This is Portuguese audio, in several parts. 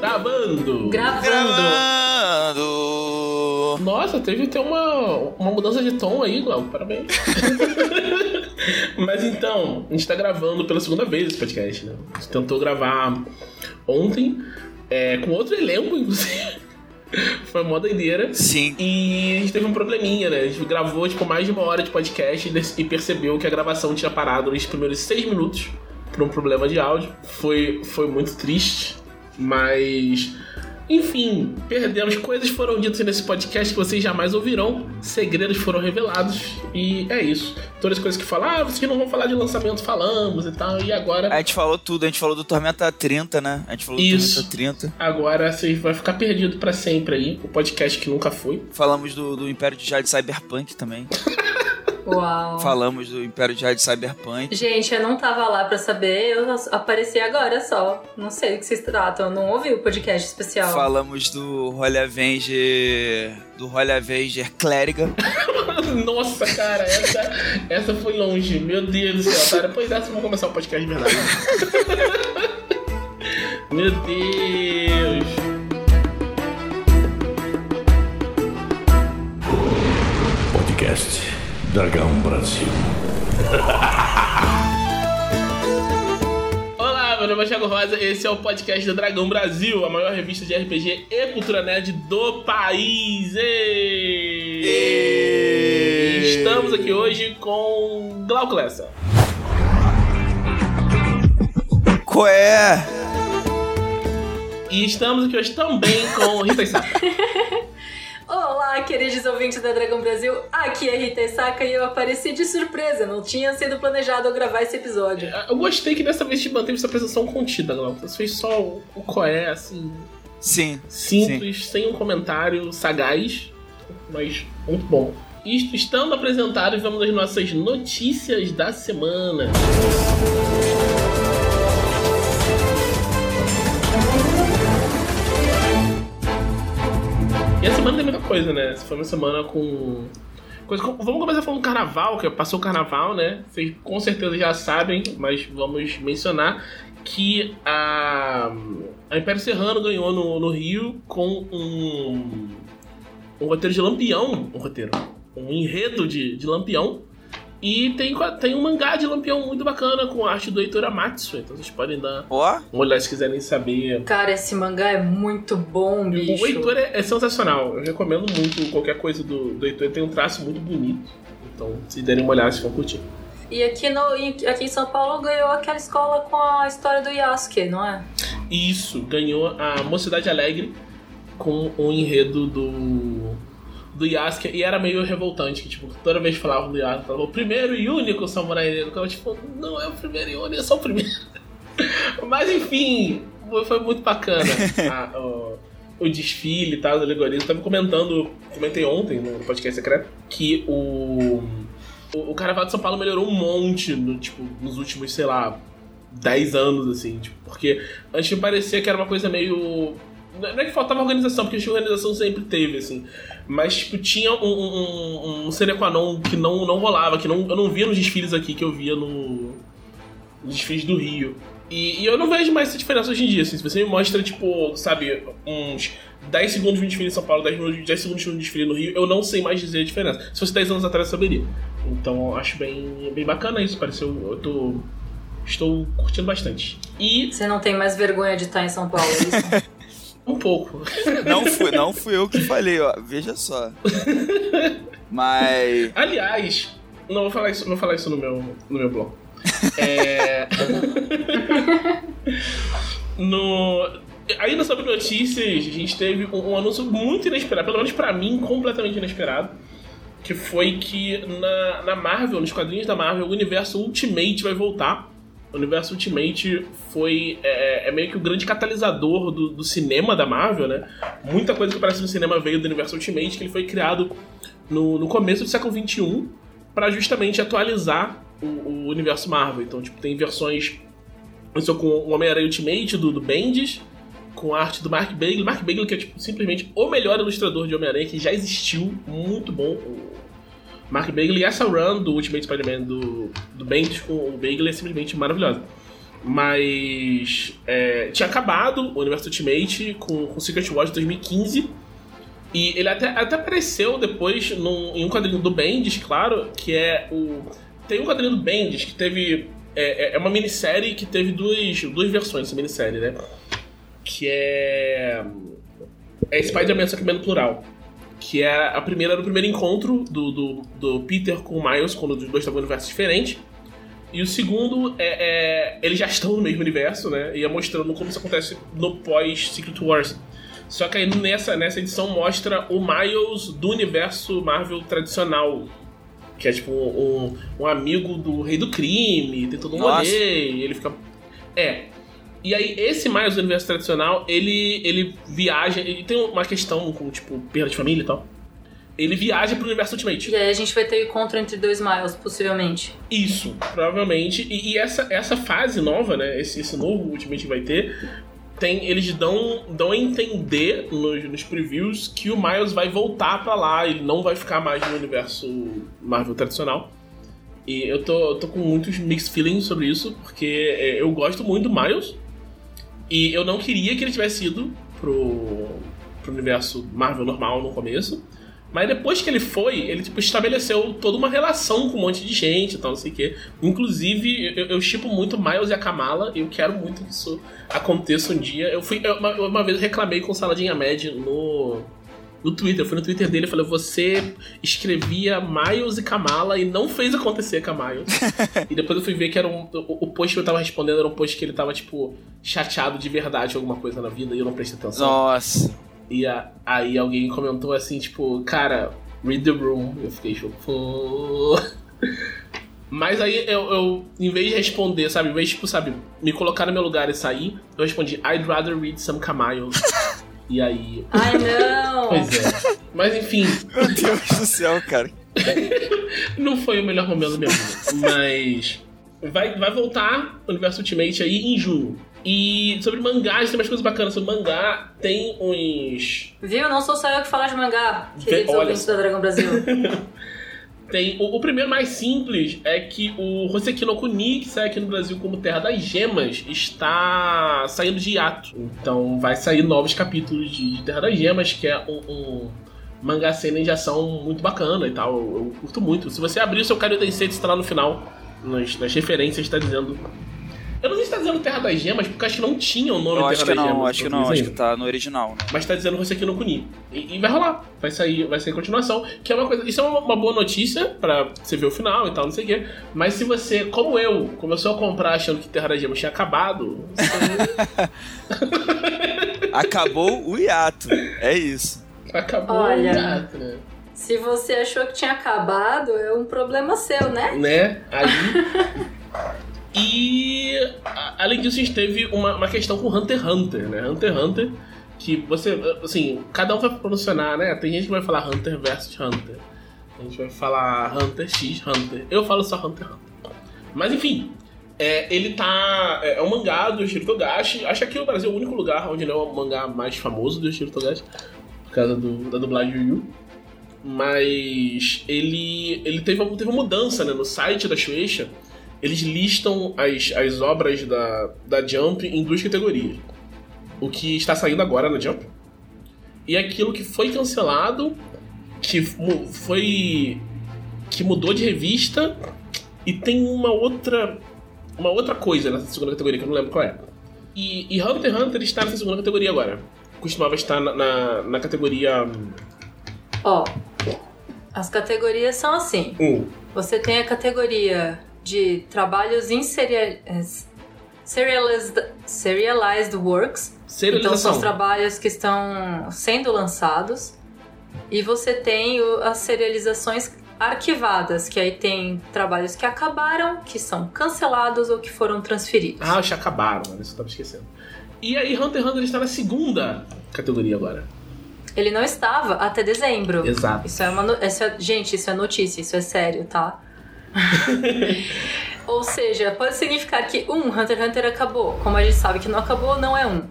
Gravando! Gravando. Gravando! Nossa, teve até uma, uma mudança de tom aí, Glauco. Parabéns. Mas então, a gente tá gravando pela segunda vez esse podcast, né? A gente tentou gravar ontem, é, com outro elenco, inclusive. Foi mó doideira. Sim. E a gente teve um probleminha, né? A gente gravou, tipo, mais de uma hora de podcast e percebeu que a gravação tinha parado nos primeiros seis minutos por um problema de áudio. Foi, foi muito triste, mas... Enfim, perdemos. Coisas foram ditas nesse podcast que vocês jamais ouvirão. Segredos foram revelados. E é isso. Todas as coisas que falar, ah, vocês não vão falar de lançamento, falamos e tal. E agora... A gente falou tudo, a gente falou do Tormenta 30, né? A gente falou Isso. do Tormenta 30. Agora vocês vai ficar perdido pra sempre aí. O podcast que nunca foi. Falamos do, do Império de Jade Cyberpunk também. Uau. Falamos do Império de Jade Cyberpunk. Gente, eu não tava lá pra saber, eu apareci agora só. Não sei do que vocês tratam, eu não ouvi o podcast especial. Falamos do Holy Avenger. Do Holy Avenger Clériga. Nossa, cara, essa, essa foi longe. Meu Deus do céu, tá? Depois dessa, vamos começar o podcast de verdade. Meu Deus. Podcast Dragão Brasil. Olá, meu nome é Thiago Rosa, esse é o podcast do Dragão Brasil, a maior revista de RPG e cultura nerd do país. Ê! Ê! Estamos aqui hoje com Glauco Lessa. Qual é? E estamos aqui hoje também com Rita Isaka. Olá, queridos ouvintes da Dragão Brasil. Aqui é Rita Saka e eu apareci de surpresa. Não tinha sido planejado eu gravar esse episódio. Eu gostei que dessa vez te manteve essa apresentação contida, Glauco. Você fez só o, o coé, assim, Sim. simples, sem um comentário sagaz, mas muito bom. Isto estando apresentado, vamos às nossas notícias da semana. E a semana tem muita coisa, né? Essa foi uma semana com. Coisa, vamos começar falando do carnaval, que passou o carnaval, né? Vocês com certeza já sabem, mas vamos mencionar que a, a Império Serrano ganhou no, no Rio com um, um roteiro de Lampião. Um roteiro. Um enredo de, de Lampião. E tem, tem um mangá de Lampião muito bacana com a arte do Heitor Amatsu. Então vocês podem dar Ó, uma olhada se quiserem saber Cara, esse mangá é muito bom, bicho. o Heitor é, é sensacional. Eu recomendo muito qualquer coisa do, do Heitor. Ele tem um traço muito bonito. Então, se derem uma olhada, vocês vão curtir. E aqui, no, e aqui em São Paulo ganhou aquela escola com a história do Yasuke, não é? Isso, ganhou a Mocidade Alegre com o enredo do. Do Yasuke. E era meio revoltante, que tipo, toda vez que falavam do Yasuke, falava o primeiro e único samurai negro. Eu, tipo, não é o primeiro e único, é só o primeiro. Mas enfim, foi- muito bacana a- o, o desfile e tal, as alegorias. Eu tava comentando, comentei ontem no podcast secreto, que o. O, o Carnaval de São Paulo melhorou um monte no, tipo, nos últimos, sei lá, 10 anos, assim, tipo, porque antes me parecia que era uma coisa meio. Não é que faltava organização, porque a organização sempre teve, assim. Mas, tipo, tinha um, um, um, um que não, não rolava, que não, eu não via nos desfiles aqui que eu via no. Nos desfiles do Rio. E, e eu não vejo mais essa diferença hoje em dia, assim. Se você me mostra, tipo, sabe, uns 10 segundos de um desfile em São Paulo, 10, minutos, 10 segundos de um desfile no Rio, eu não sei mais dizer a diferença. Se fosse 10 anos atrás, eu saberia. Então, eu acho bem, bem bacana isso. Pareceu. Eu tô. Estou curtindo bastante. E Você não tem mais vergonha de estar em São Paulo, é isso? um pouco. não fui, não fui eu que falei, ó. Veja só. Mas. Aliás, não vou falar isso, não vou falar isso no meu, no meu blog. É... no... Ainda sobre notícias, a gente teve um, anúncio muito inesperado, pelo menos pra mim, completamente inesperado. Que foi que na, na Marvel, nos quadrinhos da Marvel, o universo Ultimate vai voltar. O universo Ultimate foi é, é meio que o grande catalisador do, do cinema da Marvel, né? Muita coisa que aparece no cinema veio do universo Ultimate, que ele foi criado no, no começo do século XXI para justamente atualizar o, o universo Marvel. Então, tipo, tem versões. Começou com o Homem-Aranha Ultimate do, do Bendis, com a arte do Mark Bagley. Mark Bagley, que é tipo, simplesmente o melhor ilustrador de Homem-Aranha que já existiu. Muito bom Mark Bagley essa run do Ultimate Spider-Man do, do Bendis com o Bagley é simplesmente maravilhosa. Mas é, tinha acabado o Universo Ultimate com, com Secret Wars de 2015. E ele até, até apareceu depois num, em um quadrinho do Bendis, claro, que é o. Tem um quadrinho do Bendis que teve. É, é- é uma minissérie que teve duas, duas versões dessa minissérie, né? Que é. É Spider-Man, só que menos plural. Que é a primeira era o primeiro encontro do, do, do Peter com o Miles, quando os dois estavam em universos diferentes. E o segundo é, é- Eles já estão no mesmo universo, né? E é mostrando como isso acontece no pós-Secret Wars. Só que aí nessa, nessa edição mostra o Miles do universo Marvel tradicional. Que é tipo um, um amigo do rei do crime, tem todo um rolê, ele fica. É. E aí, esse Miles do universo tradicional, ele, ele viaja. Ele tem uma questão com, tipo, perda de família e tal. Ele viaja pro universo Ultimate. E aí a gente vai ter o encontro entre dois Miles, possivelmente. Isso, provavelmente. E, e essa, essa fase nova, né? Esse, esse novo Ultimate que vai ter, tem, eles dão, dão a entender nos, nos previews que o Miles vai voltar pra lá, ele não vai ficar mais no universo Marvel tradicional. E eu tô, eu tô com muitos mixed feelings sobre isso, porque é, eu gosto muito do Miles. E eu não queria que ele tivesse ido pro, pro universo Marvel normal no começo. Mas depois que ele foi, ele tipo, estabeleceu toda uma relação com um monte de gente e tal, não sei o quê. Inclusive, eu, chipo muito Miles e a Kamala, eu quero muito que isso aconteça um dia. Eu fui. eu- uma, uma vez eu reclamei com o Saladinha Med no. No Twitter, eu fui no Twitter dele e falei: Você escrevia Miles e Kamala e não fez acontecer com a Miles. e depois eu fui ver que era um. O, o post que eu tava respondendo era um post que ele tava, tipo, chateado de verdade alguma coisa na vida e eu não prestei atenção. Nossa. E a- aí alguém comentou assim, tipo, cara, read the room. Eu fiquei tipo, pô. Mas aí eu, eu, em vez de responder, sabe, em vez de, tipo, sabe, me colocar no meu lugar e sair, eu respondi, I'd rather read some Camille. e aí. Ai, não! Pois é. Mas enfim, Meu Deus do céu, cara. não foi o melhor momento da minha vida. Mas. Vai, vai voltar o Universo Ultimate aí em junho. E sobre mangás, tem umas coisas bacanas sobre mangá. Tem uns. Viu? Não sou só eu que falo de mangá, queridos olha ouvintes da Dragão Brasil. Tem, o, o primeiro mais simples é que o Hoseki no Kuni, que sai aqui no Brasil como Terra das Gemas, está saindo de hiato. Então vai sair novos capítulos de Terra das Gemas, que é um, um mangá cena de ação muito bacana e tal. Eu, eu curto muito. Se você abrir o seu Kario Tensei, está lá no final, nas, nas referências, está dizendo... Eu não sei se está dizendo Terra das Gemas, porque eu acho que não tinha o nome Eu Terra acho que das Gemas. não, acho que não, acho que tá no original, né? Mas tá dizendo você aqui no Kuni. E, e vai rolar. Vai sair, vai sair continuação. Que é uma coisa. Isso é uma, uma boa notícia pra você ver o final e tal, não sei o quê. Mas se você, como eu, começou a comprar achando que Terra das Gemas tinha acabado, Acabou o hiato. É isso. acabou Olha. o gato, né? Se você achou que tinha acabado, é um problema seu, né? né? Aí. e além disso, a gente teve uma, uma questão com Hunter x Hunter, né? Hunter x Hunter, que você, assim, cada um vai pronunciar, né? Tem gente que vai falar Hunter versus Hunter. A gente vai falar Hunter x Hunter. Eu falo só Hunter x Hunter. Mas enfim, é, ele tá. É, é um mangá do Yoshiro Togashi. Acho que aqui no Brasil é o único lugar onde não é o mangá mais famoso do Yoshiro Togashi. Por causa do, da dublagem do Yu. Mas ele, ele teve, teve uma mudança né? no site da Shueisha. Eles listam as, as obras da, da Jump em duas categorias. O que está saindo agora na Jump e aquilo que foi cancelado, que foi. que mudou de revista e tem uma outra. uma outra coisa nessa segunda categoria que eu não lembro qual é. E, e Hunter x Hunter está nessa segunda categoria agora. Costumava estar na, na, na categoria Ó, as categorias são assim. 1. Você tem a categoria de trabalhos em seria- eh, serialized, serialized works. Então são os trabalhos que estão sendo lançados. E você tem as serializações arquivadas, que aí tem trabalhos que acabaram, que são cancelados ou que foram transferidos. Ah, já acabaram, mano. Isso eu tava esquecendo. E aí, Hunter x Hunter está na segunda categoria agora. Ele não estava até dezembro. Exato. Isso é uma. no- isso é- gente, isso é notícia, isso é sério, tá? Ou seja, pode significar que um, Hunter x Hunter acabou. Como a gente sabe que não acabou, não é um.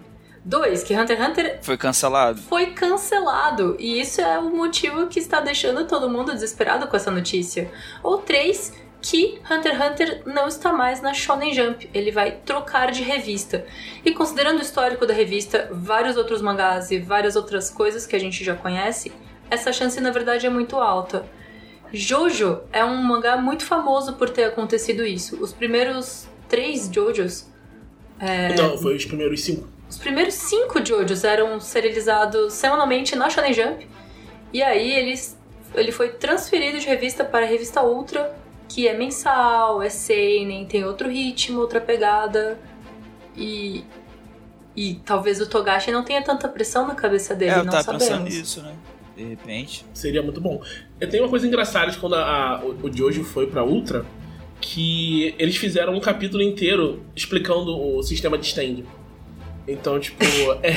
Dois, que Hunter x Hunter Foi cancelado. foi cancelado. E isso é o motivo que está deixando todo mundo desesperado com essa notícia. Ou três, que Hunter x Hunter não está mais na Shonen Jump. Ele vai trocar de revista. E considerando o histórico da revista, vários outros mangás e várias outras coisas que a gente já conhece, essa chance na verdade é muito alta. Jojo é um mangá muito famoso por ter acontecido isso. Os primeiros três Jojos Não, foi os primeiros cinco. os primeiros cinco Jojos eram serializados semanalmente na Shonen Jump. E aí eles, ele foi transferido de revista para a revista Ultra, que é mensal, é seinen, tem outro ritmo, outra pegada. E e talvez o Togashi não tenha tanta pressão na cabeça dele, é, eu não tava sabemos. pensando nisso, né? De repente. Seria muito bom. E tem uma coisa engraçada de quando a, a- o, Jojo foi pra Ultra, que eles fizeram um capítulo inteiro explicando o sistema de stand. Então, tipo, é,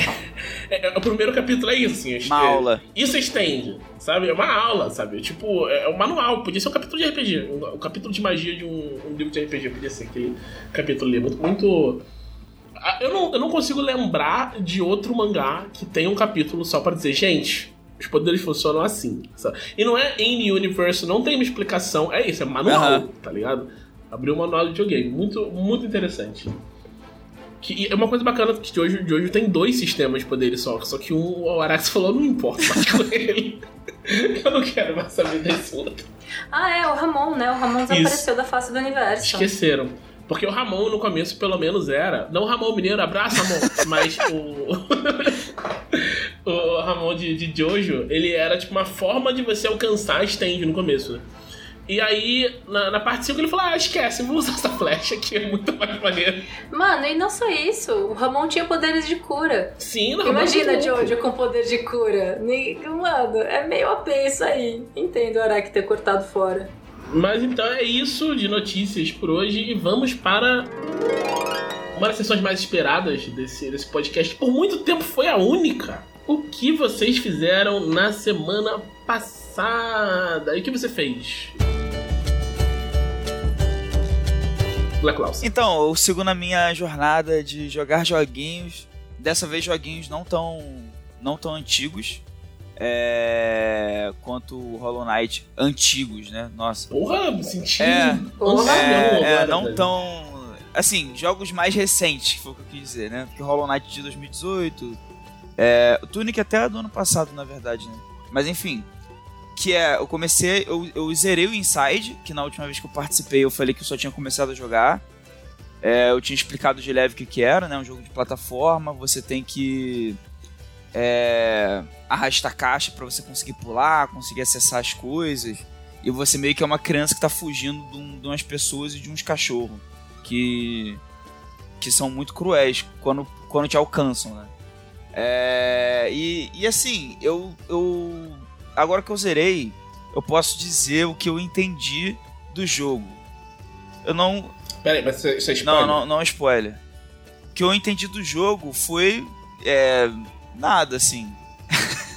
é- é- o primeiro capítulo é isso, assim. acho Uma que- aula. Isso é stand, sabe? É uma aula, sabe? Tipo, é um manual. Podia ser um capítulo de RPG. Um, um capítulo de magia de um, um livro de RPG. Podia ser aquele capítulo ali. Muito. muito... Ah, Eu não, eu não consigo lembrar de outro mangá que tenha um capítulo só pra dizer, gente, os poderes funcionam assim. sabe? E não é in universe, não tem uma explicação. É isso, é manual, tá ligado? Abriu o manual de videogame. Muito, muito interessante. Que, e é uma coisa bacana que hoje, de hoje tem dois sistemas de poderes só. Só que um, o Arax falou, não importa mais com ele. Eu não quero mais saber desse outro. Ah, é, o Ramon, né? O Ramon desapareceu da face do universo. Esqueceram. Porque o Ramon no começo pelo menos era. Não o Ramon Mineiro, abraço, Ramon. mas o. o Ramon de, de Jojo, ele era tipo uma forma de você alcançar a stand no começo, né? E aí, na, na parte 5, ele falou: Ah, esquece, vou usar essa flecha aqui, é muito mais maneiro. Mano, e não só isso, o Ramon tinha poderes de cura. Sim, não, Imagina. Jojo com poder de cura. Mano, é meio OP isso aí. Entendo o Araki ter cortado fora. Mas então é isso de notícias por hoje e vamos para uma das sessões mais esperadas desse, desse podcast. Por muito tempo foi a única. O que vocês fizeram na semana passada? E o que você fez? Então, eu sigo na minha jornada de jogar joguinhos. Dessa vez joguinhos não tão, não tão antigos. é, quanto o Hollow Knight antigos, né? Nossa. Porra, me senti. É, Porra. É, é, não velho. tão. Assim, jogos mais recentes, que foi o que eu quis dizer, né? Porque Hollow Knight de 2018. É, o Tunic até é do ano passado, na verdade, né? Mas enfim. Que é, eu comecei, eu, eu zerei o Inside, que na última vez que eu participei eu falei que eu só tinha começado a jogar. É, eu tinha explicado de leve o que, que era, né? Um jogo de plataforma, você tem que é, arrastar caixa para você conseguir pular, conseguir acessar as coisas. E você meio que é uma criança que tá fugindo de, um- de umas pessoas e de uns cachorros. Que. que são muito cruéis quando, quando te alcançam, né? É, e, e assim, eu, eu. Agora que eu zerei, eu posso dizer o que eu entendi do jogo. Eu não. Pera aí, mas isso é- é Não, spoiler? não, não é spoiler. O que eu entendi do jogo foi. É, nada, assim.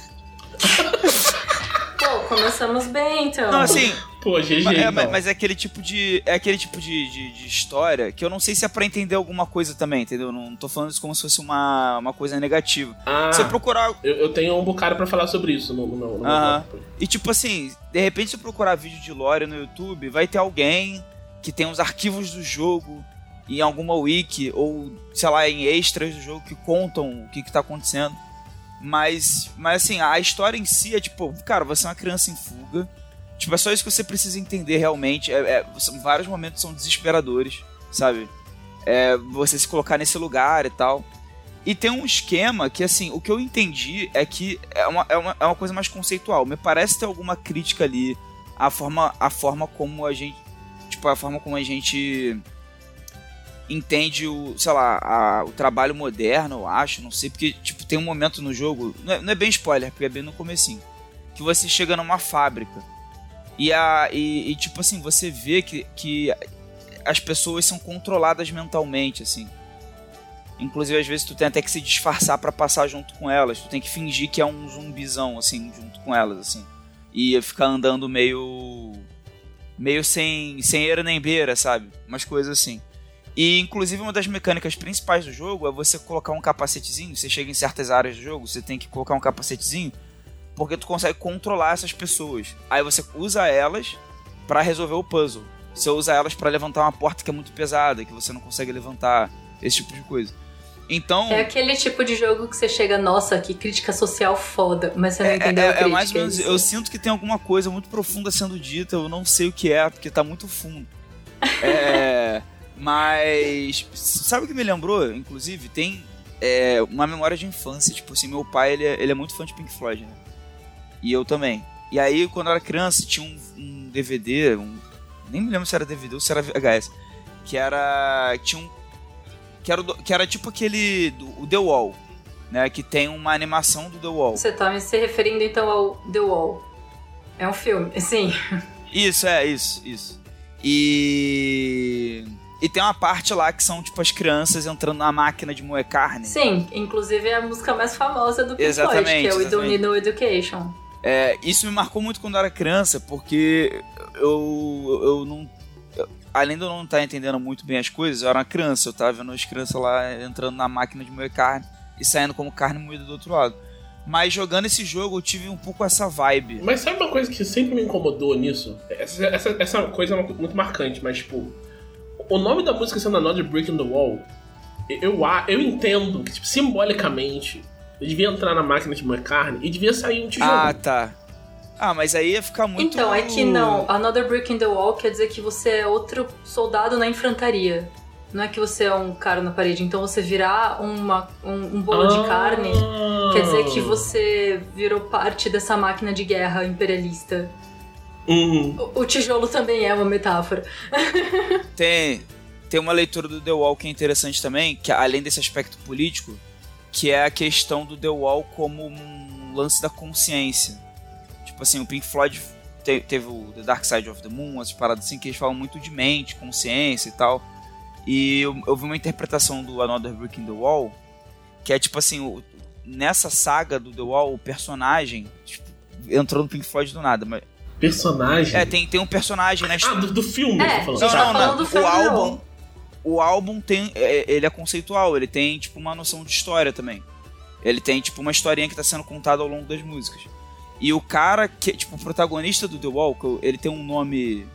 Pô, começamos bem então. Não, assim, Pô, GG. Mas é, mas- é aquele tipo de. É aquele tipo de, de, de história que eu não sei se é pra entender alguma coisa também, entendeu? Não tô falando isso como se fosse uma, uma coisa negativa. Ah, Você procurar. eu, eu tenho um bocado pra falar sobre isso no, no, no, meu E tipo assim, de repente se eu procurar vídeo de lore no YouTube, vai ter alguém que tem os arquivos do jogo em alguma wiki, ou sei lá, em extras do jogo que contam o que, que tá acontecendo. Mas, mas assim, a história em si é tipo, cara, você é uma criança em fuga. Tipo, é só isso que você precisa entender realmente. É, é- são- vários momentos são desesperadores, sabe? É, você se colocar nesse lugar e tal. E tem um esquema que, assim, o que eu entendi é que é uma, é uma, é uma coisa mais conceitual. Me parece ter alguma crítica ali à forma, à forma como a gente. Tipo, a forma como a gente entende o, sei lá, a- o trabalho moderno, eu acho, não sei, porque, tipo, tem um momento no jogo, não é, não é bem spoiler, porque é bem no comecinho, que você chega numa fábrica e, a, e, e, tipo assim, você vê que, que as pessoas são controladas mentalmente, assim. Inclusive, às vezes, tu tem até que se disfarçar pra passar junto com elas. Tu tem que fingir que é um zumbizão, assim, junto com elas, assim. E ficar andando meio. meio sem, sem eira nem beira, sabe? Umas coisas assim. E inclusive uma das mecânicas principais do jogo é você colocar um capacetezinho. Você chega em certas áreas do jogo, você tem que colocar um capacetezinho, porque tu consegue controlar essas pessoas. Aí você usa elas para resolver o puzzle. Você usa elas para levantar uma porta que é muito pesada, que você não consegue levantar, esse tipo de coisa. Então. É aquele tipo de jogo que você chega, nossa, que crítica social foda, mas você não é, entendeu é, a crítica. é mais ou menos. isso. Eu sinto que tem alguma coisa muito profunda sendo dita, eu não sei o que é, porque tá muito fundo. É. Mas. Sabe o que me lembrou, inclusive? Tem é, uma memória de infância. Tipo assim, meu pai ele é, ele é muito fã de Pink Floyd, né? E eu também. E aí, quando eu era criança, tinha um, um DVD, um, nem me lembro se era DVD ou se era VHS, que era. Tinha um. Que era, que era tipo aquele. Do, o The Wall, né? Que tem uma animação do The Wall. Você tá se referindo então ao The Wall. É um filme, sim. Isso, é, isso, isso. E. E tem uma parte lá que são, tipo, as crianças entrando na máquina de moer carne. Sim, inclusive é a música mais famosa do Pink Floyd, que é o We Don't. Need No Education. É, isso me marcou muito quando eu era criança, porque eu, eu não. além de eu não estar entendendo muito bem as coisas, eu era uma criança, eu tava vendo as crianças lá entrando na máquina de moer carne e saindo como carne moída do outro lado. Mas jogando esse jogo eu tive um pouco essa vibe. Mas sabe uma coisa que sempre me incomodou nisso? Essa, essa, essa coisa é muito marcante, mas tipo, o nome da música sendo Another Brick in the Wall, eu, a- eu entendo que, tipo, simbolicamente, devia entrar na máquina de moer carne e devia sair um tijolo. Ah, tá. Ah, mas aí ia ficar muito. Então, é que não. Another Brick in the Wall quer dizer que você é outro soldado na infantaria. Não é que você é um cara na parede. Então, você virar uma, um, um bolo de Ah. carne quer dizer que você virou parte dessa máquina de guerra imperialista. Uhum. O, o tijolo também é uma metáfora. Tem, tem uma leitura do The Wall que é interessante também, que além desse aspecto político, que é a questão do The Wall como um lance da consciência. Tipo assim, o Pink Floyd te- teve o The Dark Side of the Moon, essas paradas assim, que eles falam muito de mente, consciência e tal. E eu, eu vi uma interpretação do Another Brick in the Wall, que é tipo assim, o- nessa saga do The Wall, o personagem tipo, entrou no Pink Floyd do nada, mas Personagem. é, tem, tem um personagem na Ah, do, do filme, É, tá falando. Não, não, tá não, do O filme álbum, não. O álbum tem, é, ele é conceitual, ele tem tipo uma noção de história também. Ele tem tipo uma historinha que tá sendo contada ao longo das músicas. E o cara que, tipo, o protagonista do The eu- ele tem um nome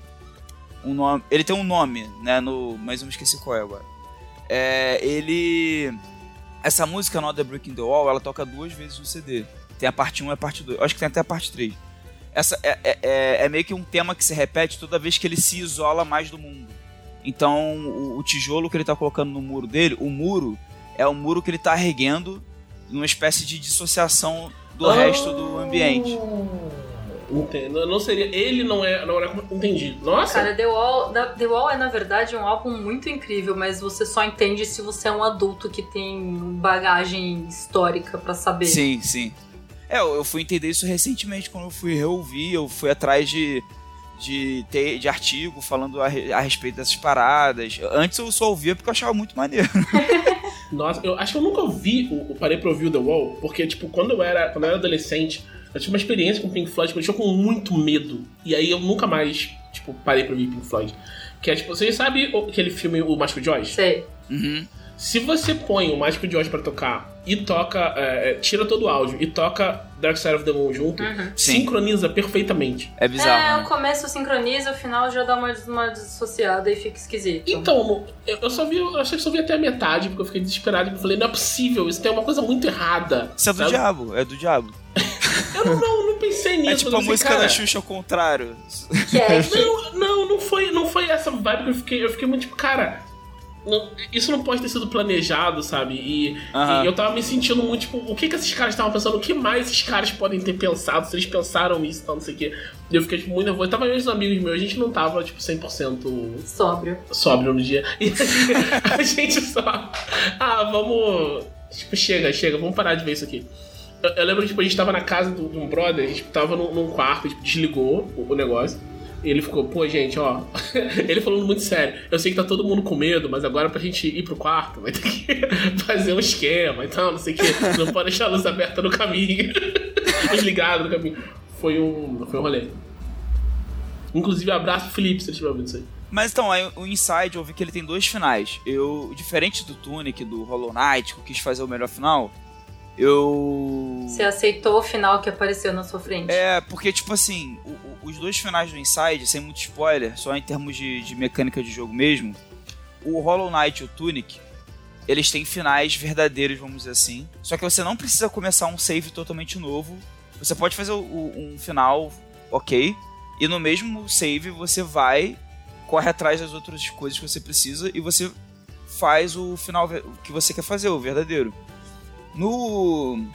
um nome, ele tem um nome, né, no, mas eu me esqueci qual é agora. É, ele essa música Another Brick in the Wall, ela toca duas vezes no CD. Tem a parte 1 e a parte 2. Eu acho que tem até a parte 3. Essa é, é, é- é meio que um tema que se repete toda vez que ele se isola mais do mundo. Então, o, o tijolo que ele tá colocando no muro dele, o muro é o muro que ele tá erguendo numa espécie de dissociação do Ah. resto do ambiente. Entendo. Não seria. Ele não é. Não era. Entendi. Nossa! Cara, The Wall, The Wall é, na verdade, um álbum muito incrível, mas você só entende se você é um adulto que tem bagagem histórica pra saber. Sim, sim. É, eu fui entender isso recentemente quando eu fui reouvir, eu fui atrás de, de, ter, de artigo falando a, a respeito dessas paradas. Antes eu só ouvia porque eu achava muito maneiro. Nossa, eu acho que eu nunca ouvi o, o parei pra ouvir o The Wall, porque, tipo, quando eu era, quando eu era adolescente, eu tive uma experiência com Pink Floyd que eu tinha com muito medo. E aí eu nunca mais, tipo, parei pra ouvir Pink Floyd. Que é, tipo, vocês sabem o- aquele filme O Mágico de Oz? Sei. Uhum. Se você põe o Mágico de Oz pra tocar e toca, é, é, tira todo o áudio e toca Dark Side of the Moon junto, Uhum. Sim. sincroniza perfeitamente. É bizarro. é, o começo sincroniza, o final já dá uma, uma dissociada e fica esquisito. Então, eu, eu só vi, eu achei que só vi até a metade, porque eu fiquei desesperado e falei, não é possível, isso tem uma coisa muito errada. Isso é do sabe? diabo, é do diabo. Eu não, não, não pensei nisso. É tipo a música cara, da Xuxa ao contrário. Que é Não, não, não foi, não foi essa vibe que eu fiquei. Eu fiquei muito tipo, cara. Não- isso não pode ter sido planejado, sabe? E, Aham. e eu tava me sentindo muito, tipo, o que que esses caras estavam pensando? O que mais esses caras podem ter pensado? Se eles pensaram isso e tal, não sei o quê. E eu fiquei, tipo, muito nervoso. Tava eu e os amigos meus, a gente não tava, tipo, 100% sóbrio. sóbrio no dia. E a gente só. Ah, vamos. Tipo, chega, chega, vamos parar de ver isso aqui. Eu, eu lembro que tipo, a gente tava na casa do- de um brother, a gente tava num, num quarto, tipo, desligou o, o negócio. Ele ficou, pô, gente, ó. ele falando muito sério. Eu sei que tá todo mundo com medo, mas agora pra gente ir pro quarto, vai ter que fazer um esquema e tal, não sei o quê. Não pode deixar a luz aberta no caminho. luz ligada no caminho. Foi um, foi um rolê. Inclusive, abraço pro Felipe, se ele estiver ouvindo isso aí. Mas então, aí, o Inside eu vi que ele tem dois finais. Eu, diferente do Tunic, do Hollow Knight, que eu quis fazer o melhor final, eu. Você aceitou o final que apareceu na sua frente. É, porque, tipo assim, o, os dois finais do Inside, sem muito spoiler, só em termos de, de mecânica de jogo mesmo, o Hollow Knight e o Tunic, eles têm finais verdadeiros, vamos dizer assim. Só que você não precisa começar um save totalmente novo. Você pode fazer o, um final ok, e no mesmo save você vai corre atrás das outras coisas que você precisa e você faz o final que você quer fazer, o verdadeiro. No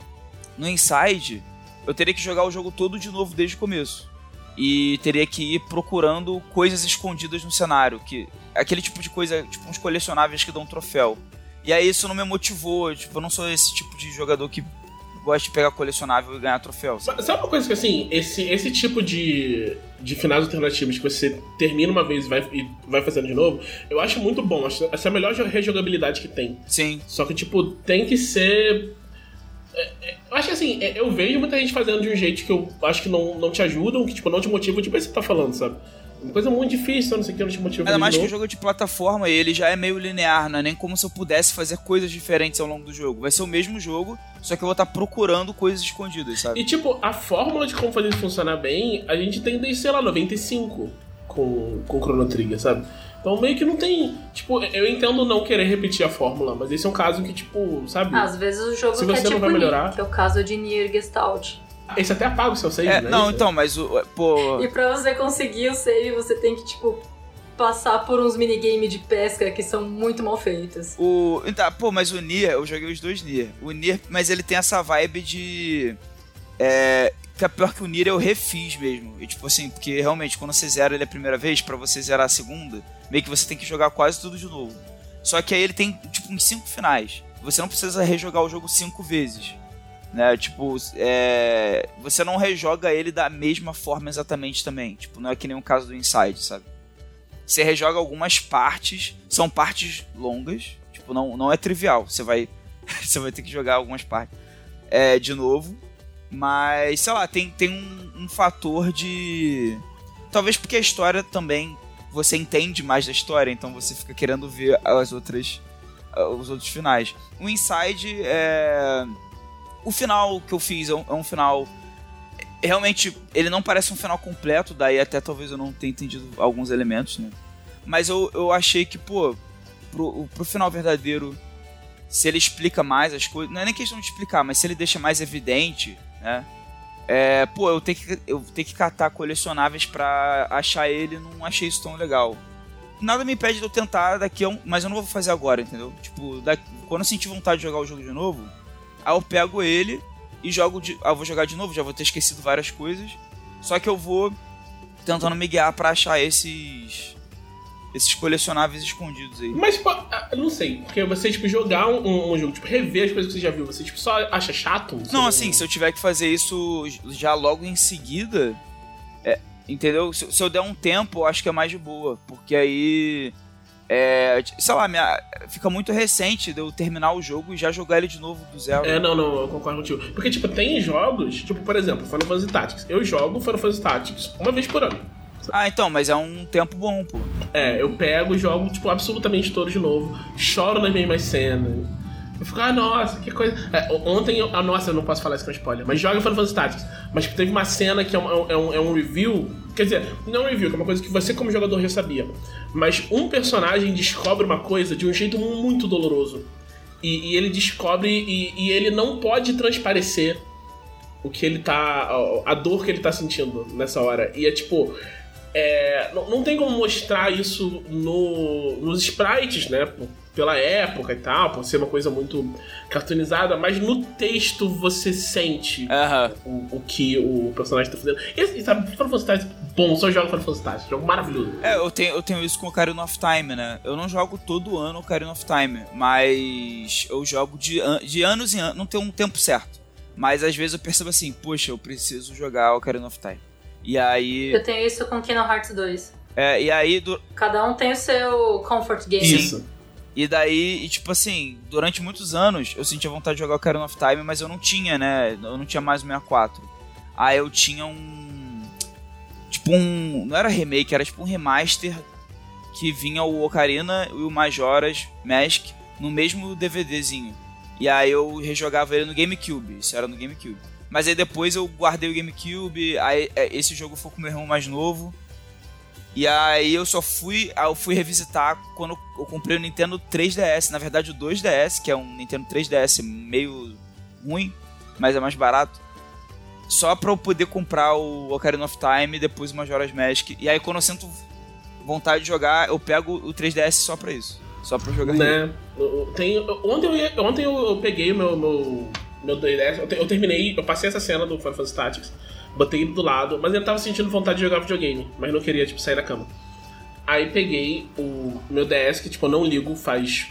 no Inside, eu teria que jogar o jogo todo de novo desde o começo. E teria que ir procurando coisas escondidas no cenário, que aquele tipo de coisa, tipo uns colecionáveis que dão um troféu. E aí isso não me motivou, tipo, eu não sou esse tipo de jogador que gosta de pegar colecionável e ganhar troféu. Sabe, sabe uma coisa que, assim, esse, esse tipo de, de finais alternativos que você termina uma vez e vai, e vai fazendo de novo, eu acho muito bom. Acho, essa é a melhor rejogabilidade que tem. Sim. Só que, tipo, tem que ser. É, é, eu acho que assim, é, eu vejo muita gente fazendo de um jeito que eu acho que não, não te ajudam, que tipo, não te motivam, tipo, você tá falando, sabe? Uma coisa muito difícil, não sei o que, não te motiva. Ainda mais que o jogo de plataforma, ele já é meio linear, não é nem como se eu pudesse fazer coisas diferentes ao longo do jogo. Vai ser o mesmo jogo, só que eu vou estar procurando coisas escondidas, sabe? E tipo, a fórmula de como fazer isso funcionar bem, a gente tem desde, sei lá, 95 com, com Chrono Trigger, sabe? Então meio que não tem. Tipo, eu entendo não querer repetir a fórmula, mas esse é um caso que, tipo, sabe? Às vezes o jogo Se quer você não tipo vai melhorar- Nier, que é o caso de Nier Gestalt. Esse até apaga o seu save, É, né? não, Isso. então, mas o. Pô. E pra você conseguir o save, você tem que, tipo, passar por uns minigame de pesca que são muito mal feitos. O. Então, pô, mas o Nier, eu joguei os dois Nier. O Nier, mas ele tem essa vibe de. É. Que é pior que o Nier eu refiz mesmo. E tipo assim, porque realmente quando você zera ele a primeira vez, pra você zerar a segunda, meio que você tem que jogar quase tudo de novo. Só que aí ele tem, tipo, uns cinco finais. Você não precisa rejogar o jogo cinco vezes. Né? Tipo, é... você não rejoga ele da mesma forma exatamente também. Tipo, não é que nem o caso do Inside, sabe? Você rejoga algumas partes, são partes longas, tipo, não, não é trivial. Você vai, você vai ter que jogar algumas partes é, de novo. Mas, sei lá, tem, tem um, um fator de. Talvez porque a história também. Você entende mais da história, então você fica querendo ver as outras. os outros finais. O Inside é. O final que eu fiz é um, é um final. Realmente, ele não parece um final completo, daí até talvez eu não tenha entendido alguns elementos, né? Mas eu, eu achei que, pô, pro, pro final verdadeiro, se ele explica mais as coisas. Não é nem questão de explicar, mas se ele deixa mais evidente, né? É, pô, eu tenho que, eu tenho que catar colecionáveis pra achar ele, não achei isso tão legal. Nada me impede de eu tentar daqui a um. Mas eu não vou fazer agora, entendeu? Tipo, daqui, quando eu sentir vontade de jogar o jogo de novo, aí eu pego ele e jogo de. Ah, eu vou jogar de novo, já vou ter esquecido várias coisas. Só que eu vou tentando me guiar pra achar esses. Esses colecionáveis escondidos aí. Mas, eu não sei, porque você, tipo, jogar um, um- jogo, tipo, rever as coisas que você já viu, você, tipo, só acha chato? Você Não, assim, se eu tiver que fazer isso já logo em seguida, é, entendeu? Se, se eu der um tempo, eu acho que é mais de boa, porque aí, é, sei lá, minha- fica muito recente de eu terminar o jogo e já jogar ele de novo do zero. É, não, não, eu concordo contigo. Porque, tipo, tem jogos, tipo, por exemplo, Final Fantasy Tactics. Eu jogo Final Fantasy Tactics uma vez por ano. Ah, então, mas é um tempo bom, pô. É, eu pego e jogo, tipo, absolutamente todo de novo. Choro nas mesmas cenas. Eu fico, ah, nossa, que coisa. É, ontem, eu, ah, nossa, eu não posso falar isso com spoiler, mas joga Final Fantasy Tactics. Mas teve uma cena que é um, é, um, é um review. Quer dizer, não é um review, que é uma coisa que você, como jogador, já sabia. Mas um personagem descobre uma coisa de um jeito muito doloroso. E, e ele descobre e, e ele não pode transparecer o que ele tá. a dor que ele tá sentindo nessa hora. E é tipo. É, não, não tem como mostrar isso no, nos sprites, né? por- Pela época e tal, por ser uma coisa muito cartoonizada, mas no texto você sente o, o que o personagem tá fazendo. E, e sabe, Final Fantasy Tactics, bom, só jogo Final Fantasy Tactics, jogo maravilhoso. É, eu tenho, eu tenho isso com o Ocarina of Time, né? Eu não jogo todo ano o Ocarina of Time, mas eu jogo de, an- de anos em anos, não tem um tempo certo. Mas às vezes eu percebo assim, poxa, eu preciso jogar o Ocarina of Time. E aí. Eu tenho isso com Kingdom Hearts 2. É, e aí, du- Cada um tem o seu comfort game. Isso. E daí, e tipo assim, durante muitos anos eu sentia vontade de jogar o Ocarina of Time, mas eu não tinha, né? Eu não tinha mais o 64. Aí eu tinha um. Tipo um. Não era remake, era tipo um remaster que vinha o Ocarina e o Majora's Mask no mesmo DVDzinho. E aí eu rejogava ele no GameCube, isso era no GameCube. Mas aí depois eu guardei o GameCube, aí é, esse jogo foi com meu irmão mais novo. E aí eu só fui, eu fui revisitar quando eu comprei o Nintendo 3DS, na verdade o 2DS, que é um Nintendo 3DS meio ruim, mas é mais barato. Só pra eu poder comprar o Ocarina of Time e depois o Majora's Mask. E aí quando eu sinto vontade de jogar, eu pego o 3DS só pra isso. Só pra jogar. Né? Tem, ontem eu, ontem eu peguei o meu, meu, meu 2DS, eu, eu terminei, eu passei essa cena do Final Fantasy Tactics botei ele do lado, mas eu tava sentindo vontade de jogar videogame, mas não queria, tipo, sair da cama. Aí peguei o meu DS, que, tipo, eu não ligo faz.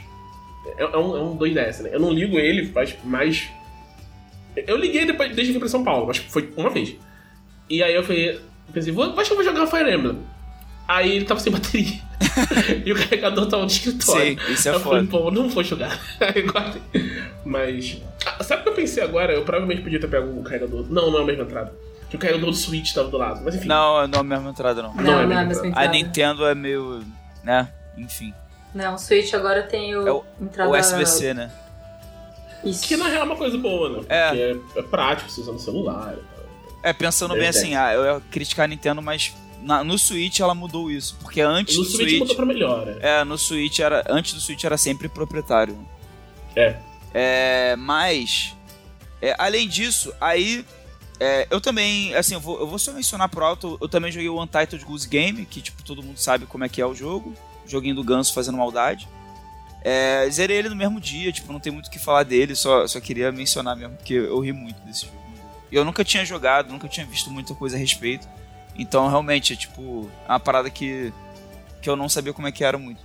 É, é um, é um 2DS, né? Eu não ligo ele faz mais. Eu liguei depois, desde que eu pra São Paulo, mas foi uma vez. E aí eu falei, pensei, vou, acho que eu vou jogar Fire Emblem. Aí ele tava sem bateria. e o carregador tava no escritório. Sim, isso é eu foda. falei, pô, não vou jogar. Mas. ah, Sabe o que eu pensei agora? Eu provavelmente podia ter pego o carregador. Não, não é a mesma entrada. Que o carregador do Switch tava do lado. Mas enfim. Não, não é a mesma entrada, não. Não, Não não, é é a mesma A entrada. Nintendo é meio. né? Enfim. Não, o Switch agora tem o, É o entrada... USB-C, né? Isso. Que na real é uma coisa boa, né? É. Porque é, é prático, você usando celular e tal. É, pensando bem assim, ah, eu ia criticar a Nintendo, mas na- no Switch ela mudou isso. Porque antes No do Switch, Switch. mudou pra melhor, né? É, no Switch era. Antes do Switch era sempre proprietário. É. É, mas. é, além disso, aí. é, eu também, assim, eu vou, eu vou só mencionar pro alto, eu também joguei o Untitled Goose Game, que, tipo, todo mundo sabe como é que é o jogo. Joguinho do Ganso fazendo maldade. É, zerei ele no mesmo dia, tipo, não tem muito o que falar dele, só, só queria mencionar mesmo, porque eu ri muito desse jogo. E eu nunca tinha jogado, nunca tinha visto muita coisa a respeito. Então, realmente, é tipo, é uma parada que, que eu não sabia como é que era muito.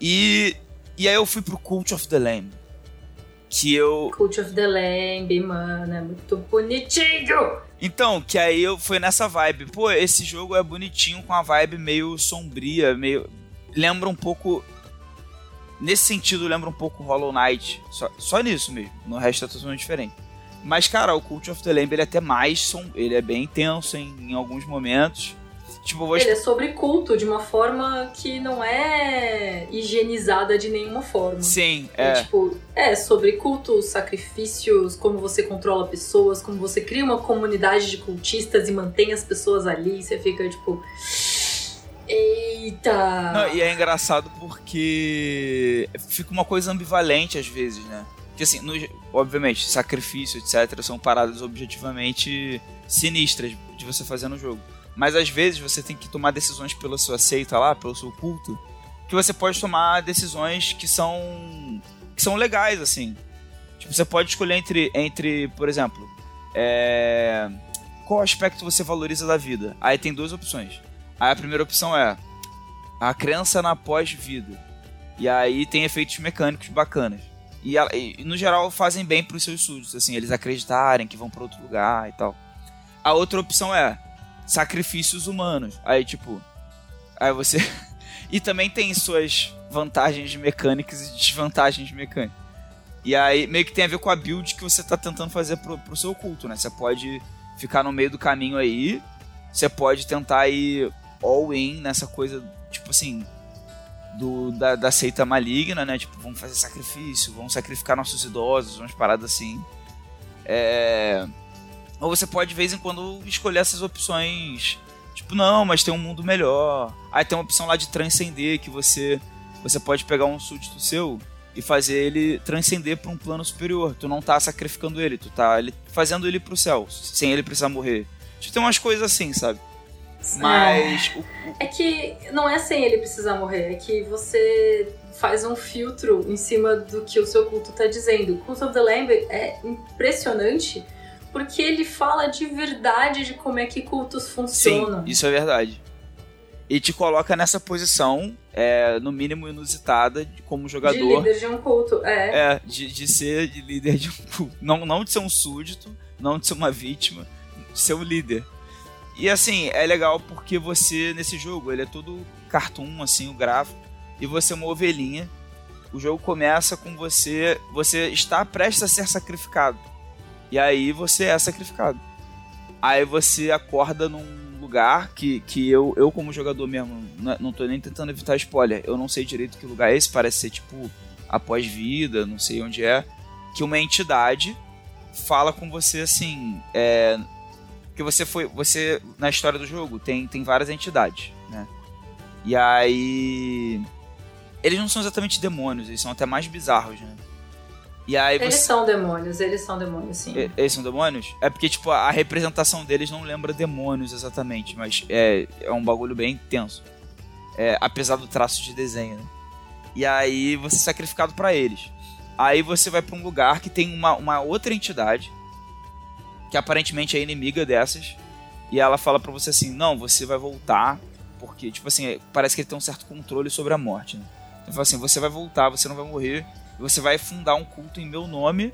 E, e aí eu fui pro Cult of the Lamb. Que eu. Cult of the Lamb, mano, é muito bonitinho! Então, que aí eu fui nessa vibe. Pô, esse jogo é bonitinho com a vibe meio sombria, meio. Lembra um pouco. Nesse sentido, lembra um pouco Hollow Knight. Só, só nisso mesmo. No resto é totalmente diferente. Mas, cara, o Cult of the Lamb ele é até mais. Som... Ele é bem intenso em, em alguns momentos. Tipo, vou. Ele é sobre culto de uma forma que não é higienizada de nenhuma forma. Sim, É, é. tipo, é sobre cultos, sacrifícios, como você controla pessoas, como você cria uma comunidade de cultistas e mantém as pessoas ali. Você fica tipo. Eita! Não, e é engraçado porque fica uma coisa ambivalente às vezes, né? Porque assim, no- obviamente, sacrifício, etc., são paradas objetivamente sinistras de você fazer no jogo. Mas às vezes você tem que tomar decisões pela sua seita lá, pelo seu culto, que você pode tomar decisões que são que são legais, assim. Tipo, você pode escolher entre, entre por exemplo, é, qual aspecto você valoriza da vida. Aí tem duas opções. Aí a primeira opção é a crença na pós-vida. E aí tem efeitos mecânicos bacanas. E, e, no geral fazem bem pros seus súditos, assim, eles acreditarem que vão para outro lugar e tal. A outra opção é sacrifícios humanos. Aí tipo, aí você e também tem suas vantagens mecânicas e desvantagens mecânicas. E aí meio que tem a ver com a build que você tá tentando fazer pro, pro seu culto, né? Você pode ficar no meio do caminho aí, você pode tentar ir all in nessa coisa, tipo assim, do, da, da seita maligna, né? Tipo, vamos fazer sacrifício, vamos sacrificar nossos idosos, umas paradas assim. É... Ou você pode, de vez em quando, escolher essas opções. Tipo, não, mas tem um mundo melhor. Aí tem uma opção lá de transcender, que você, você pode pegar um súdito seu e fazer ele transcender para um plano superior. Tu não tá sacrificando ele, tu tá ele, fazendo ele pro céu, sem ele precisar morrer. Tipo, tem umas coisas assim, sabe? Mas o- o- É que não é sem ele precisar morrer, é que você faz um filtro em cima do que o seu culto tá dizendo. O Cult of the Lamb é impressionante porque ele fala de verdade de como é que cultos Sim, funcionam. isso é verdade. E te coloca nessa posição, é, no mínimo inusitada, de- como de jogador. líder de um culto. É. É, de, de ser de líder de um culto. Não, não de ser um súdito, não de ser uma vítima, de ser um líder. E assim, é legal porque você, nesse jogo, ele é todo cartoon, assim, o gráfico, e você é uma ovelhinha. O jogo começa com você. Você está prestes a ser sacrificado. E aí você é sacrificado. Aí você acorda num lugar que, que eu, eu, como jogador mesmo, não, não tô nem tentando evitar spoiler. Eu não sei direito que lugar é esse, parece ser tipo após vida, não sei onde é. Que uma entidade fala com você assim. É, que você foi. Você. Na história do jogo tem, tem várias entidades, né? E aí. Eles não são exatamente demônios, eles são até mais bizarros, né? E aí eles você... são demônios, eles são demônios, sim. E, eles são demônios? É porque, tipo, a representação deles não lembra demônios exatamente, mas é, é um bagulho bem intenso. É, apesar do traço de desenho, né? E aí você é sacrificado para eles. Aí você vai para um lugar que tem uma, uma outra entidade, que aparentemente é inimiga dessas, e ela fala para você assim: não, você vai voltar, porque, tipo assim, parece que ele tem um certo controle sobre a morte, né? Ele fala assim: você vai voltar, você não vai morrer você vai fundar um culto em meu nome,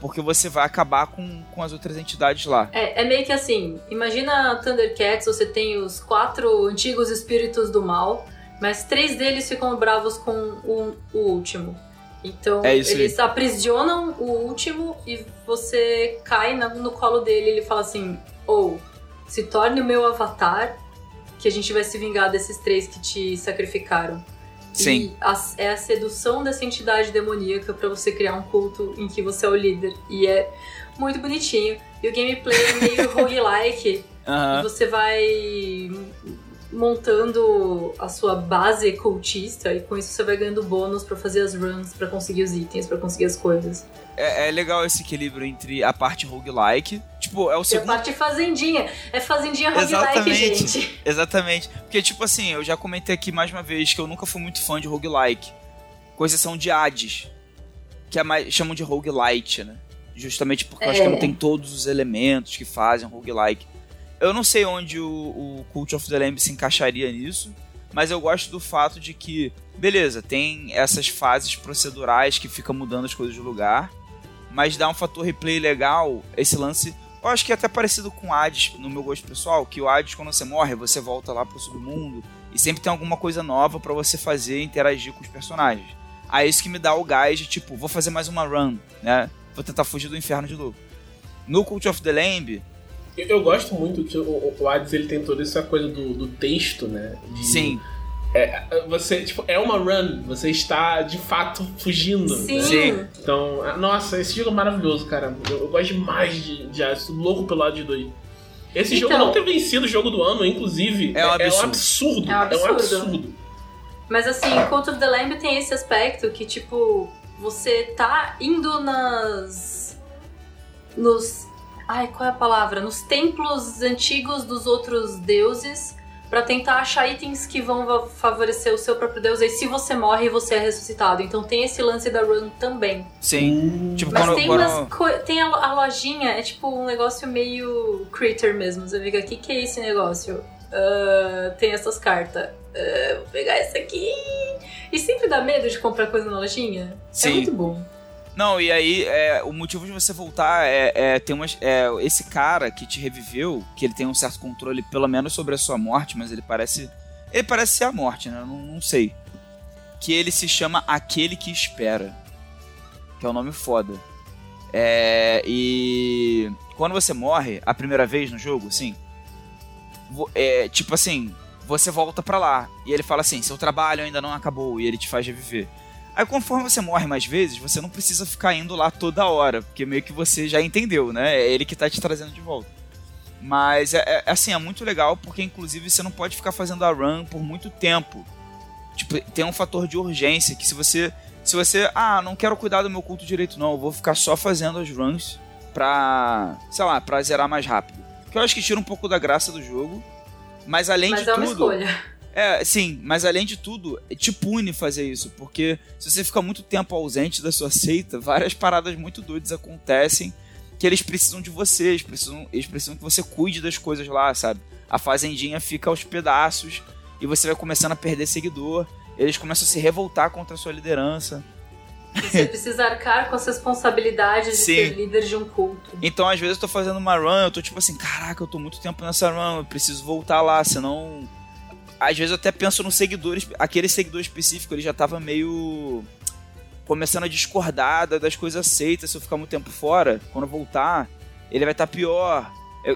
porque você vai acabar com, com as outras entidades lá. É, é meio que assim, imagina Thundercats, você tem os quatro antigos espíritos do mal, mas três deles ficam bravos com o, o último. Então É eles aprisionam o último e você cai no colo dele e ele fala assim: ou se torne o meu avatar, que a gente vai se vingar desses três que te sacrificaram. Sim. A- é a sedução dessa entidade demoníaca pra você criar um culto em que você é o líder. E é muito bonitinho. E o gameplay é meio roguelike. Aham. E você vai montando a sua base cultista e com isso você vai ganhando bônus pra fazer as runs, pra conseguir os itens, pra conseguir as coisas. É, é legal esse equilíbrio entre a parte roguelike. Tipo, é o E a segundo. parte fazendinha. É fazendinha roguelike, Exatamente. gente. Exatamente. Porque, tipo assim, eu já comentei aqui mais uma vez que eu nunca fui muito fã de roguelike. Com exceção de Hades. Que é mais, chamam de roguelite, né? Justamente porque eu acho que É. não tem todos os elementos que fazem roguelike. Eu não sei onde o, o Cult of the Lamb se encaixaria nisso. Mas eu gosto do fato de que, beleza, tem essas fases procedurais que fica mudando as coisas de lugar. Mas dá um fator replay legal, esse lance eu acho que é até parecido com Hades, no meu gosto pessoal, que o Hades, quando você morre, você volta lá pro submundo e sempre tem alguma coisa nova pra você fazer e interagir com os personagens. Aí é isso que me dá o gás de, tipo, vou fazer mais uma run, né? Vou tentar fugir do inferno de novo. No Cult of the Lamb, Eu, eu gosto muito que o, o Hades ele tem toda essa coisa do, do texto, né? De- sim, É, você, tipo, é uma run, você está de fato fugindo. Sim. né? Sim. Então, nossa, esse jogo é maravilhoso, cara. Eu, eu gosto demais de, de Hades, tô louco pelo lado de dois. Esse jogo Então- não ter vencido o jogo do ano, inclusive, É um é, um absurdo. absurdo. É um É um absurdo. absurdo. Mas assim, Cult of the Lamb tem esse aspecto que, tipo, você tá indo nas. nos. Ai, qual é a palavra? Nos templos antigos dos outros deuses pra tentar achar itens que vão favorecer o seu próprio deus. E se você morre, você é ressuscitado. Então tem esse lance da run também. sim. Tipo, Mas quando, tem quando- umas coi- tem a, a lojinha, é tipo um negócio meio critter mesmo. Você fica, o que, que é esse negócio? Ah, tem essas cartas. Ah, vou pegar essa aqui. E sempre dá medo de comprar coisa na lojinha. É Sim. muito bom. Não, e aí é, o motivo de você voltar é, é umas, é esse cara que te reviveu, que ele tem um certo controle, pelo menos sobre a sua morte, mas ele parece. Ele parece ser a morte, né? Não, não sei. Que ele se chama Aquele que Espera. Que é um nome foda. É, e quando você morre, a primeira vez no jogo, assim. É, tipo assim, você volta pra lá. E ele fala assim: seu trabalho ainda não acabou. E ele te faz reviver. Aí conforme você morre mais vezes, você não precisa ficar indo lá toda hora, porque meio que você já entendeu, né? É ele que tá te trazendo de volta. Mas é, é- assim, é muito legal porque inclusive você não pode ficar fazendo a run por muito tempo. Tipo, tem um fator de urgência que se você se você, ah, não quero cuidar do meu culto direito não, eu vou ficar só fazendo as runs pra, sei lá, pra zerar mais rápido. Que eu acho que tira um pouco da graça do jogo. Mas além Mas de é uma tudo, escolha. É, sim, mas além de tudo, te pune fazer isso, porque se você fica muito tempo ausente da sua seita, várias paradas muito doidas acontecem que eles precisam de você, eles precisam, eles precisam que você cuide das coisas lá, sabe? A fazendinha fica aos pedaços e você vai começando a perder seguidor, eles começam a se revoltar contra a sua liderança. Você precisa arcar com as responsabilidades de Sim. ser líder de um culto. Então, às vezes, eu tô fazendo uma run, eu tô tipo assim, caraca, eu tô muito tempo nessa run, eu preciso voltar lá, senão. Às vezes eu até penso nos seguidores, aquele seguidor específico, ele já tava meio. começando a discordar da- das coisas aceitas. Se eu ficar muito tempo fora, quando eu voltar, ele vai estar pior.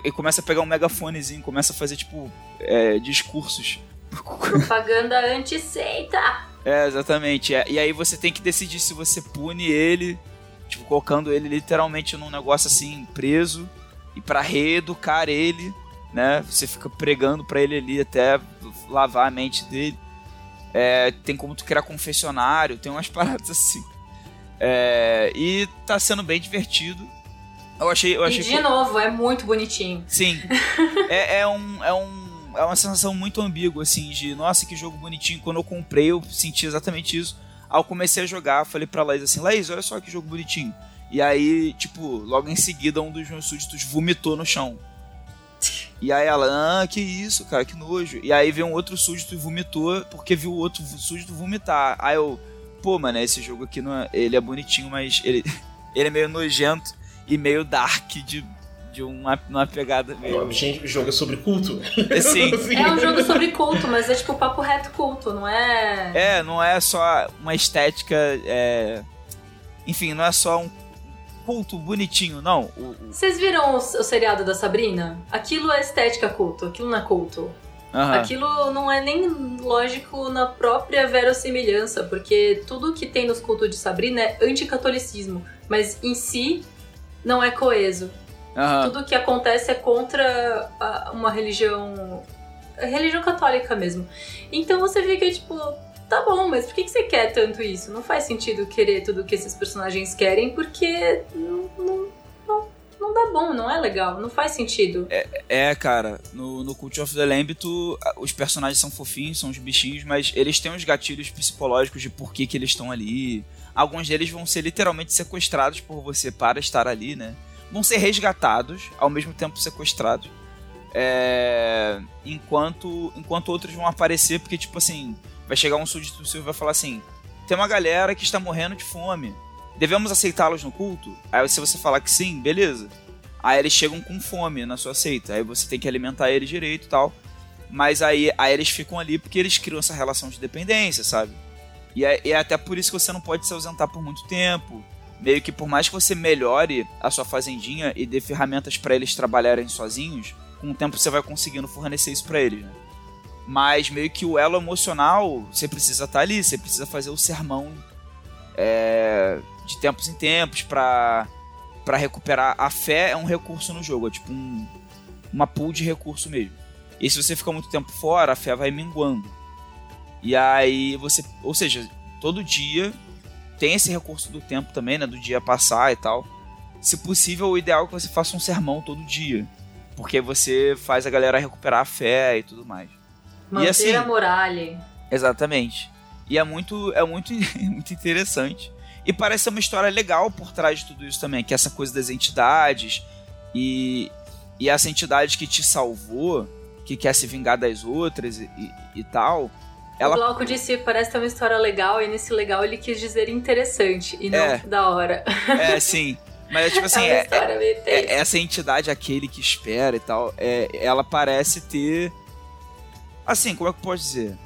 e começa a pegar um megafonezinho, começa a fazer, tipo, é, discursos. Propaganda anti-seita! É, exatamente. É, e aí você tem que decidir se você pune ele, tipo, colocando ele literalmente num negócio assim, preso, e para reeducar ele, né? Você fica pregando para ele ali até lavar a mente dele. É, tem como tu criar confessionário, tem umas paradas assim. É, e tá sendo bem divertido. Eu achei. Eu achei e de que... novo, é muito bonitinho. Sim. é, é, um, é, um, é uma sensação muito ambígua, assim, de nossa, que jogo bonitinho. Quando eu comprei, eu senti exatamente isso. Eu comecei a jogar, falei pra Laís assim, Laís, olha só que jogo bonitinho. E aí, tipo, logo em seguida um dos meus súditos vomitou no chão. E aí ela, ah, que isso, cara, que nojo. E aí veio um outro súdito e vomitou porque viu o outro súdito vomitar. Aí eu, pô, mano, esse jogo aqui não é, ele é bonitinho, mas ele, ele é meio nojento e meio dark de, de uma, uma pegada meio. Gente, o jogo é sobre culto. É, sim. é um jogo sobre culto, mas é tipo papo reto culto, não é. É, não é só uma estética. É... Enfim, não é só um culto bonitinho, não. Vocês viram o, o, seriado da Sabrina? Aquilo é estética culto, aquilo não é culto. Uhum. Aquilo não é nem lógico na própria verossimilhança, porque tudo que tem nos cultos de Sabrina é anticatolicismo, mas em si não é coeso. Uhum. Tudo que acontece é contra uma religião. religião católica mesmo. Então você fica tipo, tá bom, mas por que, que você quer tanto isso? Não faz sentido querer tudo que esses personagens querem, porque não, não, não, não dá bom, não é legal, não faz sentido. É, é cara, no, no Cult of the Lamb, tu, os personagens são fofinhos, são os bichinhos, mas eles têm uns gatilhos psicológicos de por que, que eles estão ali. Alguns deles vão ser literalmente sequestrados por você para estar ali, né? Vão ser resgatados, ao mesmo tempo sequestrados. É... Enquanto, enquanto outros vão aparecer, porque, tipo assim, vai chegar um súdito seu e vai falar assim: tem uma galera que está morrendo de fome. Devemos aceitá-los no culto? Aí se você falar que sim, beleza. Aí eles chegam com fome na sua seita. Aí você tem que alimentar eles direito e tal. Mas aí, aí eles ficam ali porque eles criam essa relação de dependência, sabe? E é, é até por isso que você não pode se ausentar por muito tempo. Meio que por mais que você melhore a sua fazendinha e dê ferramentas para eles trabalharem sozinhos, com o tempo você vai conseguindo fornecer isso para eles, né? Mas meio que o elo emocional, você precisa estar tá ali, você precisa fazer o sermão é, de tempos em tempos para para recuperar. A fé é um recurso no jogo, é tipo um, uma pool de recurso mesmo. E se você ficar muito tempo fora, a fé vai minguando. E aí você, ou seja, todo dia tem esse recurso do tempo também, né, do dia passar e tal. Se possível, o ideal é que você faça um sermão todo dia, porque você faz a galera recuperar a fé e tudo mais. Manter e assim, a moral. Exatamente. E é muito, é muito, muito interessante. E parece ser uma história legal por trás de tudo isso também, que é essa coisa das entidades e, e essa entidade que te salvou, que quer se vingar das outras e, e, e tal. Ela... O Glauco disse parece ter uma história legal, e nesse legal ele quis dizer interessante e não é, da hora. É, sim. Mas, tipo assim, é, é, é essa entidade, aquele que espera e tal, é, ela parece ter Assim, como é que eu posso dizer?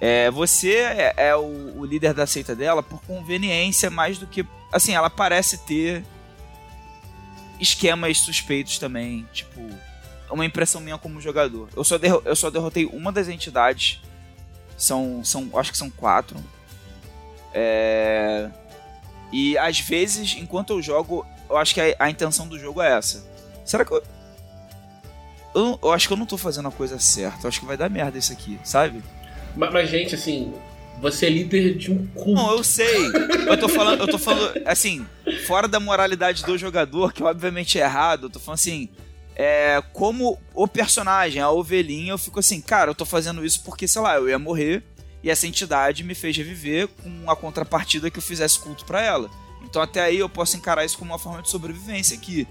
É, você é, é o, o, líder da seita dela por conveniência mais do que. Assim, ela parece ter esquemas suspeitos também. Tipo, uma impressão minha como jogador. Eu só, eu só derrotei uma das entidades. São, são. Acho que são quatro. É... E às vezes, enquanto eu jogo, eu acho que a, a intenção do jogo é essa. Será que eu, eu, eu, acho que eu não tô fazendo a coisa certa. Eu acho que vai dar merda isso aqui, sabe? Mas, mas gente, assim, você é líder de um culto. Não, eu sei. Eu tô falando, eu tô falando, assim, fora da moralidade do jogador, que obviamente é errado, eu tô falando assim. É, como o personagem, a ovelhinha, eu fico assim, cara, eu tô fazendo isso porque, sei lá, eu ia morrer e essa entidade me fez reviver com a contrapartida que eu fizesse culto para ela. Então até aí eu posso encarar isso como uma forma de sobrevivência aqui.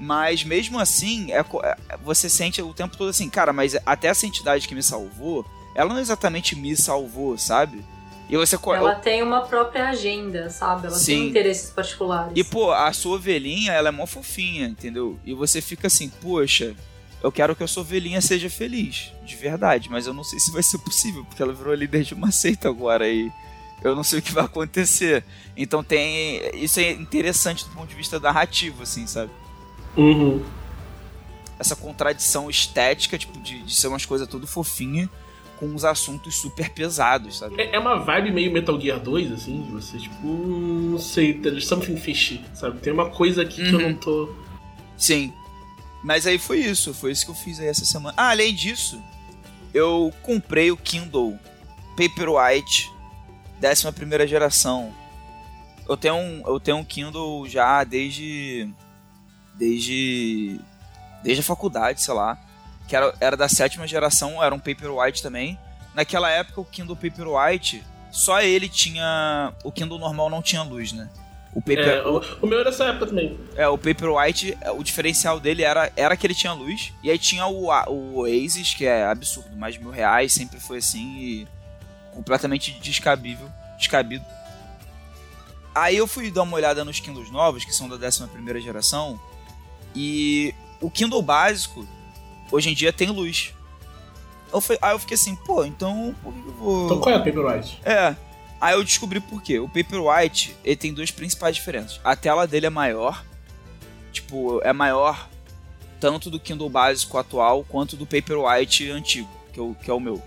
Mas mesmo assim, é, é, você sente o tempo todo assim, cara, mas até essa entidade que me salvou, ela não exatamente me salvou, sabe? E você Ela tem uma própria agenda, sabe? Ela Sim. tem interesses particulares. E, pô, a sua ovelhinha, ela é mó fofinha, entendeu? E você fica assim, poxa, eu quero que a sua ovelhinha seja feliz, de verdade, mas eu não sei se vai ser possível, porque ela virou líder de uma seita agora e eu não sei o que vai acontecer. Então tem. Isso é interessante do ponto de vista narrativo, assim, sabe? Uhum. essa contradição estética, tipo, de, de ser umas coisas tudo fofinha, com uns assuntos super pesados, sabe? É, é uma vibe meio Metal Gear 2, assim, de você, tipo, hum, não sei, there's something fishy, sabe? Tem uma coisa aqui que eu Uhum. não tô. Sim. Mas aí foi isso, foi isso que eu fiz aí essa semana. Ah, além disso, eu comprei o Kindle Paperwhite, 11 primeira geração. Eu tenho um, eu tenho um Kindle já desde desde desde a faculdade, sei lá, que era, era da sétima geração, era um Paperwhite também. Naquela época o Kindle Paperwhite, só ele tinha, o Kindle normal não tinha luz, né? O Paper, É, o, o meu era dessa época também. é, o Paperwhite, o diferencial dele era, era que ele tinha luz. E aí tinha o, A- o Oasis, que é absurdo, mais de mil reais, sempre foi assim e completamente descabível, descabido. Aí eu fui dar uma olhada nos Kindles novos, que são da 11 primeira geração, e o Kindle básico, hoje em dia tem luz. Eu fui- aí eu fiquei assim, pô, então eu vou... Então qual é o Paperwhite? É. Aí eu descobri por quê. O Paperwhite, ele tem duas principais diferenças. A tela dele é maior. Tipo, é maior tanto do Kindle básico atual quanto do Paperwhite antigo, que é o, que é o meu.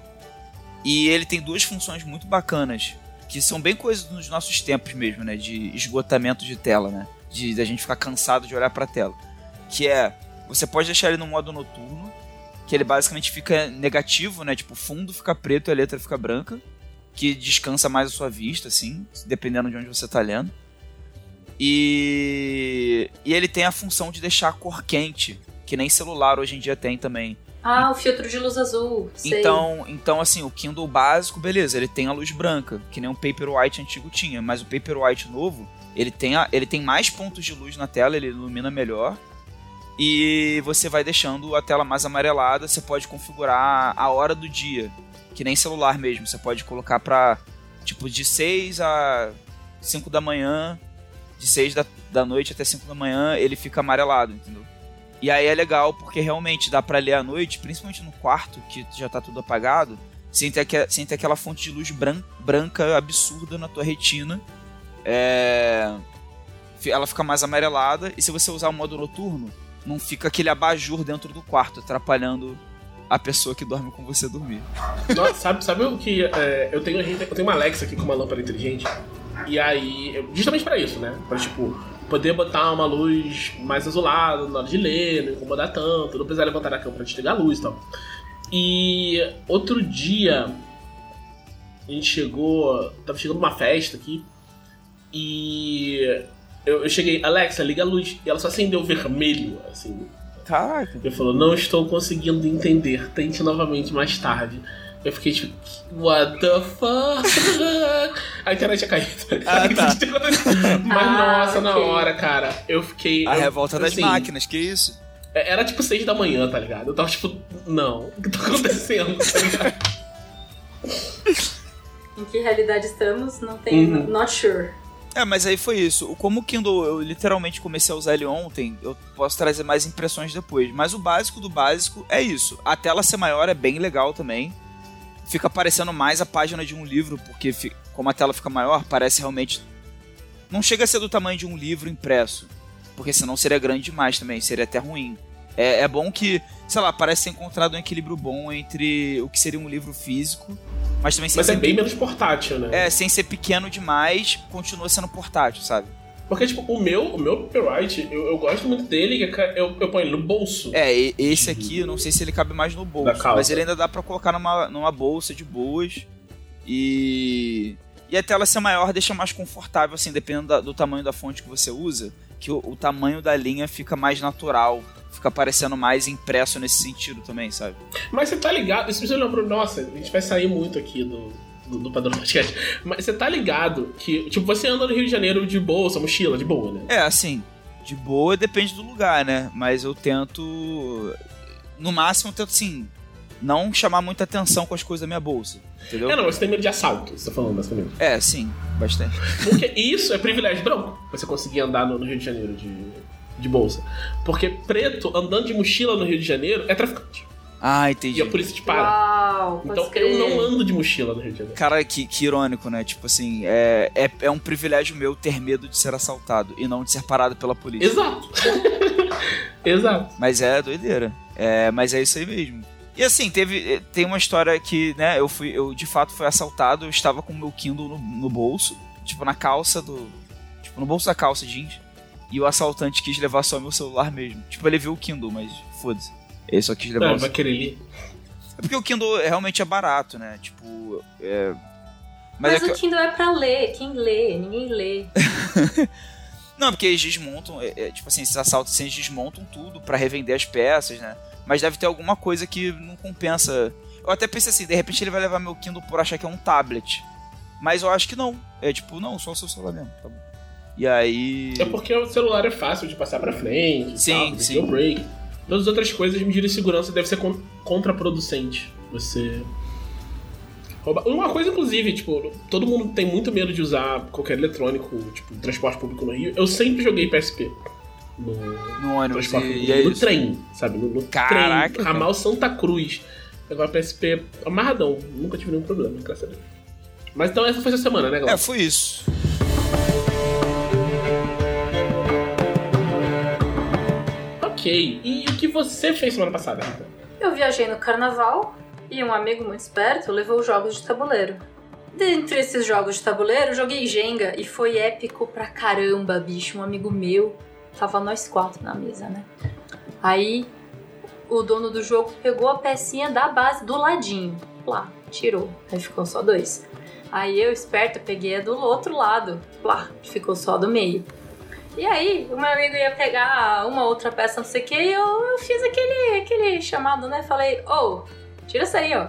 E ele tem duas funções muito bacanas, que são bem coisas dos nossos tempos mesmo, né? De esgotamento de tela, né? De da gente ficar cansado de olhar pra tela. Que é, você pode deixar ele no modo noturno, que ele basicamente fica negativo, né? Tipo, o fundo fica preto e a letra fica branca que descansa mais a sua vista, assim, dependendo de onde você tá lendo. E, e ele tem a função de deixar a cor quente, que nem celular hoje em dia tem também. Ah, o filtro de luz azul. Sei. Então, então, assim, o Kindle básico, beleza, ele tem a luz branca, que nem um Paperwhite antigo tinha, mas o Paperwhite novo, ele tem, a, ele tem mais pontos de luz na tela, ele ilumina melhor. E você vai deixando a tela mais amarelada, você pode configurar a hora do dia, que nem celular mesmo, você pode colocar pra, tipo, de 6 a 5 da manhã, de 6 da, da noite até 5 da manhã, ele fica amarelado, entendeu? E aí é legal porque realmente dá pra ler à noite, principalmente no quarto, que já tá tudo apagado, sem ter, aque- sem ter aquela fonte de luz bran- branca absurda na tua retina. É, Ela fica mais amarelada, e se você usar o modo noturno, não fica aquele abajur dentro do quarto, atrapalhando a pessoa que dorme com você dormir. Nossa, sabe, sabe o que? é, eu, tenho, eu tenho uma Alexa aqui com uma lâmpada inteligente. E aí, justamente pra isso, né? Pra, tipo, poder botar uma luz mais azulada na hora de ler, não incomodar tanto, não precisar levantar da cama pra desligar a luz e tal. E outro dia, a gente chegou. Tava chegando uma festa aqui. E eu, eu cheguei, Alexa, liga a luz. E ela só acendeu vermelho, assim. Caraca. Ele falou, não estou conseguindo entender, tente novamente mais tarde. Eu fiquei tipo, what the fuck? A internet tinha caído. Ah, tá. Mas Ah, nossa, na ok. hora, cara, eu fiquei. A eu- revolta das assim, máquinas, que isso? é- Era tipo seis da manhã, tá ligado? Eu tava tipo, não, o que tá acontecendo, tá ligado? Em que realidade estamos, não tem. Uhum. Not sure. É, mas aí foi isso. Como o Kindle eu literalmente comecei a usar ele ontem, eu posso trazer mais impressões depois. Mas o básico do básico é isso. A tela ser maior é bem legal também. Fica parecendo mais a página de um livro, porque como a tela fica maior, parece realmente. Não chega a ser do tamanho de um livro impresso. Porque senão seria grande demais também, seria até ruim. É, é bom que, sei lá, parece ter encontrado um equilíbrio bom entre o que seria um livro físico, mas também sem Mas ser é bem menos portátil, né? é, sem ser pequeno demais, continua sendo portátil, sabe? Porque, tipo, o meu, o meu Paperwhite, eu, eu gosto muito dele, que é- eu, eu ponho ele no bolso. É, esse aqui, eu não sei se ele cabe mais no bolso, mas ele ainda dá pra colocar numa, numa bolsa de boas. E. E a tela ser maior deixa mais confortável, assim, dependendo da- do tamanho da fonte que você usa, que o, o tamanho da linha fica mais natural, fica parecendo mais impresso nesse sentido também, sabe? Mas você tá ligado, isso me lembrou, nossa, a gente vai sair muito aqui do, do, do padrão podcast. Mas você tá ligado que, tipo, você anda no Rio de Janeiro de bolsa, mochila, de boa, né? É, assim, de boa depende do lugar, né? Mas eu tento. No máximo, eu tento, assim, não chamar muita atenção com as coisas da minha bolsa, entendeu? É, não, você tem medo de assalto, você tá falando, basicamente. É, sim, bastante. Porque isso é privilégio branco, você conseguir andar no, no Rio de Janeiro de, de bolsa. Porque preto andando de mochila no Rio de Janeiro é traficante. Ah, E entendi. a polícia te para. Uau, Então crer. eu não ando de mochila no Rio de Janeiro. Cara, que, que irônico, né? Tipo assim, é, é, é um privilégio meu ter medo de ser assaltado e não de ser parado pela polícia. Exato. Exato. Mas é doideira. É, mas é isso aí mesmo. E assim, teve, eh, tem uma história que, né, eu fui, eu de fato fui assaltado, eu estava com o meu Kindle no, no bolso, tipo, na calça do. Tipo, no bolso da calça jeans. E o assaltante quis levar só meu celular mesmo. Tipo, ele viu o Kindle, mas foda-se. Ele só quis levar Não, o vai querer ler. É porque o Kindle realmente é barato, né? Tipo. É... Mas, é o que- Kindle é pra ler. Quem lê? Ninguém lê. Não, porque eles desmontam, é, é, tipo assim, esses assaltos assim, eles desmontam tudo pra revender as peças, né? Mas deve ter alguma coisa que não compensa. Eu até pensei assim, de repente ele vai levar meu Kindle por achar que é um tablet. Mas eu acho que não. É tipo, não, só o seu celular mesmo, tá bom. E aí. É porque o celular é fácil de passar pra frente, Sim, tal, sim. break. Todas as outras coisas, medida de segurança deve ser con- contraproducente. Você. Uma coisa, inclusive, tipo, todo mundo tem muito medo de usar qualquer eletrônico, tipo, transporte público no Rio. Eu sempre joguei PSP. No No ônibus. E, público. e é no isso. trem, sabe? No, no Caraca, trem. Ramal Santa Cruz. Levar PSP amarradão. Nunca tive nenhum problema, graças a Deus. Mas então essa foi essa semana, né, É, galera? foi isso. E o que você fez semana passada? Eu viajei no carnaval e um amigo muito esperto levou jogos de tabuleiro. Dentre esses jogos de tabuleiro, joguei Jenga e foi épico pra caramba, bicho. Um amigo meu, tava nós quatro na mesa, né? Aí o dono do jogo pegou a pecinha da base do ladinho. Lá, tirou. Aí ficou só dois. Aí eu, esperto, peguei a do outro lado. Lá, ficou só do meio. E aí, o meu amigo ia pegar uma outra peça, não sei o que, e eu, eu fiz aquele, aquele chamado, né? Falei, ô, tira isso aí, ó.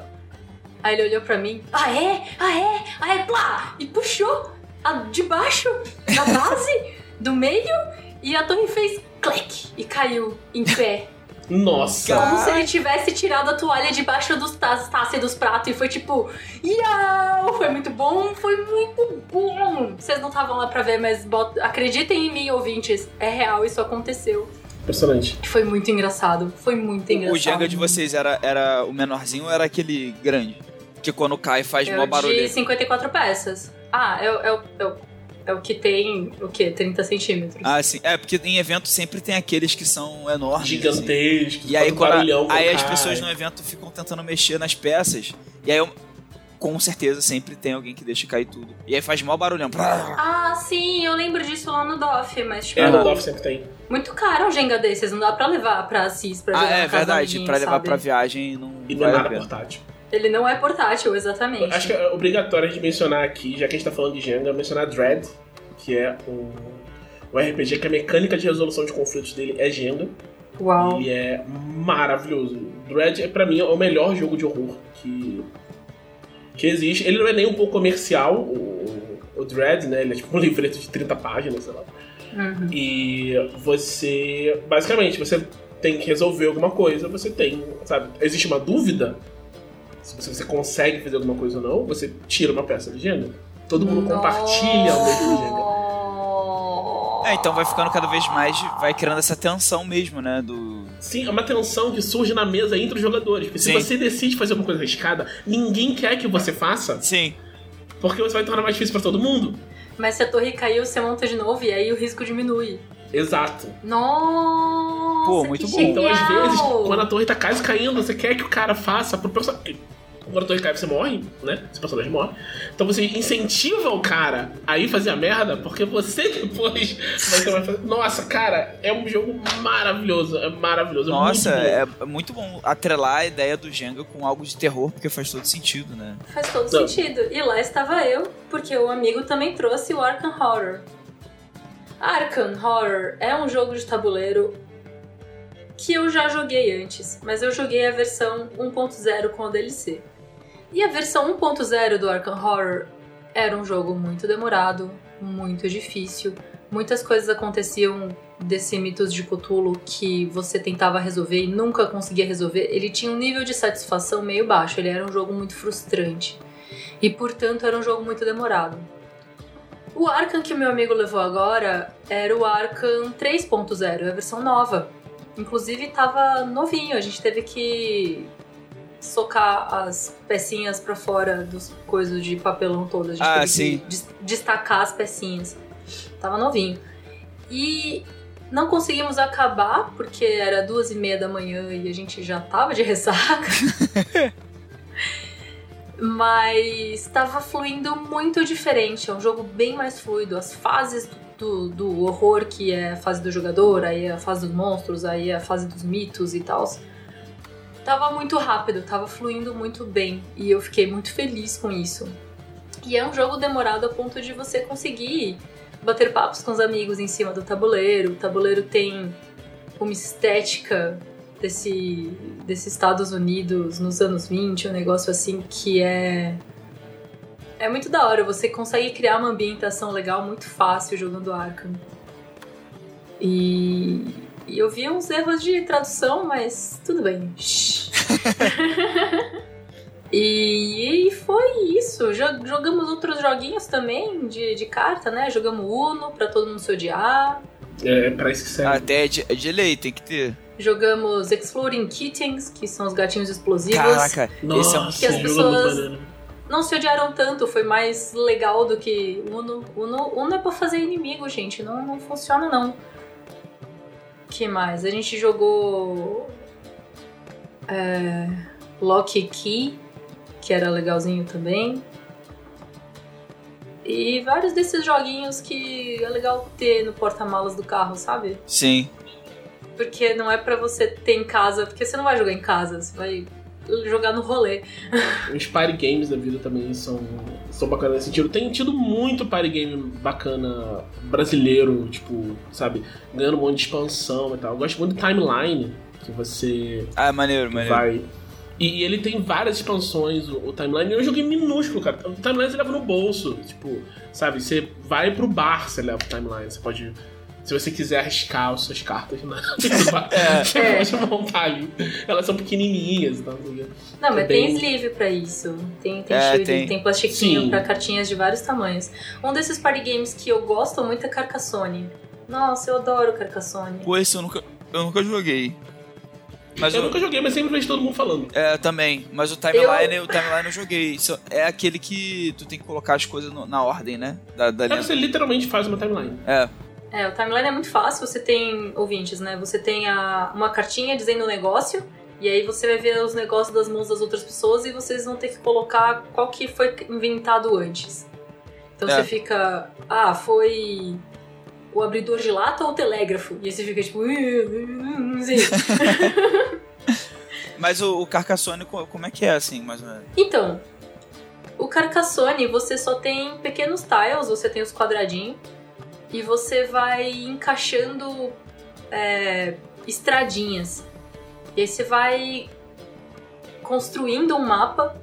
Aí ele olhou pra mim, ah é? Ah é? Ah é? Plá! E puxou a de baixo da base, do meio, e a torre fez clec e caiu em pé. Nossa! Como se ele tivesse tirado a toalha debaixo dos tas- taças e dos pratos e foi tipo, iau! Foi muito bom, foi muito bom! Vocês não estavam lá pra ver, mas bota- acreditem em mim, ouvintes, é real, isso aconteceu. Impressionante. Foi muito engraçado, foi muito engraçado. O Jenga de vocês era, era o menorzinho ou era aquele grande? Que quando cai faz É mó o de barulho. 54 peças. Ah, o- é, o- é, o- que tem, o quê? 30 centímetros. Ah, sim. É, porque em evento sempre tem aqueles que são enormes. assim. Gigantesco. E aí, um quando a- barulhão aí as pessoas no evento ficam tentando mexer nas peças. E aí, eu- com certeza, sempre tem alguém que deixa cair tudo. E aí faz mó barulhão. Ah, sim, eu lembro disso lá no DOF, mas tipo, É, no. DOF sempre tem. muito caro um Jenga desses, não dá pra levar pra Assis pra Ah, é verdade. Pra levar sabe? pra viagem não E não é nada portátil. Ele não é portátil, exatamente. Acho que é obrigatório a gente mencionar aqui, já que a gente tá falando de Jenga, mencionar Dread, que é um, um RPG que a mecânica de resolução de conflitos dele é Jenga. Uau. E é maravilhoso. Dread, é, pra mim, é o melhor jogo de horror que, que existe. Ele não é nem um pouco comercial, o, o Dread, né? Ele é tipo um livreto de 30 páginas, sei lá. Uhum. E você, basicamente, você tem que resolver alguma coisa, você tem, sabe, existe uma dúvida se você consegue fazer alguma coisa ou não, você tira uma peça de Jenga. Todo mundo compartilha o mesmo Jenga. É, então vai ficando cada vez mais. Vai criando essa tensão mesmo, né? Do. Sim, é uma tensão que surge na mesa entre os jogadores. Porque se Sim. você decide fazer alguma coisa arriscada, ninguém quer que você faça, Sim. porque você vai tornar mais difícil pra todo mundo. Mas se a torre caiu, você monta de novo e aí o risco diminui. Exato. Nossa! Pô, muito que bom. Então, às vezes, quando a torre tá quase caindo, você quer que o cara faça pro personagem. Quando a torre cai, você morre, né? Esse personagem morre. Então você incentiva o cara a ir fazer a merda, porque você depois vai ter mais. Nossa, cara, é um jogo maravilhoso. É maravilhoso. Nossa, é muito bom. é muito bom atrelar a ideia do Jenga com algo de terror, porque faz todo sentido, né? Faz todo Não. sentido. E lá estava eu, porque o amigo também trouxe o Arkham Horror. Arkham Horror é um jogo de tabuleiro que eu já joguei antes, mas eu joguei a versão 1.0 com a DLC. E a versão 1.0 do Arkham Horror era um jogo muito demorado, muito difícil. Muitas coisas aconteciam desse mitos de Cthulhu que você tentava resolver e nunca conseguia resolver. Ele tinha um nível de satisfação meio baixo, ele era um jogo muito frustrante. E portanto era um jogo muito demorado. O Arkham que o meu amigo levou agora era o Arkham 3.0, a versão nova. Inclusive tava novinho, a gente teve que socar as pecinhas pra fora dos coisas de papelão todas. A gente Ah, teve sim. que des- destacar as pecinhas. Tava novinho. E Não conseguimos acabar porque era duas e meia da manhã e a gente já tava de ressaca. Mas estava fluindo muito diferente. É um jogo bem mais fluido. As fases do, do horror, que é a fase do jogador, aí é a fase dos monstros, aí é a fase dos mitos e tal. Tava muito rápido, tava fluindo muito bem. E eu fiquei muito feliz com isso. E é um jogo demorado a ponto de você conseguir bater papos com os amigos em cima do tabuleiro. O tabuleiro tem uma estética desse, desse Estados Unidos nos anos 20, um negócio assim que é. É muito da hora, você consegue criar uma ambientação legal muito fácil jogando Arkham. E, e eu vi uns erros de tradução, mas tudo bem. E, e, foi isso. Jogamos outros joguinhos também de, de carta, né? Jogamos Uno pra todo mundo se odiar. É, parece que serve. Até é de, é de lei, tem que ter. Jogamos Exploding Kittens, que são os gatinhos explosivos. Caraca, Nossa, esse é um que as pessoas não se odiaram tanto, foi mais legal do que Uno. Uno, Uno é pra fazer inimigo, gente, não, não funciona não. que mais? A gente jogou é, Lock Key, que era legalzinho também. E vários desses joguinhos que é legal ter no porta-malas do carro, sabe? Sim. Porque não é para você ter em casa, porque você não vai jogar em casa, você vai jogar no rolê. Os party games da vida também são, são bacanas nesse sentido. Tem tido muito party game bacana brasileiro, tipo, sabe, ganhando um monte de expansão e tal. Eu gosto muito do timeline, que você. Ah, maneiro, maneiro. Vai. E, ele tem várias expansões, o, o timeline. Eu joguei minúsculo, cara. O timeline você leva no bolso. Tipo, sabe, você vai pro bar, você leva o timeline. Você pode se você quiser arriscar as suas cartas na é. você é. pode montar ali. Elas são pequenininhas, então. Não, mas bem... tem sleeve pra isso. Tem, tem é, shield, tem, tem plastiquinho Sim. pra cartinhas de vários tamanhos. Um desses party games que eu gosto muito é Carcassonne. Nossa, eu adoro Carcassonne. Pô, esse eu nunca, eu nunca joguei. Mas eu, eu nunca joguei, mas sempre vejo todo mundo falando. É, também. Mas o timeline, eu... o timeline eu joguei. Isso é aquele que tu tem que colocar as coisas no, na ordem, né? Da, da é, você literalmente faz uma timeline. É. É, o timeline é muito fácil, você tem ouvintes, né? Você tem a, uma cartinha dizendo o negócio, e aí você vai ver os negócios das mãos das outras pessoas e vocês vão ter que colocar qual que foi inventado antes. Então é. você fica, ah, foi o abridor de lata ou o telégrafo? E aí você fica tipo, não sei. Mas o, o Carcassonne, como é que é assim, mais ou menos? Então, o Carcassonne, você só tem pequenos tiles, você tem os quadradinhos, e você vai encaixando é, estradinhas. E aí você vai construindo um mapa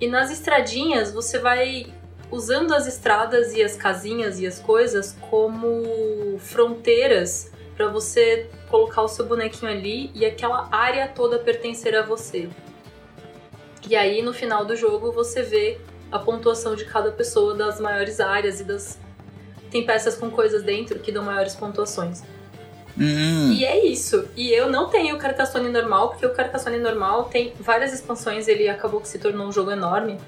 e nas estradinhas você vai usando as estradas e as casinhas e as coisas como fronteiras para você colocar o seu bonequinho ali e aquela área toda pertencer a você. E aí no final do jogo você vê a pontuação de cada pessoa das maiores áreas e das tem peças com coisas dentro que dão maiores pontuações. Hum. E é isso. E eu não tenho o Carcassonne normal, porque o Carcassonne normal tem várias expansões, ele acabou que se tornou um jogo enorme.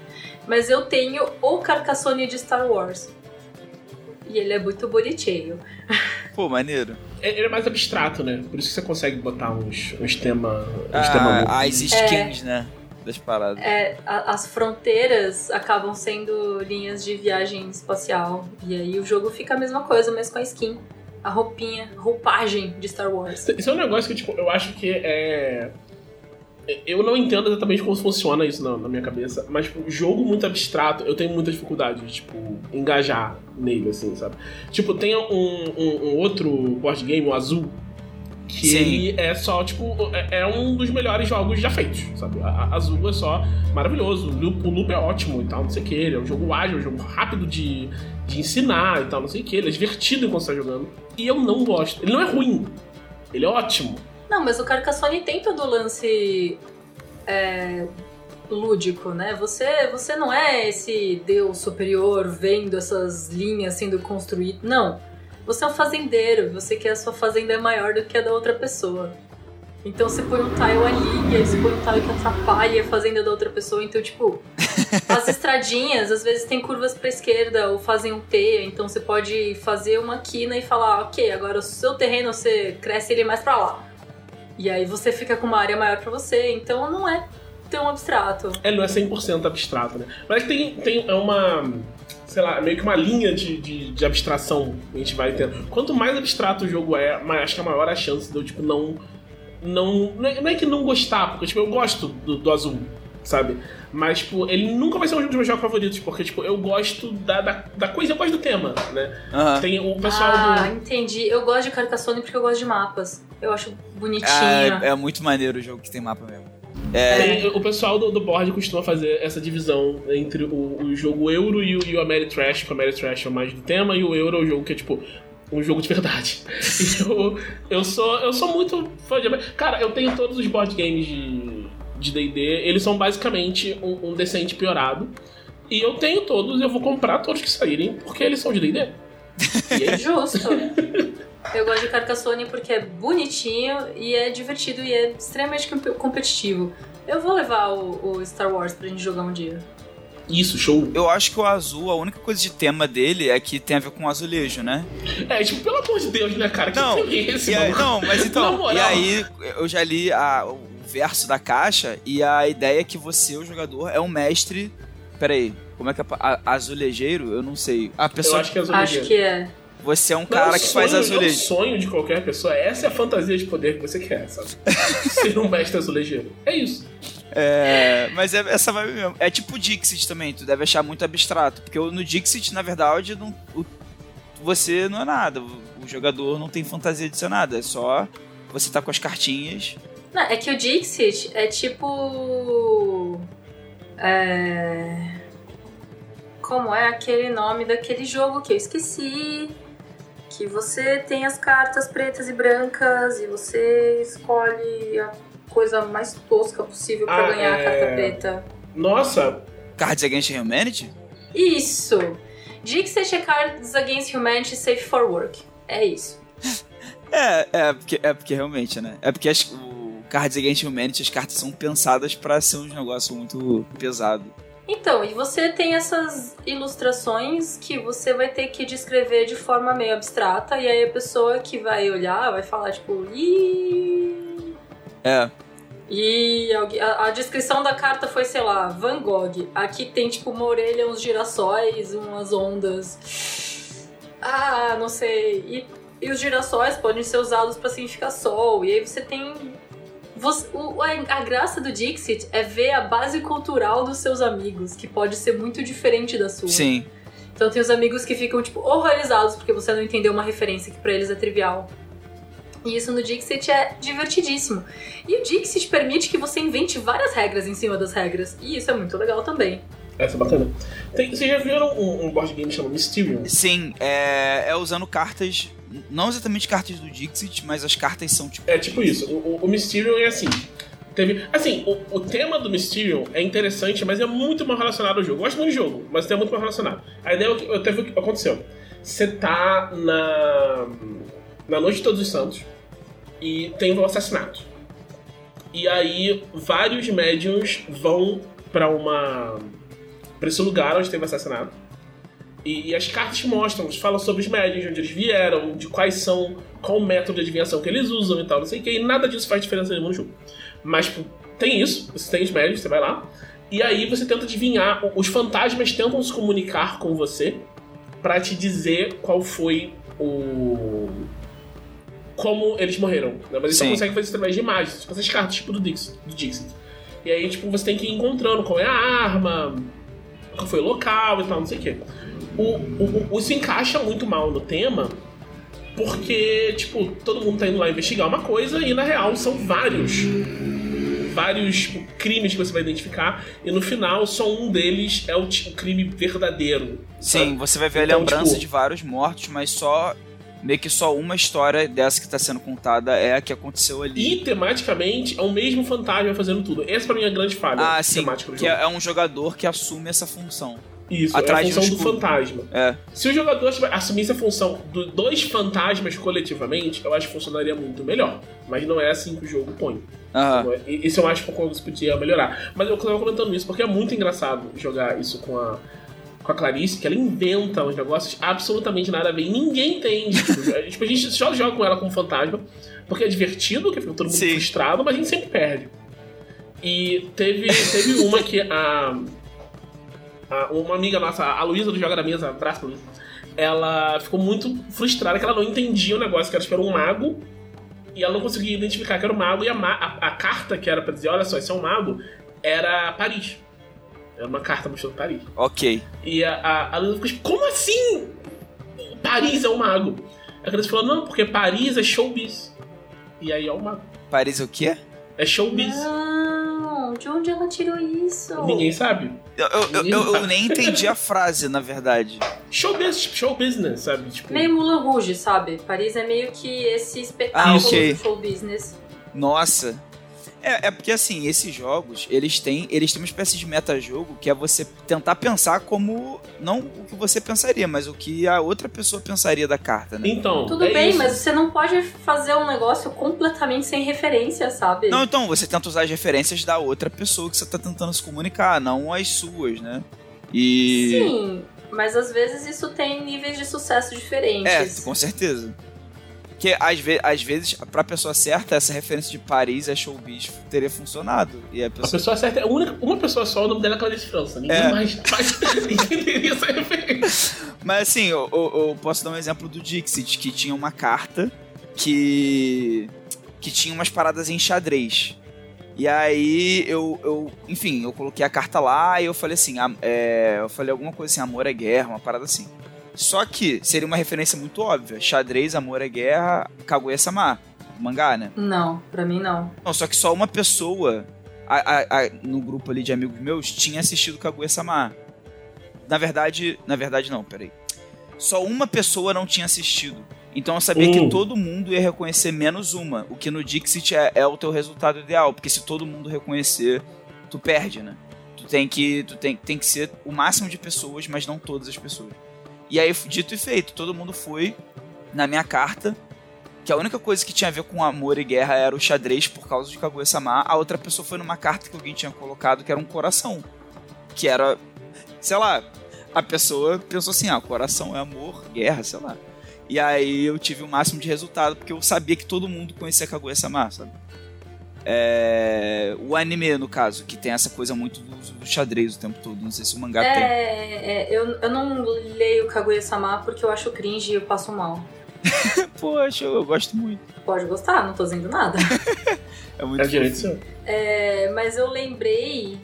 Mas eu tenho o Carcassonne de Star Wars. E ele é muito bonitinho. Pô, maneiro. É, ele é mais abstrato, né? Por isso que você consegue botar uns, uns temas. Uns ah, tema as skins, é. né? Das paradas. É, a, as fronteiras acabam sendo linhas de viagem espacial. E aí o jogo fica a mesma coisa, mas com a skin. A roupinha, roupagem de Star Wars. Isso é um negócio que, tipo, eu acho que é. Eu não entendo exatamente como funciona isso na, na minha cabeça, mas, tipo, jogo muito abstrato, eu tenho muita dificuldade de, tipo, engajar nele, assim, sabe? Tipo, tem um, um, um outro board game, o Azul, que Sim. ele é só, tipo, é, é, um dos melhores jogos já feitos, sabe? A, a Azul é só maravilhoso, o loop, o loop é ótimo e tal, não sei o que, ele é um jogo ágil, é um jogo rápido de, de ensinar e tal, não sei o que, ele é divertido enquanto você tá jogando. E eu não gosto. Ele não é ruim, ele é ótimo. Não, mas o Carcassonne tem todo o lance é, lúdico, né? Você, você não é esse deus superior vendo essas linhas sendo construídas. Não você é um fazendeiro, você quer a sua fazenda é maior do que a da outra pessoa. Então você põe um tile ali, e aí você põe um tile que atrapalha a fazenda da outra pessoa, então, tipo, As estradinhas, às vezes tem curvas pra esquerda ou fazem um T, então você pode fazer uma quina e falar, ok, agora o seu terreno você cresce ele mais pra lá. E aí você fica com uma área maior pra você, então não é tão abstrato. É, não é 100% abstrato, né? Mas tem, tem é uma, sei lá, meio que uma linha de, de, de abstração que a gente vai tendo. Quanto mais abstrato o jogo é, mais, acho que a maior a chance de eu, tipo, não... Não, não é, não é que não gostar, porque, tipo, eu gosto do, do azul, sabe? Mas, tipo, ele nunca vai ser um dos meus jogos favoritos, porque, tipo, eu gosto da, da, da coisa, eu gosto do tema, né? Aham. Tem o pessoal ah, do... entendi. Eu gosto de Carcassonne porque eu gosto de mapas. Eu acho bonitinho. Ah, é, é muito maneiro o jogo que tem mapa mesmo. É, Tem- o pessoal do, do board costuma fazer essa divisão entre o, o jogo Euro e o, e o Ameritrash, que o Ameritrash é o mais do tema, e o Euro é o jogo que é tipo um jogo de verdade. E eu, eu, sou, eu sou muito fã de. Cara, eu tenho todos os board games de de D&D, eles são basicamente um, um decente piorado. E eu tenho todos, eu vou comprar todos que saírem, porque eles são de D&D. E é. Justo. Eu gosto de Carcassonne porque é bonitinho e é divertido e é extremamente comp- competitivo. Eu vou levar o, o Star Wars pra gente jogar um dia. Isso, show. eu acho que o azul, a única coisa de tema dele é que tem a ver com o azulejo, né? É, tipo, pelo amor de Deus, né, cara? Que Não, é esse, E aí, não, mas então, moral. e aí eu já li a- o verso da caixa e a ideia é que você, o jogador, é um mestre. Peraí, como é que é? a- Azulejeiro? Eu não sei. A Eu pessoa. acho que é Acho azulejo. que é. Você é um Não, cara que o faz sonho- azulejo. É o sonho de qualquer pessoa. Essa é a fantasia de poder que você quer, sabe? Ser um mestre azulejeiro. É isso. É, mas é essa vibe mesmo. É tipo Dixit também, tu deve achar muito abstrato. Porque no Dixit, na verdade, não- o- você não é nada. O, o jogador não tem fantasia de ser nada. É só você tá com as cartinhas. Não, é que o Dixit é tipo. É. Como é aquele nome daquele jogo que eu esqueci? Que você tem as cartas pretas e brancas e você escolhe a coisa mais tosca possível pra Ah, ganhar a é. carta preta. Nossa, Cards Against Humanity? Isso! Dixit é Cards Against Humanity Safe for Work. É isso. É, é porque, é porque realmente, né? É porque as, o Cards Against Humanity, as cartas são pensadas pra ser um negócio muito pesado. Então, e você tem essas ilustrações que você vai ter que descrever de forma meio abstrata, e aí a pessoa que vai olhar vai falar, tipo, Ih... É, E a, a descrição da carta foi, sei lá, Van Gogh. Aqui tem, tipo, uma orelha, uns girassóis, umas ondas. Ah, não sei. E, e os girassóis podem ser usados pra significar sol. E aí você tem. Você- o- a, a graça do Dixit é ver a base cultural dos seus amigos, que pode ser muito diferente da sua. sim. Então tem os amigos que ficam, tipo, horrorizados porque você não entendeu uma referência que pra eles é trivial. E isso no Dixit é divertidíssimo. E o Dixit permite que você invente várias regras em cima das regras. E isso é muito legal também. essa é bacana. Tem, vocês já viram um, um board game chamado Mysterium? Sim, é, é usando cartas. Não exatamente cartas do Dixit, mas as cartas são tipo. É tipo isso. O, o, é assim. Teve, assim, o, o tema do Mysterium é interessante, mas é muito mal relacionado ao jogo. Eu gosto muito do jogo, mas é muito mal relacionado. A ideia é o que eu teve o que aconteceu. Você tá na na noite de Todos os Santos e tem um assassinato. E aí vários médiums vão pra uma para esse lugar onde teve o assassinato. E, e as cartas mostram, falam sobre os médiums, de onde eles vieram, de quais são, qual o método de adivinhação que eles usam e tal, não sei o que, e nada disso faz diferença nenhuma no jogo. Mas tipo, tem isso, você tem os médiums, você vai lá, e aí você tenta adivinhar, os fantasmas tentam se comunicar com você pra te dizer qual foi o. como eles morreram. Né? Mas eles só Sim. conseguem fazer isso através de imagens, com essas cartas, tipo do Dixit. Do Dixit. E aí, tipo, você tem que ir encontrando qual é a arma, qual foi o local e tal, não sei o quê. O, o, isso encaixa muito mal no tema, porque, tipo, todo mundo tá indo lá investigar uma coisa e na real são vários. Vários tipo, crimes que você vai identificar, e no final só um deles é o, o crime verdadeiro. Sim, sabe? você vai ver a Então, lembrança tipo- de vários mortos, mas só. Meio que só uma história dessa que tá sendo contada é a que aconteceu ali. E tematicamente é o mesmo fantasma fazendo tudo. Essa pra mim é a grande falha ah, sim. Que é é um jogador que assume essa função. Isso, Atrás é a função do escudo. fantasma. É. Se o jogador assumisse a função do- dos fantasmas coletivamente, eu acho que funcionaria muito melhor. Mas não é assim que o jogo põe. É- e- Isso eu acho que o Congress podia melhorar. Mas eu tava comentando isso porque é muito engraçado jogar isso com a, com a Clarice, que ela inventa uns negócios absolutamente nada a ver. E ninguém entende. tipo, a- tipo, a gente só joga com ela como fantasma, porque é divertido, que fica todo mundo Sim. frustrado, mas a gente sempre perde. E teve, teve uma que a- Uma amiga nossa, a Luísa do Joga da Mesa, abraço pra Luísa, ela ficou muito frustrada que ela não entendia o negócio, que ela esperou um mago e ela não conseguia identificar que era o mago, e a, ma- a- a carta que era pra dizer, olha só, esse é um mago, era Paris. Era uma carta mostrando Paris. Ok. E a, a, a Luísa ficou tipo, como assim? Paris é um mago. A Clarice falou, não, porque Paris é showbiz. E aí é o mago. Paris é o quê? É showbiz. Não, de onde ela tirou isso? Ninguém sabe. Eu, eu, eu- eu nem entendi a frase, na verdade. Showbiz, show business, sabe? Tipo, Meio Moulin Rouge, sabe? Paris é meio que esse espetáculo Ah, ok. do show business. Nossa. É, é porque assim, esses jogos, eles têm, eles têm uma espécie de metajogo que é você tentar pensar como não o que você pensaria, mas o que a outra pessoa pensaria da carta, né? Então, Tudo é bem, isso. mas você não pode fazer um negócio completamente sem referência, sabe? Não, então, você tenta usar as referências da outra pessoa que você tá tentando se comunicar, não as suas, né? E. Sim, mas às vezes isso tem níveis de sucesso É, diferentes. com certeza. Porque às, ve às vezes, pra pessoa certa, essa referência de Paris é showbiz teria funcionado. E a A pessoa. pessoa certa é a única, uma pessoa só, o nome dela é Clarice França. Ninguém É. mais faz. Ninguém teria essa referência. Mas assim, eu, eu- eu posso dar um exemplo do Dixit, que tinha uma carta que. que tinha umas paradas em xadrez. E aí eu, eu enfim, eu coloquei a carta lá e eu falei assim, é, eu falei alguma coisa assim, amor é guerra, uma parada assim. Só que seria uma referência muito óbvia. Xadrez, amor é guerra, Kaguya-sama. Mangá, né? Não, pra mim não. Não, só que só uma pessoa a- a- a- no grupo ali de amigos meus tinha assistido Kaguya-sama. Na verdade, na verdade não, peraí. Só uma pessoa não tinha assistido. Então eu sabia Hum. que todo mundo ia reconhecer menos uma. O que no Dixit é, é o teu resultado ideal. Porque se todo mundo reconhecer, tu perde, né? Tu tem que, tu tem, tem que ser o máximo de pessoas, mas não todas as pessoas. E aí, dito e feito, todo mundo foi na minha carta que a única coisa que tinha a ver com amor e guerra era o xadrez por causa de Kaguya-sama. A outra pessoa foi numa carta que alguém tinha colocado que era um coração. Que era, sei lá, a pessoa pensou assim: ah, coração é amor, guerra, sei lá. E aí eu tive o máximo de resultado porque eu sabia que todo mundo conhecia Kaguya-sama, sabe? É... O anime, no caso, que tem essa coisa muito do, do xadrez o tempo todo. Não sei se o mangá tem. É, é, eu, eu não leio Kaguya-sama porque eu acho cringe e eu passo mal. Poxa, eu gosto muito. Pode gostar, não tô dizendo nada. É muito É seu. É, mas eu lembrei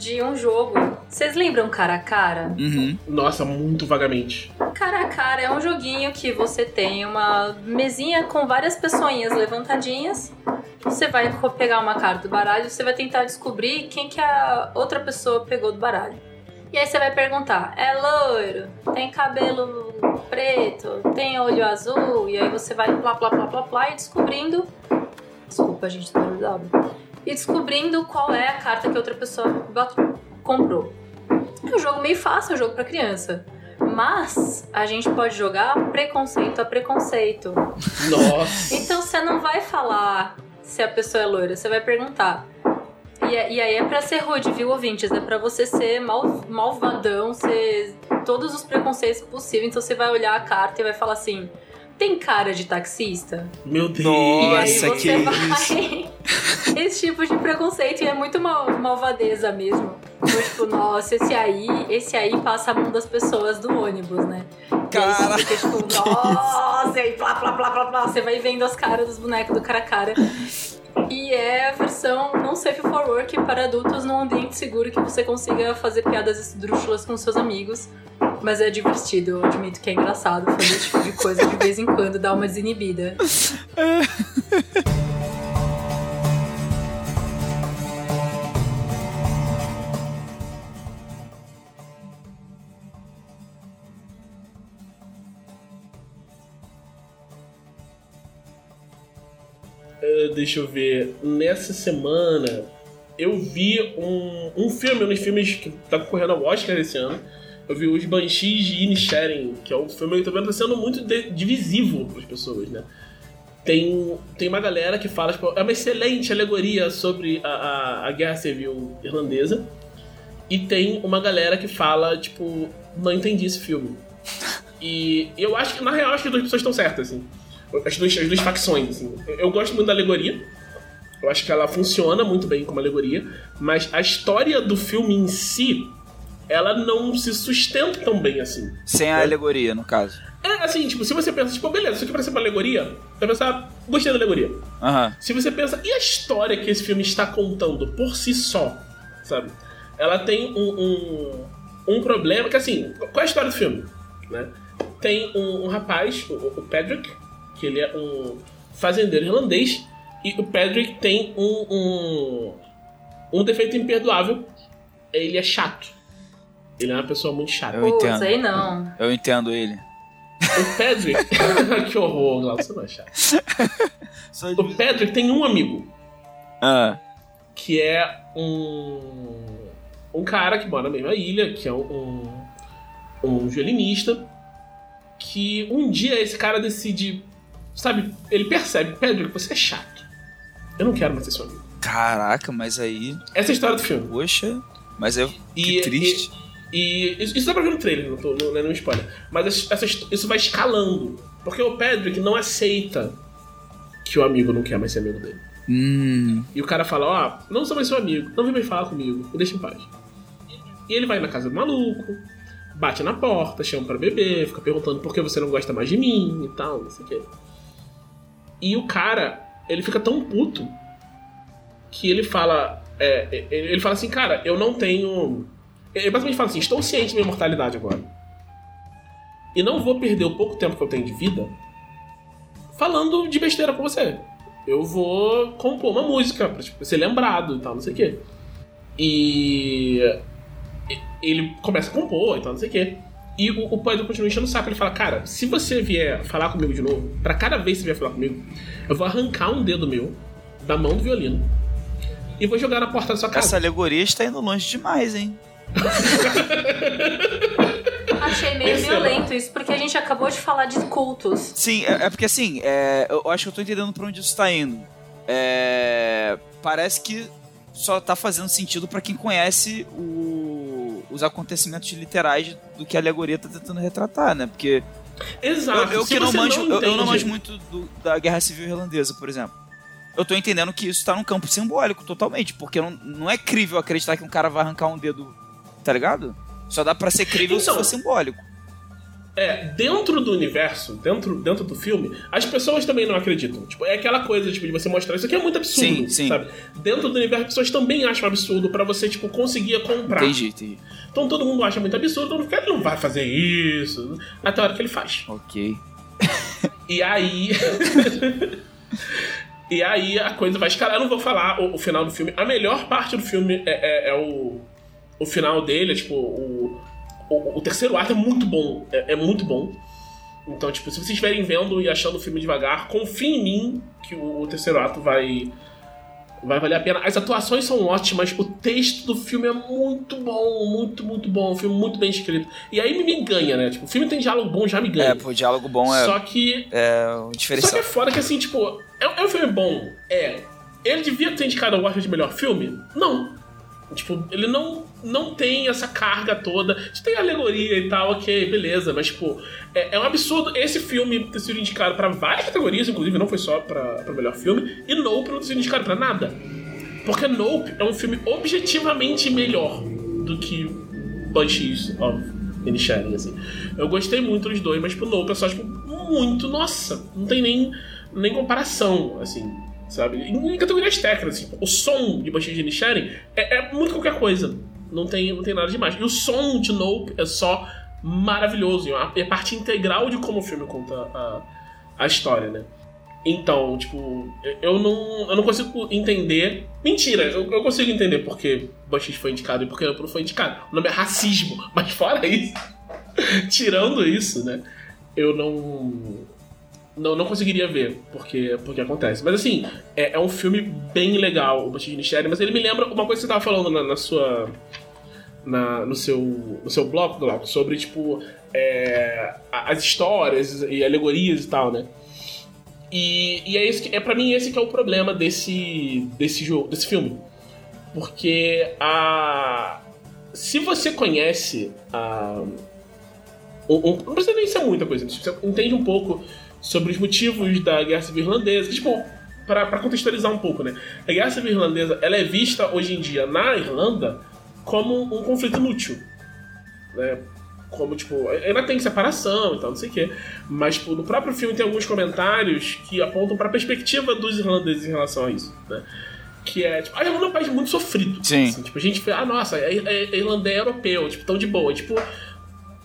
de um jogo. Vocês lembram Cara a Cara? Uhum. Nossa, muito vagamente. Cara a Cara é um joguinho que você tem uma mesinha com várias pessoinhas levantadinhas. Você vai pegar uma carta do baralho, você vai tentar descobrir quem que a outra pessoa pegou do baralho. E aí você vai perguntar: é loiro? Tem cabelo preto? Tem olho azul? E aí você vai plá, plá, plá, plá, plá e descobrindo. Desculpa, gente, do W. E descobrindo qual é a carta que a outra pessoa comprou. É um jogo meio fácil, é um jogo pra criança. Mas a gente pode jogar preconceito a preconceito. Nossa. Então você não vai falar se a pessoa é loira, você vai perguntar. E, é- e aí é pra ser rude, viu, ouvintes? É pra você ser mal, malvadão, ser todos os preconceitos possíveis. Então você vai olhar a carta e vai falar assim: tem cara de taxista? Meu Deus. Nossa, e aí que você vai. Esse tipo de preconceito e é muito mal, malvadeza mesmo. Então, tipo, nossa, esse aí, esse aí passa a mão das pessoas do ônibus, né? Cara, fica tipo, nossa, e aí plá, plá, plá, plá, plá. Você vai vendo as caras dos bonecos do cara a cara. E é a versão não safe for work para adultos num ambiente seguro que você consiga fazer piadas esdrúxulas com seus amigos. Mas é divertido, eu admito que é engraçado fazer esse tipo de coisa de vez em quando, dar uma desinibida. deixa eu ver. Nessa semana eu vi um, um filme, um dos filmes que tá concorrendo ao Oscar esse ano, eu vi os Banshees de Inisherin, que é um filme que eu tô vendo tá sendo muito divisivo para as pessoas, né? Tem, tem uma galera que fala, tipo, é uma excelente alegoria sobre a, a, a guerra civil irlandesa. E tem uma galera que fala, tipo, não entendi esse filme. E eu acho que, na real, acho que as duas pessoas estão certas, assim. As duas, as duas facções, assim. Eu, eu gosto muito da alegoria. Eu acho que ela funciona muito bem como alegoria. Mas a história do filme em si, ela não se sustenta tão bem assim. Sem a alegoria, no caso. É assim, tipo, se você pensa, tipo, beleza, isso aqui parece uma alegoria, você vai pensar, gostei da alegoria. Aham. Se você pensa, e a história que esse filme está contando por si só, sabe? Ela tem um, um, um problema, que assim, qual é a história do filme? Né? Tem um, um rapaz, o, o Patrick, que ele é um fazendeiro irlandês, e o Patrick tem um, um, um defeito imperdoável, ele é chato. Ele é uma pessoa muito chata. Eu Putz, entendo. aí não. Eu entendo ele. O Patrick. que horror, Glauco, você não é chato. O Patrick tem um amigo, Ah, que é um. Um cara que mora na mesma ilha, que é um. Um, um violinista. Que um dia esse cara decide. Sabe, ele percebe, Patrick, você é chato. Eu não quero mais ser seu amigo. caraca, mas aí. Essa é a história do filme. Poxa, mas. Que E- triste. E isso, isso dá pra ver no trailer, não, tô, não é nenhum spoiler. Mas essa- essa- isso vai escalando. Porque o Patrick não aceita que o amigo não quer mais ser amigo dele. Hum. E o cara fala, ó, não sou mais seu amigo, não vem mais falar comigo, me deixa em paz. E ele vai na casa do maluco, bate na porta, chama pra beber, fica perguntando por que você não gosta mais de mim e tal, não sei o quê. E o cara, ele fica tão puto que ele fala. é, é, ele fala assim, cara, eu não tenho. Ele basicamente fala assim, estou ciente da minha mortalidade agora. E não vou perder o pouco tempo que eu tenho de vida falando de besteira com você. Eu vou compor uma música pra tipo, ser lembrado e tal, não sei o quê. E ele começa a compor e tal, não sei o quê. E o, o Pedro continua enchendo o saco. Ele fala, cara, se você vier falar comigo de novo, pra cada vez que você vier falar comigo, eu vou arrancar um dedo meu da mão do violino e vou jogar na porta da sua casa. Essa alegoria está indo longe demais, hein? Achei meio Perceba. violento isso, porque a gente acabou de falar de cultos. Sim, é, é porque assim, é, eu acho que eu tô entendendo pra onde isso tá indo. É, parece que só tá fazendo sentido pra quem conhece o- os acontecimentos literais do que a alegoria tá tentando retratar, né? Porque Exato. eu, eu Se que não manjo, eu, eu não manjo muito do- da Guerra Civil Irlandesa, por exemplo. Eu tô entendendo que isso tá num campo simbólico totalmente, porque não, não é crível acreditar que um cara vai arrancar um dedo, tá ligado? Só dá pra ser crível se Então, for simbólico. É, dentro do universo, dentro, dentro do filme, as pessoas também não acreditam. Tipo, é aquela coisa tipo, de você mostrar isso aqui é muito absurdo, Sim, sim. sabe? Dentro do universo, as pessoas também acham absurdo pra você, tipo, conseguir comprar. Entendi, entendi. Então todo mundo acha muito absurdo, todo fica, ele não vai fazer isso. Até a hora que ele faz. Ok. E aí. e aí a coisa vai escalar. Eu não vou falar o, o final do filme. A melhor parte do filme é, é- é o, o final dele, é tipo, o, o, o terceiro ato é muito bom. É, é muito bom. Então, tipo, se vocês estiverem vendo e achando o filme devagar, confie em mim que o, o terceiro ato vai. Vai valer a pena. As atuações são ótimas, o texto do filme é muito bom, muito, muito bom. Um filme muito bem escrito. E aí me, me ganha, né? Tipo, o filme tem diálogo bom, já me ganha. É, pô, diálogo bom é, Só que é um só diferencial. que é foda que assim, tipo, é, é um filme bom? É. Ele devia ter indicado ao Oscar de melhor filme? Não. Tipo, ele não, não tem essa carga toda. Tem alegoria e tal, ok, beleza, mas, tipo, é, é um absurdo esse filme ter sido indicado pra várias categorias, inclusive, não foi só pra, pra melhor filme, e Nope não ter sido indicado pra nada. Porque Nope é um filme objetivamente melhor do que Banshees of Inisherin, assim. Eu gostei muito dos dois, mas, tipo, Nope é só, tipo, muito, nossa, não tem nem, nem comparação, assim, sabe? Em, categorias técnicas, assim, o som de Banshees de Inisherin é, é muito qualquer coisa. Não tem, não tem nada demais. E o som de Nope é só maravilhoso. É é parte integral de como o filme conta a, a história, né? Então, tipo, eu não, eu não consigo entender. Mentira, eu, eu consigo entender porque Banshees foi indicado e porque não foi indicado. O nome é racismo. Mas fora isso, tirando isso, né? Eu não. Não, não conseguiria ver porque, porque acontece. Mas assim, é, é um filme bem legal, o Banshees de mas ele me lembra uma coisa que você tava falando na, na sua. na, no, seu, no seu bloco, Glauco, sobre, tipo, é, as histórias e alegorias e tal, né? E, e é isso que, é para mim esse que é o problema desse desse jogo, desse filme. Porque a se você conhece a um, um, não precisa nem ser muita coisa, você entende um pouco sobre os motivos da Guerra Civil Irlandesa, tipo, para contextualizar um pouco, né? A Guerra Civil Irlandesa, ela é vista hoje em dia na Irlanda como um conflito inútil, né? como, tipo, ainda tem separação e tal, não sei o quê. Mas, tipo, no próprio filme tem alguns comentários que apontam para a perspectiva dos irlandeses em relação a isso, né? Que é, tipo, a Irlanda é um país muito sofrido. Sim. Assim, tipo, a gente fala, ah, nossa, a Irlanda é europeu, tipo, tão de boa. Tipo,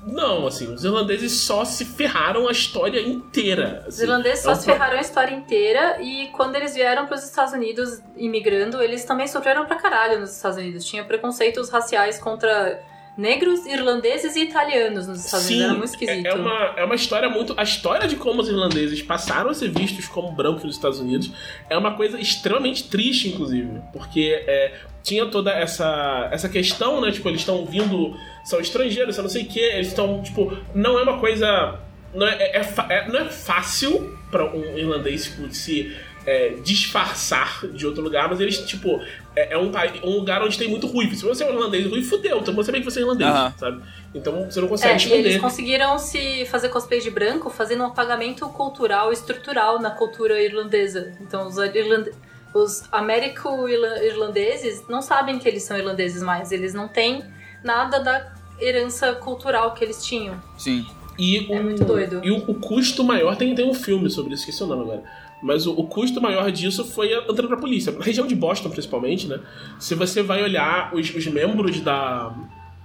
não, assim, os irlandeses só se ferraram a história inteira. Assim. Os irlandeses só é um... se ferraram a história inteira e quando eles vieram para os Estados Unidos imigrando, eles também sofreram pra caralho nos Estados Unidos. Tinha preconceitos raciais contra negros, irlandeses e italianos nos Estados Unidos. Era muito esquisito. É, é, uma, é uma história muito. A história de como os irlandeses passaram a ser vistos como brancos nos Estados Unidos é uma coisa extremamente triste, inclusive. Porque é, tinha toda essa, essa questão, né? Tipo, eles estão vindo. São estrangeiros, são não sei o quê. Eles estão. Tipo, não é uma coisa. Não é, é, é não é fácil para um irlandês tipo, se é, disfarçar de outro lugar, mas eles, tipo, é, é um, um, lugar onde tem muito ruivo. Se você é um irlandês ruivo, fudeu, então você saber que você é irlandês, sabe? Então você não consegue é, esconder. eles conseguiram se fazer cosplay de branco fazendo um apagamento cultural estrutural na cultura irlandesa. Então os irlandeses os américo-irlandeses não sabem que eles são irlandeses mais. Eles não têm nada da herança cultural que eles tinham. Sim. E é o, muito doido. E o, o, custo maior, tem, tem um filme sobre isso, esqueci o nome agora mas o, o, custo maior disso foi entrando pra polícia. Na região de Boston, principalmente, né? Se você vai olhar os, os membros da,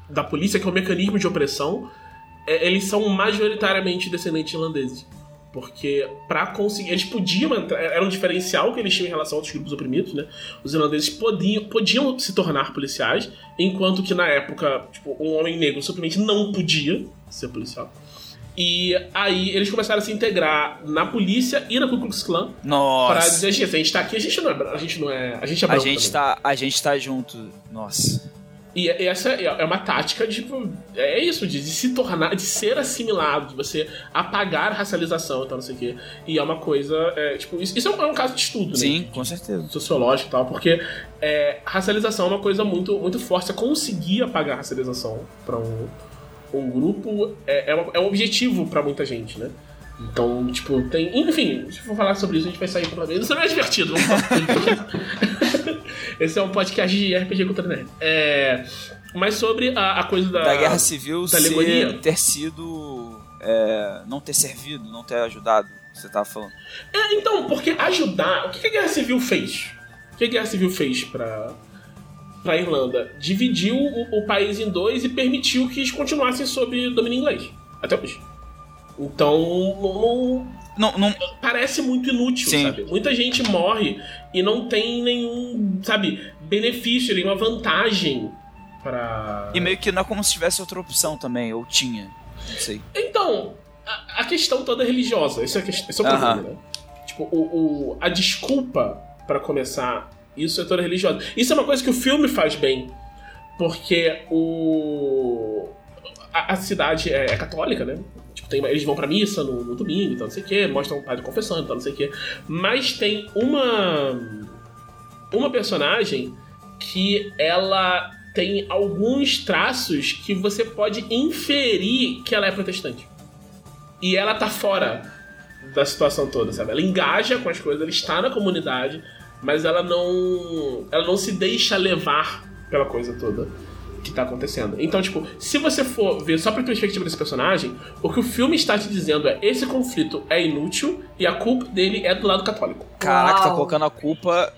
da polícia, que é o mecanismo de opressão, é, eles são majoritariamente descendentes irlandeses. Porque para conseguir. Eles podiam entrar. Era um diferencial que eles tinham em relação a outros grupos oprimidos, né? Os irlandeses podiam, podiam se tornar policiais, enquanto que na época, tipo, um homem negro simplesmente não podia ser policial. E aí eles começaram a se integrar na polícia e na Ku Klux Klan. Nossa. Pra dizer, gente, a gente tá aqui, a gente não é. A gente não é. A gente é a gente tá A gente tá junto. Nossa. E essa é uma tática de. Tipo, é isso, de, de, se tornar, de ser assimilado, de você apagar a racialização e tal, não sei o quê. E é uma coisa. É, tipo, isso, isso é, um, é, um, caso de estudo, Sim, né? com certeza. Sociológico e tal, porque é, racialização é uma coisa muito, muito forte. Você conseguir apagar a racialização pra um um grupo é, é, uma, é um objetivo para muita gente, né? Então, tipo, tem. Enfim, se for falar sobre isso, a gente vai sair pela vez. Isso não é divertido, vamos falar. Esse é um podcast de RPG contra nerd. É, mas sobre a, a coisa da. Da guerra civil da ser, ter sido. É, não ter servido, não ter ajudado, você tava falando. É, então, porque ajudar. O que a guerra civil fez? O que a guerra civil fez pra, para a Irlanda, dividiu o, o, país em dois e permitiu que eles continuassem sob domínio inglês. Até hoje. Então, não, não, não... parece muito inútil, Sim. sabe? Muita gente morre e não tem nenhum, sabe, benefício, nenhuma vantagem para E meio que não é como se tivesse outra opção também, ou tinha. Não sei. Então, a, a questão toda é religiosa. Esse é, esse é o problema, uh -huh. né? Tipo, o, o, a desculpa para começar isso é toda religiosa. Isso é uma coisa que o filme faz bem. Porque o. A, a cidade é, é, católica, né? Tipo, tem, eles vão pra missa no, no domingo, então não sei o quê, mostram o padre confessando, então não sei o quê. Mas tem uma. Uma personagem que ela tem alguns traços que você pode inferir que ela é protestante. E ela tá fora da situação toda, sabe? Ela engaja com as coisas, ela está na comunidade, mas ela não ela não se deixa levar pela coisa toda que tá acontecendo. Então, tipo, se você for ver só pra perspectiva desse personagem, o que o filme está te dizendo é esse conflito é inútil e a culpa dele é do lado católico. Caraca, tá Uau. tá colocando a culpa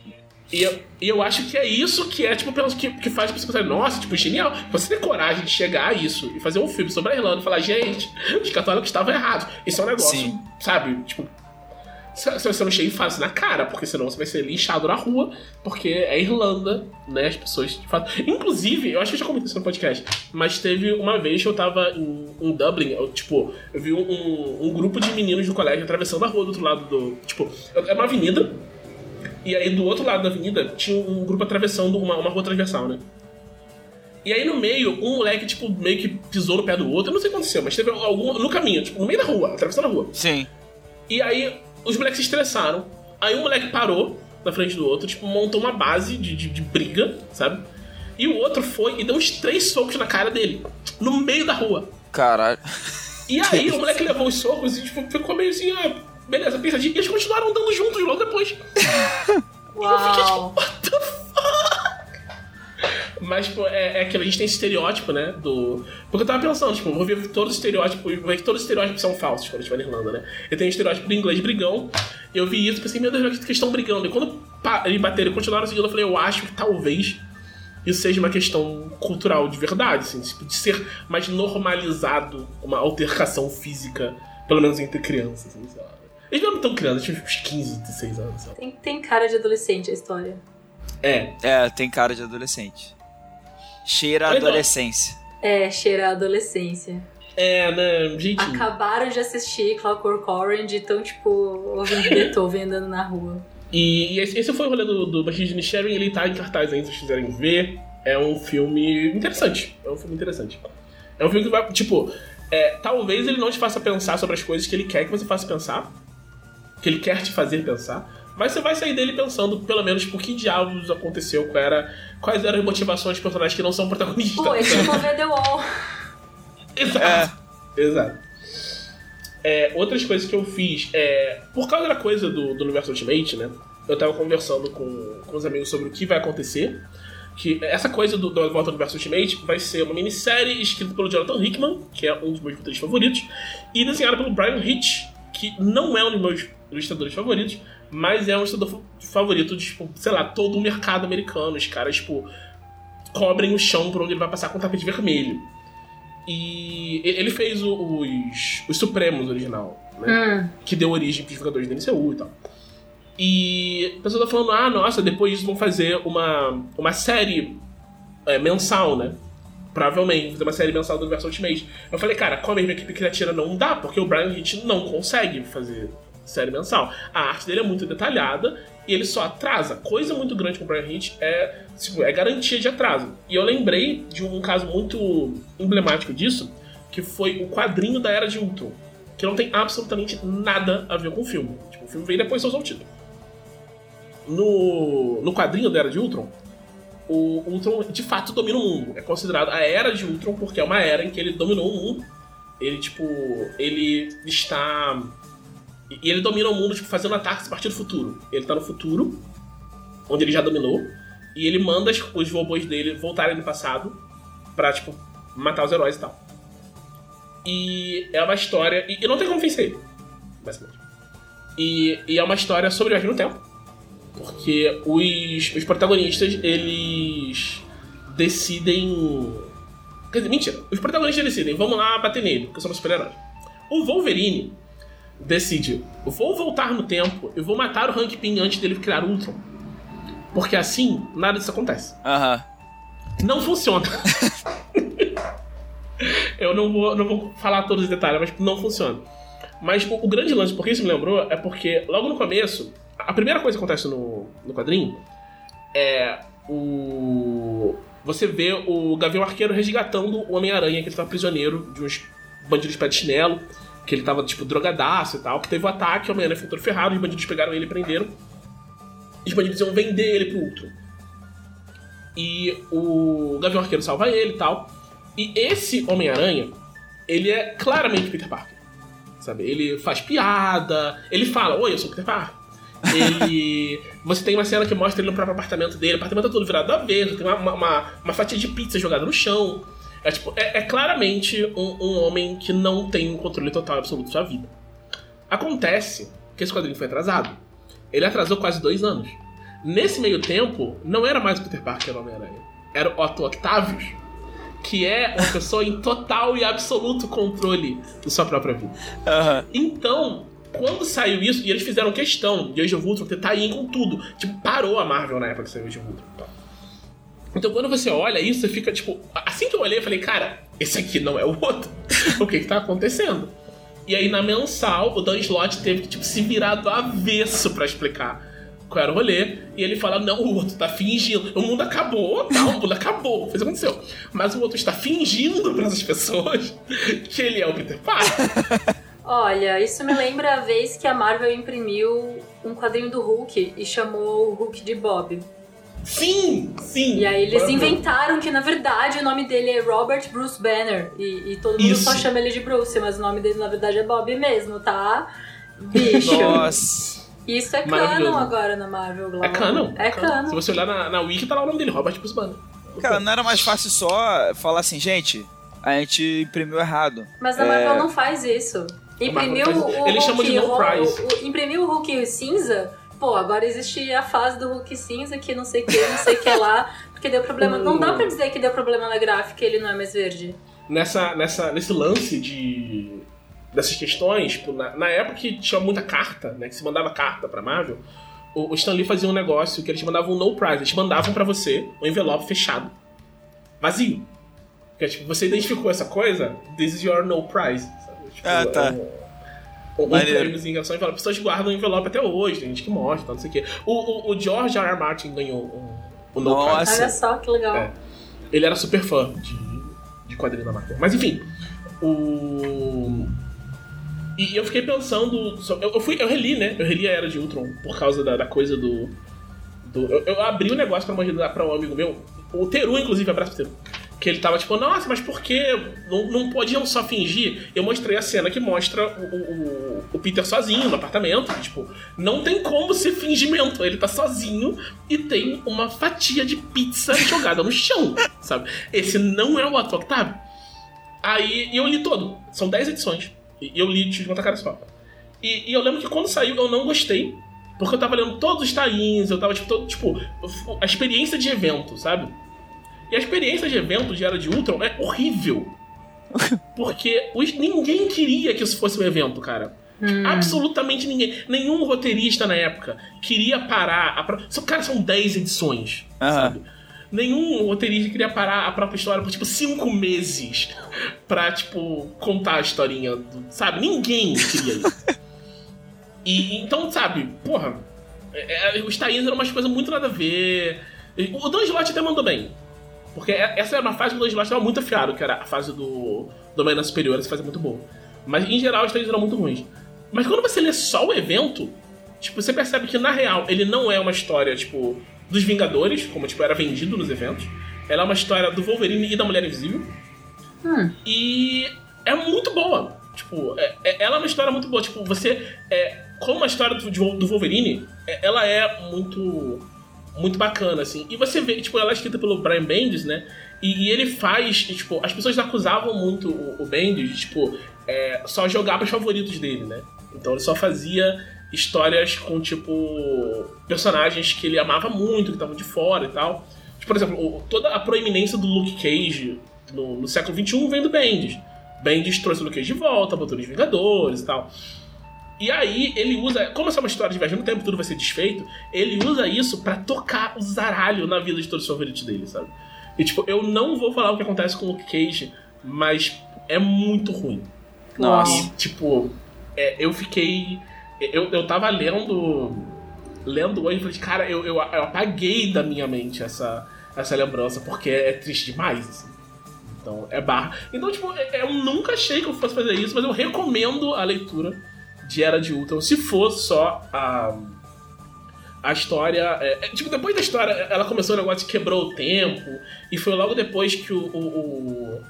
e eu, e eu acho que é isso que é, tipo, que, que faz você pensar, nossa, tipo, genial. Você ter coragem de chegar a isso e fazer um filme sobre a Irlanda e falar, gente, os católicos estavam errados. Isso é um negócio, Sim. sabe? Tipo, você não chega e assim na cara, porque senão você vai ser linchado na rua, porque é Irlanda, né? As pessoas de fato. Inclusive, eu acho que eu já comentei isso no podcast, mas teve uma vez que eu tava em, em Dublin, eu, tipo, eu vi um, um, grupo de meninos do colégio atravessando a rua do outro lado do. Tipo, é uma avenida, e aí do outro lado da avenida tinha um grupo atravessando uma, uma rua transversal, né? E aí no meio, um moleque, tipo, meio que pisou no pé do outro. Eu não sei o que aconteceu, mas teve algum. no caminho, tipo, no meio da rua, atravessando a rua. Sim. E aí os moleques se estressaram. Aí um moleque parou na frente do outro, tipo, montou uma base de, de, de briga, sabe? E o outro foi e deu uns três socos na cara dele, no meio da rua. Caralho. E aí o moleque levou os socos e tipo, ficou meio assim, ah, beleza, pensadinho. E eles continuaram andando juntos logo depois. E eu fiquei tipo, Uau. what the fuck? Mas, pô, é, é aquilo, a gente tem esse estereótipo, né? Do. Porque eu tava pensando, tipo, vou ver todos os estereótipos, vou ver que todos os estereótipos são falsos quando a gente vai na Irlanda, né? Eu tenho o estereótipo do inglês brigão, eu vi isso e pensei, meu Deus, mas que eles estão brigando. E quando eles bateram e continuaram seguindo, eu falei, eu acho que talvez isso seja uma questão cultural de verdade, assim, tipo, de ser mais normalizado uma altercação física, pelo menos entre crianças, assim, sei lá. Eles não eram tão crianças, tinham uns 15, 16 anos, sei lá. Tem, tem cara de adolescente a história. É, É, tem cara de adolescente. Cheira a adolescência. É, cheira a adolescência. é, né, jeitinho. Acabaram de assistir Clockwork Orange e tão, tipo, ouvindo Beethoven andando na rua. E, e esse, esse foi o rolê do, do de Sharing, ele tá em cartaz ainda, se vocês quiserem ver. É um filme interessante. É um filme interessante. É um filme que vai, tipo, é, talvez ele não te faça pensar sobre as coisas que ele quer que você faça pensar, que ele quer te fazer pensar, mas você vai sair dele pensando, pelo menos, por que diabos aconteceu, qual era, quais eram as motivações dos personagens que não são protagonistas. Pô, é tipo ver The Wall. Exato. Exato. É, outras coisas que eu fiz, é, por causa da coisa do, do universo Ultimate, né? Eu tava conversando com, com os amigos sobre o que vai acontecer. Que essa coisa do, da volta do universo Ultimate vai ser uma minissérie escrita pelo Jonathan Hickman, que é um dos meus roteiristas favoritos, e desenhada pelo Brian Hitch, que não é um dos meus ilustradores favoritos, mas é um fa- favorito de, tipo, sei lá, todo o mercado americano. Os caras, tipo, cobrem o chão por onde ele vai passar com tapete vermelho. E ele fez o- os, os Supremos original, né? Hum, Que deu origem pros jogadores da NCU e tal. E a pessoa tá falando, ah, nossa, depois disso vão fazer uma, uma série é, mensal, né? Provavelmente, fazer uma série mensal do Universo Ultimate. Eu falei, cara, com a mesma equipe criativa não dá, porque o Brian Hitch não consegue fazer série mensal. A arte dele é muito detalhada e ele só atrasa. Coisa muito grande com o Brian Hitch é, tipo, é garantia de atraso. E eu lembrei de um caso muito emblemático disso, que foi o quadrinho da Era de Ultron. Que não tem absolutamente nada a ver com o filme. Tipo, o filme veio depois só usou o título. No, no quadrinho da Era de Ultron, o Ultron de fato domina o mundo. É considerado a Era de Ultron porque é uma era em que ele dominou o mundo. Ele, tipo, ele está. E ele domina o mundo, tipo, fazendo ataques a partir do futuro. Ele tá no futuro, onde ele já dominou, e ele manda os- robôs dele voltarem do passado pra, tipo, matar os heróis e tal. E é uma história. E, e não tem como vencer ele, basicamente. E, e é uma história sobre viagem no tempo. Porque os, os protagonistas, eles decidem. Quer dizer, mentira. Os protagonistas decidem, vamos lá bater nele, porque somos super-heróis. O Wolverine decide, vou voltar no tempo e vou matar o Hank Pym antes dele criar o Ultron. Porque assim, nada disso acontece. Aham. Não funciona. Eu não vou, não vou falar todos os detalhes, mas não funciona. Mas o, o grande lance, por que isso me lembrou, é porque logo no começo, a primeira coisa que acontece no, no quadrinho é o. Você vê o Gavião Arqueiro resgatando o Homem-Aranha, que ele tava prisioneiro de uns bandidos de pé de chinelo, que ele tava, tipo, drogadaço e tal, que teve o ataque, o Homem-Aranha ficou todo ferrado, os bandidos pegaram ele e prenderam. E os bandidos iam vender ele pro Ultron. E o Gavião Arqueiro salva ele e tal. E esse Homem-Aranha, ele é claramente Peter Parker. Sabe? Ele faz piada, ele fala, oi, eu sou Peter Parker. Ele. Você tem uma cena que mostra ele no próprio apartamento dele, o apartamento tá todo virado do avesso, tem uma, uma, uma fatia de pizza jogada no chão. É, tipo, é, é claramente um, um homem que não tem um controle total e absoluto de sua vida. Acontece que esse quadrinho foi atrasado. Ele atrasou quase dois anos. Nesse meio tempo, não era mais o Peter Parker o Homem-Aranha. Era o Otto Octavius, que é uma pessoa em total e absoluto controle de sua própria vida. Aham. Então, quando saiu isso, e eles fizeram questão de Age of Ultron tentar ir com tudo. Tipo, parou a Marvel na época que saiu Age of Ultron. Então, quando você olha isso, você fica tipo. Assim que eu olhei, eu falei, cara, esse aqui não é o outro. o que que tá acontecendo? E aí, na mensal, o Dan Slott teve que tipo, se virar do avesso pra explicar qual era o rolê, e ele fala, não, o outro tá fingindo. O mundo acabou, tá? O mundo acabou, fez o que aconteceu. Mas o outro está fingindo para essas pessoas que ele é o Peter Parker. Olha, isso me lembra a vez que a Marvel imprimiu um quadrinho do Hulk e chamou o Hulk de Bob. Sim, sim. E aí eles inventaram que, na verdade, o nome dele é Robert Bruce Banner. E, e todo mundo Isso. só chama ele de Bruce, mas o nome dele, na verdade, é Bob mesmo, tá? Bicho. Nossa. Isso é canon agora na Marvel Global. É canon. É Se canon. você olhar na, na Wiki, tá lá o nome dele, Robert Bruce Banner. Cara, não era mais fácil só falar assim, gente, a gente imprimiu errado. Mas a Marvel não faz isso. Imprimiu o Hulk, eles chamam de no ro- price. o- o- imprimiu o Hulk cinza. Pô, agora existe a fase do Hulk cinza que não sei o que, não sei o que lá. Porque deu problema. Não dá pra dizer que deu problema na gráfica e ele não é mais verde. Nessa, nessa, nesse lance de dessas questões, tipo, na, na época que tinha muita carta, né, que se mandava carta pra Marvel, o, o Stan Lee fazia um negócio que eles mandavam um no prize, eles mandavam pra você um envelope fechado, vazio. Que é, tipo, você identificou essa coisa, this is your no prize. Sabe? Tipo, Ah, tá. é um- Um, um prêmiozinho, é só envelope. Pessoas guardam o envelope até hoje, tem gente que mostra, não sei o quê. O, o, o George R. R. Martin ganhou um, um no Nossa. Olha só que legal. É. Ele era super fã de, de quadrinho da Marvel. Mas enfim, o. E eu fiquei pensando. Eu, eu, fui, eu reli, né? Eu reli a Era de Ultron por causa da, da coisa do. do eu, eu abri o negócio pra mandar pra um amigo meu, o Teru, inclusive, abraço pro Teru. Que ele tava tipo, nossa, mas por que não, não podiam só fingir? Eu mostrei a cena que mostra o, o, o- Peter sozinho no apartamento. Tipo, não tem como ser fingimento. Ele tá sozinho e tem uma fatia de pizza jogada no chão, sabe? Esse não é o Otto Octavio. Aí e eu li todo. São 10 edições. E eu li de conta cara só. E, e eu lembro que quando saiu eu não gostei. Porque eu tava lendo todos os tains, eu tava, tipo, todo, tipo, a experiência de evento, sabe? E a experiência de evento de Era de Ultron é horrível. Porque os- ninguém queria que isso fosse um evento, cara. Absolutamente ninguém. Nenhum roteirista na época queria parar. A pro... São- Cara, são 10 edições, Aham. sabe? Nenhum roteirista queria parar a própria história por, tipo, 5 meses pra, tipo, contar a historinha, do- sabe? Ninguém queria isso. E então, sabe, porra, é- é, os tains eram umas coisas muito nada a ver. E O Dan Slott até mandou bem. Porque é- essa era uma fase que o Dan Slott tava muito afiado, que era a fase do Domaina Superior, essa fase é muito boa. Mas em geral os tains eram muito ruins. Mas quando você lê só o evento, tipo, você percebe que na real ele não é uma história, tipo, dos Vingadores, como tipo, era vendido nos eventos. Ela é uma história do Wolverine e da Mulher Invisível. E é muito boa. Tipo, é- é- ela é uma história muito boa. Tipo, você. É, como a história do, do Wolverine, é- ela é muito. Muito bacana, assim. E você vê, tipo, ela é escrita pelo Brian Bendis, né? E, e ele faz, e, tipo, as pessoas acusavam muito o, o Bendis de, tipo, é, só jogar pros favoritos dele, né? Então ele só fazia histórias com, tipo, personagens que ele amava muito, que estavam de fora e tal. Tipo, por exemplo, toda a proeminência do Luke Cage no, no século XXI vem do Bendis. Bendis trouxe o Luke Cage de volta, botou os Vingadores e tal. E aí ele usa, como essa é uma história de viagem no tempo, tudo vai ser desfeito, ele usa isso pra tocar o zaralho na vida de todos os favoritos dele, sabe? E tipo, eu não vou falar o que acontece com o Luke Cage, mas é muito ruim. Nossa. E, tipo, é, eu fiquei. Eu, eu tava lendo. Lendo hoje e falei, cara, eu, eu, eu apaguei da minha mente essa, essa lembrança, porque é, é triste demais, assim. Então, é barra. Então, tipo, é- eu nunca achei que eu fosse fazer isso, mas eu recomendo a leitura de Era de Ultron, se for só a. A história. é, é, tipo, depois da história, ela começou o negócio de quebrou o tempo, e foi logo depois que o- o- o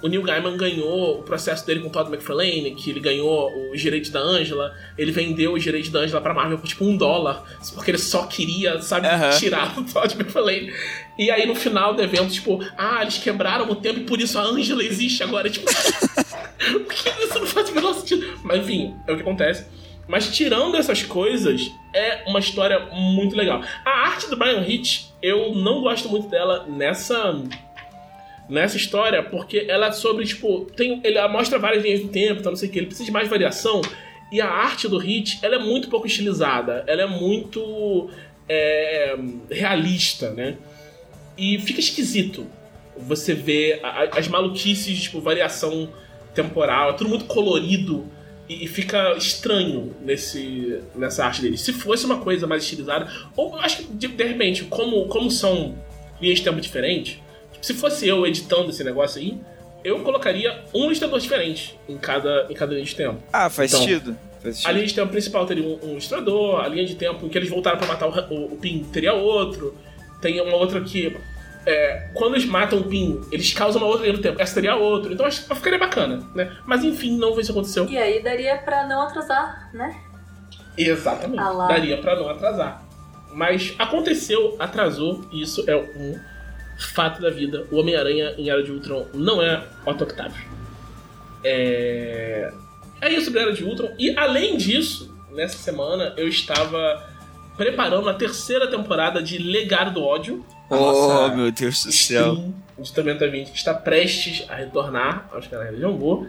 o Neil Gaiman ganhou o processo dele com o Todd McFarlane, que ele ganhou os direitos da Angela, ele vendeu os direitos da Angela pra Marvel por tipo um dólar, porque ele só queria, sabe, tirar o Todd McFarlane. E aí no final do evento, tipo, ah, eles quebraram o tempo e por isso a Angela existe agora. Tipo, por que isso não faz o menor sentido? Mas enfim, é o que acontece. Mas tirando essas coisas, é uma história muito legal. A arte do Brian Hitch, eu não gosto muito dela nessa nessa história, porque ela é sobre, tipo, tem, ele mostra várias linhas do tempo, então não sei o que, ele precisa de mais variação. E a arte do Hit, ela é muito pouco estilizada, ela é muito é, realista, né? E fica esquisito você ver as maluquices, tipo, variação temporal, é tudo muito colorido. E, fica estranho nesse, nessa arte dele. Se fosse uma coisa mais estilizada, ou eu acho que de, de repente, como, como são linhas de tempo diferentes, se fosse eu editando esse negócio aí, eu colocaria um ilustrador diferente em cada, em cada linha de tempo. Ah, faz Então, sentido. A linha de tempo principal teria um, um ilustrador, a linha de tempo em que eles voltaram pra matar o, o, o Pin teria outro. Tem uma outra que. É, quando eles matam o Pin, eles causam uma outra linha do tempo. Essa teria outro. Então acho que ficaria bacana, né? Mas enfim, não foi isso que aconteceu. E aí daria pra não atrasar, né? Exatamente. Ah. Daria pra não atrasar. Mas aconteceu, atrasou, e isso é um fato da vida. O Homem-Aranha em Era de Ultron não é Otto Octavio. É... é isso sobre Era de Ultron. E além disso, nessa semana eu estava preparando a terceira temporada de Legado do Ódio. Oh, nossa meu Deus do céu. de Tormenta 20 que está prestes a retornar aos canais de Jambô.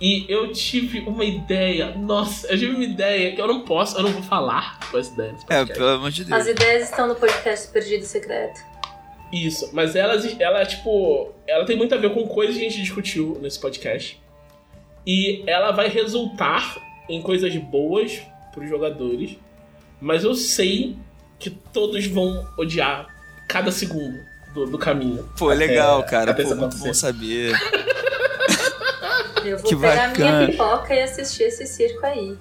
E eu tive uma ideia, nossa, eu tive uma ideia que eu não posso, eu não vou falar com essa ideia. É, pelo amor de Deus. As ideias estão no podcast Perdido Secreto. Isso, mas ela, ela, tipo, ela tem muito a ver com coisas que a gente discutiu nesse podcast. E ela vai resultar em coisas boas pros jogadores, mas eu sei que todos vão odiar cada segundo do, do caminho. Pô, até- legal, cara. Pô, muito bom saber. Eu vou Que pegar bacana. minha pipoca e assistir esse circo aí.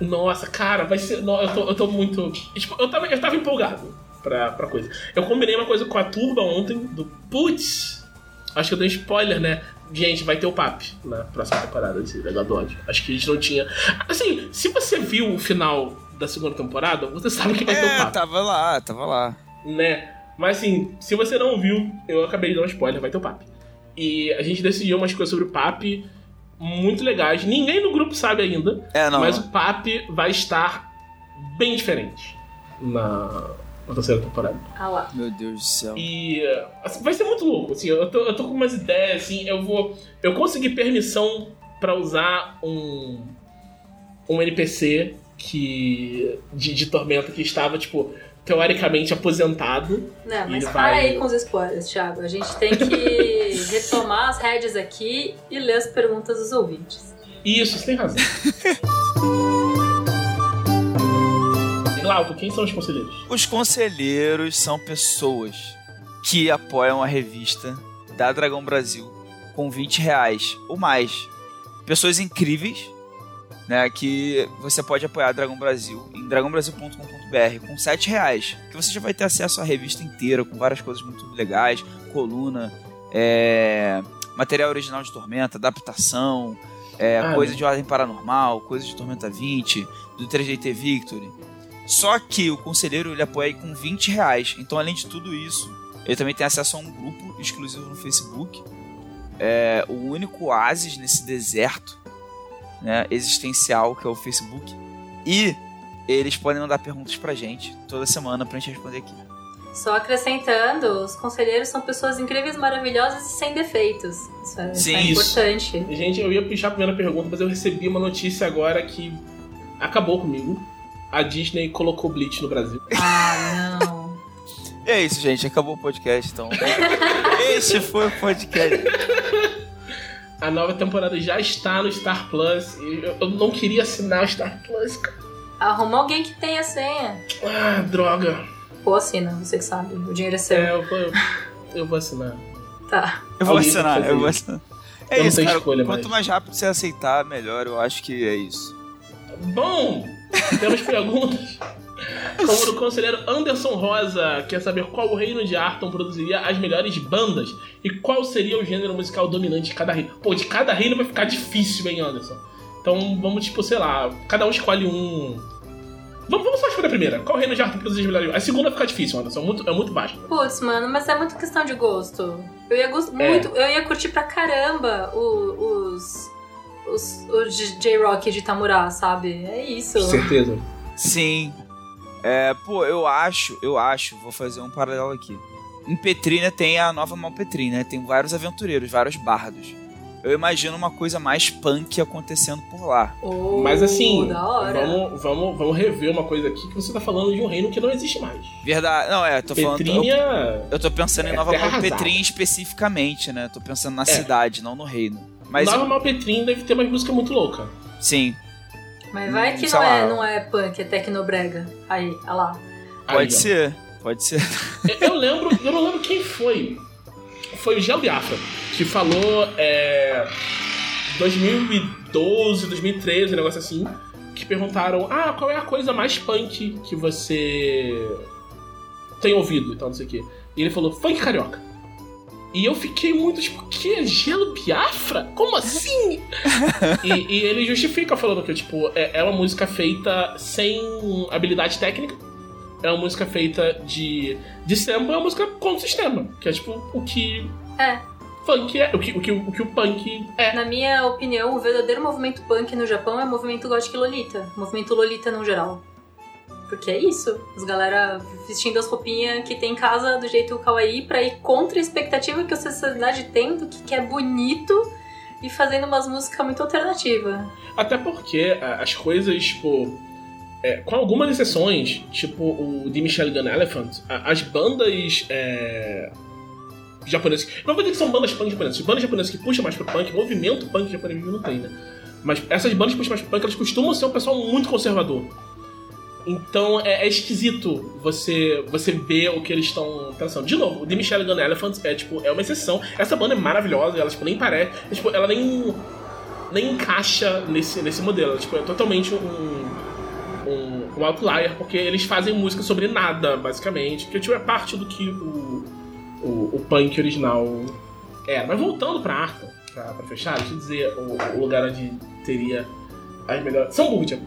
Nossa, cara, vai ser. não, eu, tô, eu tô muito. Tipo, eu tava, eu tava empolgado pra, pra coisa. Eu combinei uma coisa com a turba ontem, do putz. Acho que eu dei spoiler, né? Gente, vai ter o PAP na próxima temporada de Legal do Ódio. Acho que a gente não tinha. Assim, se você viu o final da segunda temporada, você sabe que vai ter o É, PAP, tava lá, tava lá. né? Mas assim, se você não viu, eu acabei de dar um spoiler, vai ter o PAP. E a gente decidiu umas coisas sobre o PAP muito legais. Ninguém no grupo sabe ainda. É, não. Mas o PAP vai estar bem diferente na, na terceira temporada. Ah lá. Meu Deus do céu. E assim, vai ser muito louco. Assim, eu, tô, eu tô com umas ideias, assim, eu vou. Eu consegui permissão pra usar um. um NPC que. De, de Tormenta que estava, tipo, teoricamente aposentado. Não, mas para vai- aí com os spoilers, Thiago. A gente tem que retomar as rédeas aqui e ler as perguntas dos ouvintes. Isso, você tem razão. Glauco, quem são os conselheiros? Os conselheiros são pessoas que apoiam a revista da Dragão Brasil com 20 reais ou mais. Pessoas incríveis, né? Que você pode apoiar Dragão Brasil em dragãobrasil.com.br com 7 reais. Que você já vai ter acesso à revista inteira com várias coisas muito legais, coluna, é, material original de Tormenta, adaptação, é, Ah, coisa né? de ordem paranormal, coisa de Tormenta 20, do 3DT Victory. Só que o conselheiro ele apoia com 20 reais. Então, além de tudo isso, ele também tem acesso a um grupo exclusivo no Facebook. É o único oásis nesse deserto né, existencial que é o Facebook. E eles podem mandar perguntas pra gente toda semana pra gente responder aqui. Só acrescentando, os conselheiros são pessoas incríveis, maravilhosas e sem defeitos. Isso é, isso Sim, é isso. importante. Gente, eu ia puxar a primeira pergunta, mas eu recebi uma notícia agora que acabou comigo. A Disney colocou Bleach no Brasil. Ah, não. É isso, gente. Acabou o podcast, então. Esse foi o podcast. A nova temporada já está no Star Plus. E eu, não queria assinar o Star Plus, cara. Arruma alguém que tenha senha. Ah, droga. Ou assina, você que sabe. O dinheiro é seu. É, eu vou, eu vou assinar. Tá. Eu vou Alguém assinar, eu vou assinar. É Eu não isso, tenho cara. escolha Quanto mais. mais rápido você aceitar, melhor. Eu acho que é isso. Bom, temos perguntas. Como o conselheiro Anderson Rosa quer saber qual o reino de Arton produziria as melhores bandas e qual seria o gênero musical dominante de cada reino. Pô, de cada reino vai ficar difícil, hein, Anderson? Então vamos, tipo, sei lá, cada um escolhe um. Vamos, vamos só escolher a primeira. Qual reino de Arton produziria as melhores? A segunda fica difícil, Anderson. É muito, é muito baixo. Putz, mano, mas é muito questão de gosto. Eu ia gost... É. muito, eu ia curtir pra caramba o- os os os J-Rock de Tamurá, sabe? É isso. Certeza. Sim. É, pô, eu acho, eu acho, vou fazer um paralelo aqui. Em Petrina tem a nova Malpetrina, né? Tem vários aventureiros, vários bardos. Eu imagino uma coisa mais punk acontecendo por lá. Oh, Mas assim, vamos, vamos, vamos rever uma coisa aqui que você tá falando de um reino que não existe mais. Verdade. Não, é, tô falando. Eu, Petrinha. eu tô pensando em É Nova terra Malpetrinha especificamente, né? Tô pensando na É. cidade, não no reino. Mas Nova Malpetrim deve ter uma música muito louca. Sim. Mas vai que não é, não é punk, é tecnobrega. Aí, olha lá. Aí, Pode ó. ser. Pode ser. Eu- Eu lembro, eu não lembro quem foi. Foi o Gel Biafra, que falou é, 2012, 2013, um negócio assim, que perguntaram: Ah, qual é a coisa mais punk que você tem ouvido e tal, não sei o quê. E ele falou: Funk carioca. E eu fiquei muito tipo, que? Gelo Biafra? Como assim? e, e ele justifica falando que, tipo, é, é uma música feita sem habilidade técnica. É uma música feita de, de sample, é uma música com sistema. Que é tipo o que É, funk é, o que o, que, o, que o punk é. na minha opinião, o verdadeiro movimento punk no Japão é o movimento Gothic Lolita. O movimento Lolita no geral. Porque é isso. As galera vestindo as roupinhas que tem em casa do jeito kawaii pra ir contra a expectativa que a sociedade tem do que é bonito e fazendo umas músicas muito alternativas. Até porque as coisas, tipo. é, com algumas exceções, tipo o The Michelle Gun Elephant, as bandas é, japonesas. Não vou dizer que são bandas punk japonesas, as bandas japonesas que puxam mais pro punk, movimento punk japonês não tem, né? Mas essas bandas que puxam mais pro punk, elas costumam ser um pessoal muito conservador. Então é, é esquisito você você ver o que eles estão pensando. De novo, o The Michelle Gun Elephant é tipo, é uma exceção. Essa banda é maravilhosa, ela tipo, nem parece. é, tipo, ela nem nem encaixa nesse, nesse modelo. Tipo, é totalmente um, um, um outlier, porque eles fazem música sobre nada, basicamente. Que tipo, é parte do que o, o, o punk original era. Mas voltando pra Arton, pra, pra fechar, deixa eu dizer o, o lugar onde teria as melhores. São Burdia.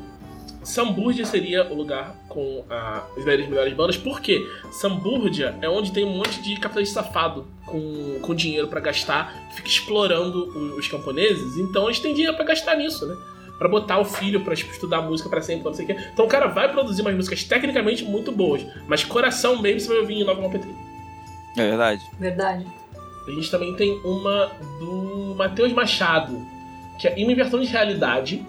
Samburgia seria o lugar com a- as 10 melhores bandas, porque Samburgia é onde tem um monte de capitalista safado com, com dinheiro pra gastar, que fica explorando o- os camponeses, então eles têm dinheiro pra gastar nisso, né? Pra botar o filho pra tipo, estudar música pra sempre, não sei o quê. Então o cara vai produzir umas músicas tecnicamente muito boas, mas coração mesmo você vai ouvir em Nova Malpetri. É verdade. Verdade. A gente também tem uma do Matheus Machado, que é em uma inversão de realidade.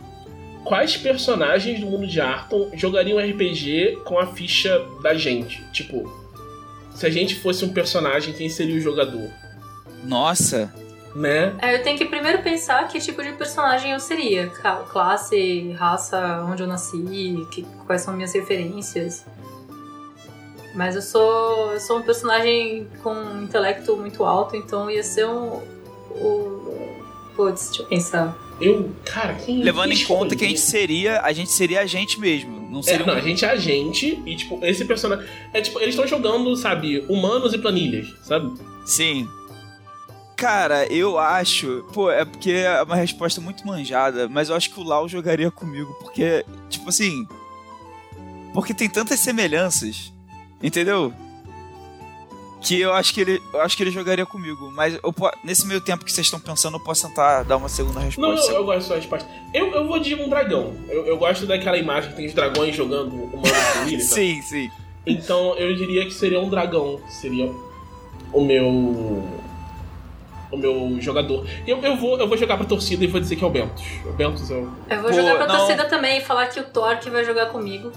Quais personagens do mundo de Arton jogariam RPG com a ficha da gente? Tipo, se a gente fosse um personagem, quem seria o jogador? Nossa. Né? É, eu tenho que primeiro pensar que tipo de personagem eu seria. Classe, raça, onde eu nasci, que- quais são minhas referências. Mas eu sou, eu sou um personagem com um intelecto muito alto, então ia ser um. O. Putz, deixa eu pensar. Eu, cara, quem Levando em conta que a gente seria. A gente seria a gente mesmo. Não É, seria não, um- a gente é a gente e, tipo, esse personagem. É tipo, eles estão jogando, sabe, humanos e planilhas, sabe? Sim. Cara, eu acho. Pô, é porque é uma resposta muito manjada, mas eu acho que o Lau jogaria comigo, porque, tipo assim. Porque tem tantas semelhanças, entendeu? Que eu acho que ele, eu acho que ele jogaria comigo. Mas eu nesse meio tempo que vocês estão pensando, eu posso tentar dar uma segunda Não, resposta. eu, eu gosto da sua resposta. Eu, eu vou de um dragão. Eu, eu gosto daquela imagem que tem os dragões jogando planilhas. sabe? sim, sim. Então eu diria que seria um dragão, seria o meu o meu jogador. Eu, eu vou eu vou jogar pra torcida e vou dizer que é o Bentos. O Bentos é o Eu vou Pô, jogar pra não. torcida também e falar que o Thor que vai jogar comigo.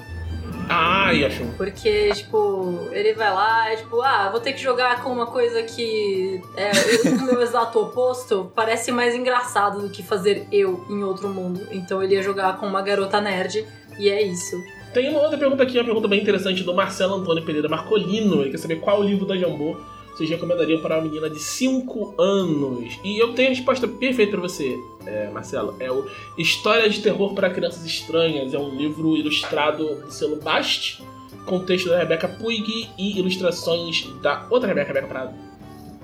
Ai, achou. Porque, tipo, ele vai lá, é tipo, ah, vou ter que jogar com uma coisa que é o meu exato oposto, parece mais engraçado do que fazer eu em outro mundo. Então ele ia jogar com uma garota nerd, e é isso. Tem uma outra pergunta aqui, uma pergunta bem interessante do Marcelo Antônio Pereira Marcolino. Ele quer saber qual livro da Jambô vocês recomendariam para uma menina de 5 anos. E eu tenho a resposta perfeita para você, é, Marcelo. É o História de Terror para Crianças Estranhas. É um livro ilustrado do selo Bast, com texto da Rebeca Puig e ilustrações da outra Rebeca, Rebeca Prado.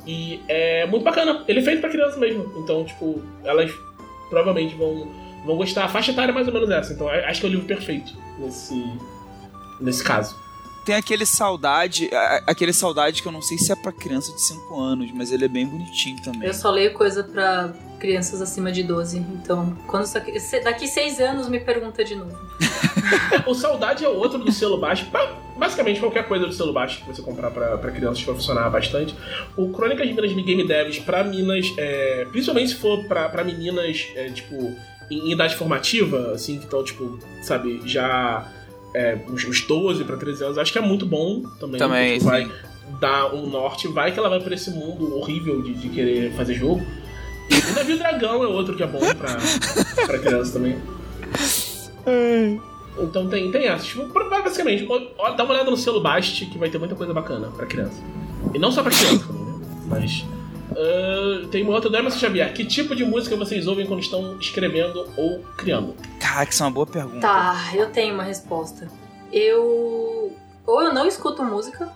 E é muito bacana. Ele é feito para criança mesmo. Então, tipo, elas provavelmente vão, vão gostar. A faixa etária é mais ou menos essa. Então, acho que é o livro perfeito nesse, nesse caso. Tem aquele saudade. a- Aquele saudade que eu não sei se é pra criança de 5 anos, mas ele é bem bonitinho também. Eu só leio coisa pra crianças acima de 12, então quando daqui seis anos me pergunta de novo. O Saudade é outro do selo baixo. Ba- Basicamente, qualquer coisa do selo baixo que você comprar pra, pra crianças vai funcionar bastante. O Crônicas de Minas de Game Devs pra Minas, é, principalmente se for pra, pra meninas, é, tipo, em idade formativa, assim, que estão, tipo, sabe, já é, uns, uns 12 pra 13 anos, acho que é muito bom também. Também, Tipo, vai sim. dar um norte, vai que ela vai pra esse mundo horrível de, de querer fazer jogo. E o Navio Dragão é outro que é bom pra, pra criança também. Então tem, tem essa. Tipo, basicamente, ó, dá uma olhada no selo Bast, que vai ter muita coisa bacana pra criança. E não só pra criança também, né? Mas. Uh, tem uma outra do Emerson Xavier. Que tipo de música vocês ouvem quando estão escrevendo ou criando? Caraca, isso é uma boa pergunta. Tá, eu tenho uma resposta. Eu. Ou eu não escuto música,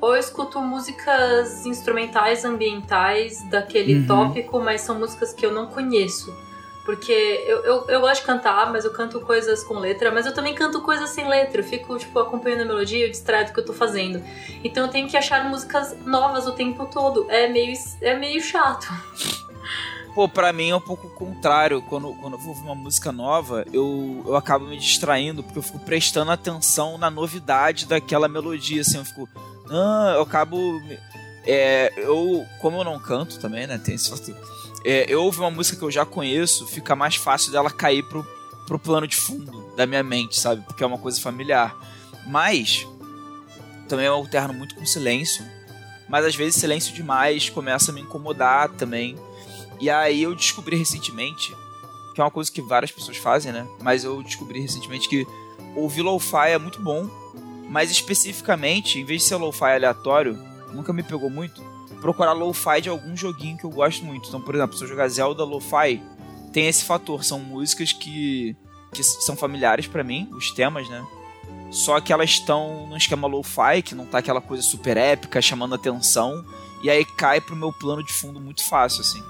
ou eu escuto músicas instrumentais, ambientais, daquele uhum. tópico, mas são músicas que eu não conheço. Porque eu, eu, eu, gosto de cantar, mas eu canto coisas com letra, mas eu também canto coisas sem letra. Eu fico, tipo, acompanhando a melodia, eu distraio do que eu tô fazendo. Então eu tenho que achar músicas novas o tempo todo. É meio, é meio chato. Pô, pra mim é um pouco contrário. Quando, quando eu vou ouvir uma música nova, eu, eu acabo me distraindo, porque eu fico prestando atenção na novidade daquela melodia, assim, eu fico. Ah, eu acabo. É, eu, como eu não canto também, né? Tem esse é, eu ouvo uma música que eu já conheço, fica mais fácil dela cair pro, pro plano de fundo da minha mente, sabe? Porque é uma coisa familiar. Mas também eu alterno muito com silêncio. Mas às vezes silêncio demais começa a me incomodar também. E aí eu descobri recentemente, que é uma coisa que várias pessoas fazem, né? Mas eu descobri recentemente que ouvir lo-fi é muito bom, mas especificamente, em vez de ser lo-fi aleatório, nunca me pegou muito procurar lo-fi de algum joguinho que eu gosto muito. Então, por exemplo, se eu jogar Zelda lo-fi, tem esse fator. São músicas que, que são familiares para mim, os temas, né? Só que elas estão num esquema lo-fi, que não tá aquela coisa super épica, chamando atenção. E aí cai pro meu plano de fundo muito fácil, assim.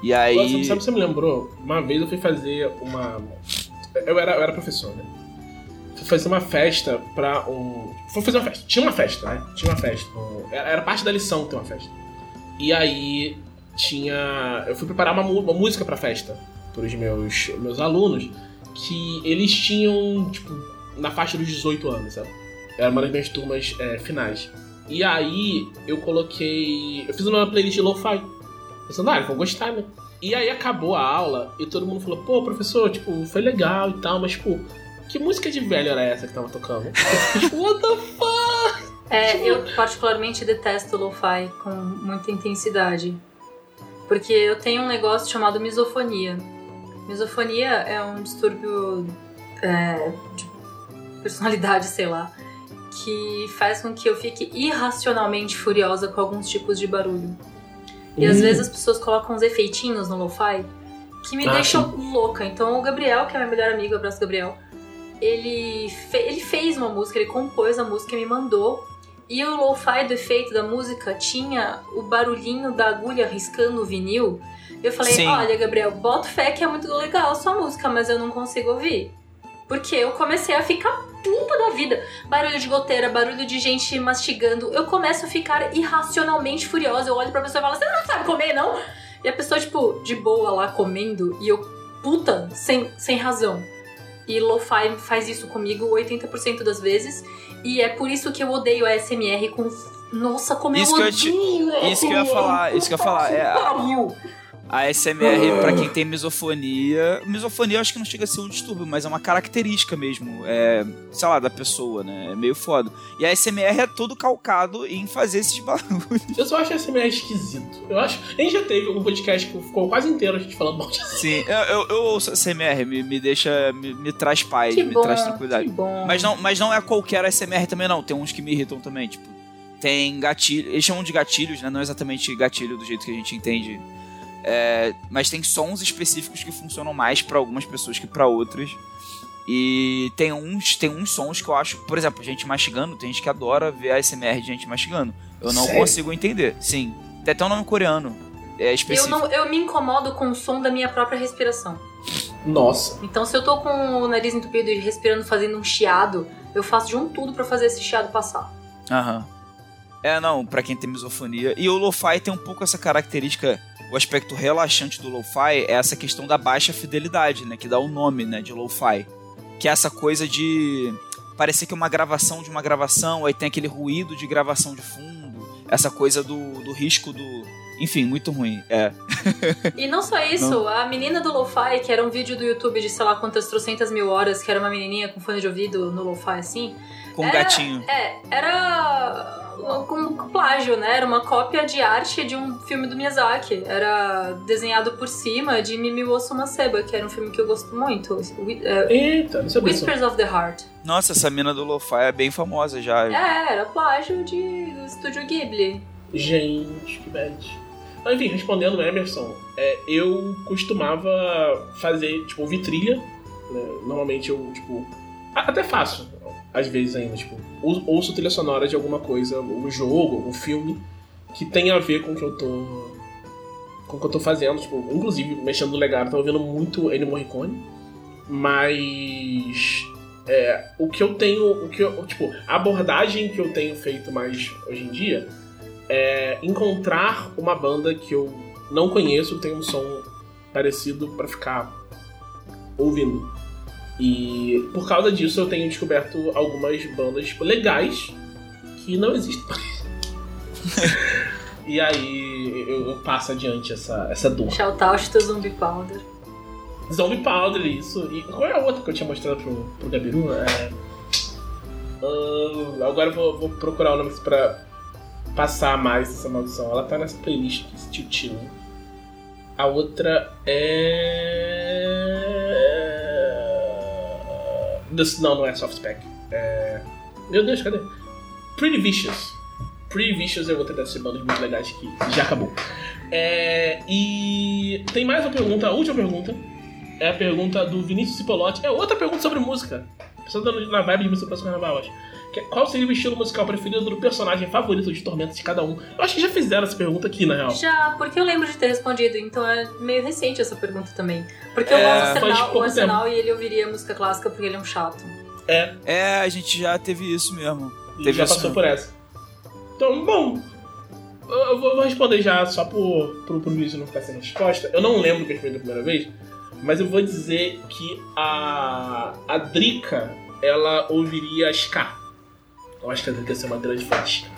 E aí. Nossa, sabe, você me lembrou? Uma vez eu fui fazer uma. Eu era, eu era professor, né? Fui fazer uma festa pra um. Fui fazer uma festa. Tinha uma festa, né? Tinha uma festa. Era parte da lição ter uma festa. E aí tinha. Eu fui preparar uma, uma música pra festa para os meus, meus alunos, que eles tinham, tipo, na faixa dos 18 anos, sabe? Era uma das minhas turmas é, finais. E aí eu coloquei. Eu fiz uma playlist de lo-fi. Pensando, ah, vão gostar, né? E aí acabou a aula e todo mundo falou, pô, professor, tipo, foi legal e tal, mas, tipo, que música de velho era essa que tava tocando? What the fuck? É, eu particularmente detesto lo-fi com muita intensidade. Porque eu tenho um negócio chamado misofonia. Misofonia é um distúrbio é, de personalidade, sei lá, que faz com que eu fique irracionalmente furiosa com alguns tipos de barulho. E às hum. vezes as pessoas colocam uns efeitinhos no lo-fi que me ah, deixam sim. louca. Então o Gabriel, que é meu melhor amigo, abraço Gabriel, ele, fe ele fez uma música, ele compôs a música e me mandou. E o lo-fi do efeito da música tinha o barulhinho da agulha riscando o vinil. Eu falei, Sim. olha, Gabriel, bota fé que é muito legal a sua música, mas eu não consigo ouvir. Porque eu comecei a ficar puta da vida. Barulho de goteira, barulho de gente mastigando. Eu começo a ficar irracionalmente furiosa. Eu olho pra pessoa e falo, você não sabe comer, não? E a pessoa, tipo, de boa lá comendo. E eu, puta, sem, sem razão. E lo-fi faz isso comigo 80% das vezes. E é por isso que eu odeio a SMR com. Nossa, como isso eu odeio! Que eu te... Isso que eu ia falar, isso que eu ia falar. É, a SMR, para quem tem misofonia. Misofonia eu acho que não chega a ser um distúrbio, mas é uma característica mesmo. É, sei lá, da pessoa, né? É meio foda. E a SMR é todo calcado em fazer esses barulhos. Eu só acho a SMR esquisito. Eu acho. A gente já teve um podcast que ficou quase inteiro a gente falando mal de Sim, eu, eu, eu ouço a SMR, me, me deixa. Me, me traz paz, que me bom, traz tranquilidade. Que bom. Mas não, mas não é qualquer SMR também, não. Tem uns que me irritam também, tipo. Tem gatilho. Eles chamam de gatilhos, né? Não exatamente gatilho do jeito que a gente entende é, mas tem sons específicos que funcionam mais para algumas pessoas que para outras. E tem uns, tem uns sons que eu acho, por exemplo, gente mastigando, tem gente que adora ver a SMR de gente mastigando. Eu não Sério? consigo entender. Sim. Tem até um nome coreano. É específico. Eu, não, eu me incomodo com o som da minha própria respiração. Nossa. Então, se eu tô com o nariz entupido e respirando, fazendo um chiado, eu faço de um tudo para fazer esse chiado passar. Aham. É, não, para quem tem misofonia. E o lo-fi tem um pouco essa característica o aspecto relaxante do lo-fi é essa questão da baixa fidelidade, né? Que dá o nome, né? De lo-fi. Que é essa coisa de parecer que é uma gravação de uma gravação, aí tem aquele ruído de gravação de fundo, essa coisa do, do risco do, Enfim, muito ruim. É. E não só isso, a menina do Lo-Fi, que era um vídeo do YouTube de sei lá quantas trocentas mil horas, que era uma menininha com fone de ouvido no Lo-Fi assim. Com um Era- gatinho. É, era com com plágio, né? Era uma cópia de arte de um filme do Miyazaki. Era desenhado por cima de Mimi Osuma Seba, que era um filme que eu gosto muito. É, Eita, não sabia. Whispers of the Heart. Nossa, essa mina do Lo-Fi é bem famosa já. É, era plágio de do Estúdio Ghibli. Gente, que bad. Mas, enfim, respondendo o Emerson, é, eu costumava fazer, tipo, ouvir trilha. né? Normalmente eu, tipo. Até faço, às vezes ainda, tipo, ou- ouço trilha sonora de alguma coisa, um jogo, algum filme, que tem a ver com o que eu tô. Com o que eu tô fazendo. Tipo, inclusive, mexendo no legado, tô ouvindo muito Ennio Morricone. Mas. É, o que eu tenho. O que eu, tipo, a abordagem que eu tenho feito mais hoje em dia é encontrar uma banda que eu não conheço, tem um som parecido pra ficar ouvindo. E por causa disso eu tenho descoberto algumas bandas tipo, legais que não existem e aí eu, eu passo adiante essa, essa dor. Shoutout to Zumbi Powder. Zombie Powder, isso. E qual é a outra que eu tinha mostrado pro, pro Gabiru? É... Ah, agora eu vou, vou procurar o nome pra passar mais essa maldição. Ela tá nessa playlist que Chilling. A outra é. Não, não é Soft Spec. É... Meu Deus, cadê? Pretty Vicious. Pretty Vicious é outra dessas bandas muito legais que já acabou. É... E tem mais uma pergunta, a última pergunta. É a pergunta do Vinícius Cipolotti. É outra pergunta sobre música. Pessoal dando na vibe de música para carnaval, acho. Que é, Qual seria o estilo musical preferido do personagem favorito de Tormentos de cada um? Eu acho que já fizeram essa pergunta aqui, na real. Já, porque eu lembro de ter respondido, então é meio recente essa pergunta também. Porque eu É, gosto do Arsenal, o Arsenal e ele ouviria música clássica porque ele é um chato. É, a gente já teve isso mesmo. E Teve já isso passou mesmo. por essa. Então, bom. Eu vou, responder já só por, pro, pro vídeo não ficar sem resposta. Eu não lembro o que eu respondi da primeira vez, mas eu vou dizer que a, a Drica, ela ouviria Ska. Eu acho que a Drica ia ser uma grande fã de Ska.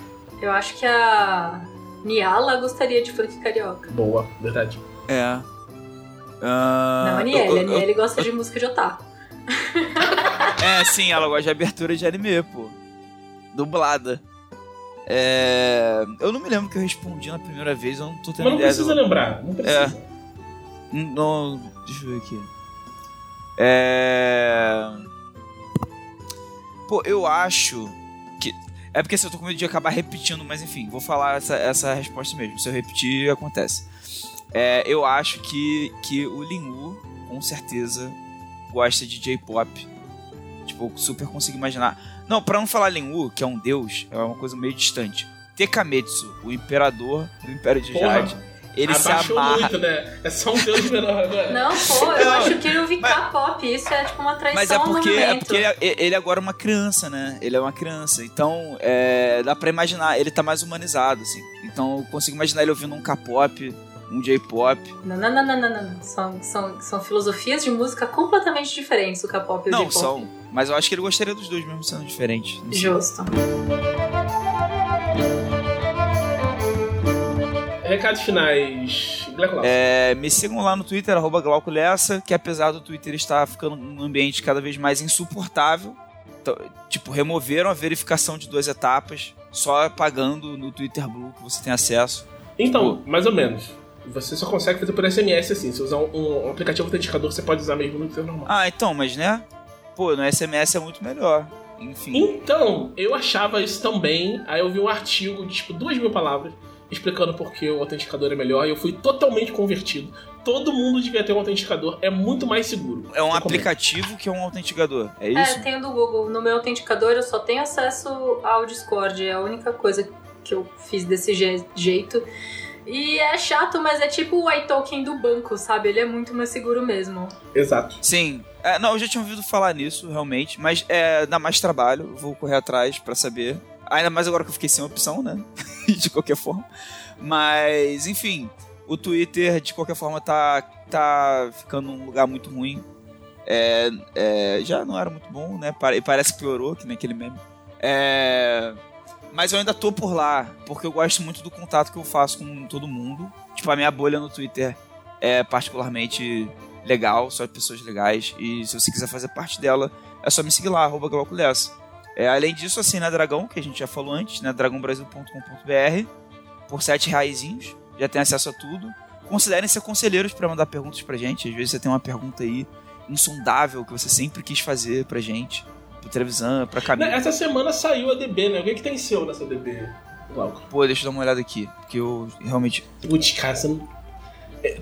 Eu acho que a Niala gostaria de funk carioca. Boa, verdade. É. Ah, Não, a eu- A Niele gosta de música de otaku. É, sim, ela gosta de abertura de anime, pô. Dublada. É... Eu não me lembro que eu respondi na primeira vez, eu não tô tendo Mas não ideia. precisa do- lembrar, não precisa. Hum, Não, deixa eu ver aqui. É... Pô, eu acho que... É porque assim, eu tô com medo de acabar repetindo, mas enfim, vou falar essa, essa resposta mesmo. Se eu repetir, acontece. É, eu acho que, que o Lin-Wu, com certeza, gosta de J-pop. Tipo, eu super consigo imaginar. Não, pra não falar Lin-Wu, que é um deus, é uma coisa meio distante. Tekametsu, o imperador do Império de Porra, Jade, ele se Abaixou amarra... muito, né? É só um deus menor agora. Não, pô, eu Não, acho que ele ouve mas- K-pop. Isso é tipo uma traição Mas é porque, é porque ele, ele agora é uma criança, né? Ele é uma criança. Então, é, dá pra imaginar, ele tá mais humanizado, assim. Então, eu consigo imaginar ele ouvindo um K-pop, um J-pop. Não, não, não, não, não, não. São, são, são filosofias de música completamente diferentes, o K-pop e o Não, J-pop. são. Mas eu acho que ele gostaria dos dois mesmo sendo diferentes. Não sei. Recados finais. Lawson. É, me sigam lá no Twitter, arroba Glauco Lessa, que apesar do Twitter estar ficando um ambiente cada vez mais insuportável, tipo, removeram a verificação de duas etapas, só pagando no Twitter Blue que você tem acesso. Então, mais ou menos. Você só consegue fazer por SMS assim. Se usar um, um aplicativo autenticador, você pode usar mesmo no Twitter normal. Ah, então, mas né? Pô, no SMS é muito melhor. Enfim. Então, eu achava isso também. Aí eu vi um artigo de tipo duas mil palavras explicando por que o autenticador é melhor e eu fui totalmente convertido. Todo mundo devia ter um autenticador, é muito mais seguro. É um aplicativo que é um autenticador. É É, isso? tem o do Google. No meu autenticador eu só tenho acesso ao Discord. É a única coisa que eu fiz desse je- jeito. E é chato, mas é tipo o iToken do banco, sabe? Ele é muito mais seguro mesmo. Exato. Sim. É, não, eu já tinha ouvido falar nisso, realmente. Mas é, dá mais trabalho. Vou correr atrás pra saber. Ainda mais agora que eu fiquei sem opção, né? de qualquer forma. Mas, enfim. O Twitter, de qualquer forma, tá, tá ficando um lugar muito ruim. É, é, já não era muito bom, né? Pare- Parece que piorou, que nem aquele meme. É, Mas eu ainda tô por lá, porque eu gosto muito do contato que eu faço com todo mundo. Tipo, a minha bolha no Twitter é particularmente legal, só de pessoas legais. E se você quiser fazer parte dela, é só me seguir lá, arroba é, Além disso, assim, na Dragão, que a gente já falou antes, né? dragãobrasil.com.br, por sete reais, já tem acesso a tudo. Considerem ser conselheiros para mandar perguntas pra gente. Às vezes você tem uma pergunta aí insondável que você sempre quis fazer pra gente pro Trevisan, pra Camila. Essa semana saiu a DB, né? O que, é que tem seu nessa DB, Glauco? Pô, deixa eu dar uma olhada aqui, porque eu realmente. Putz, cara, você não.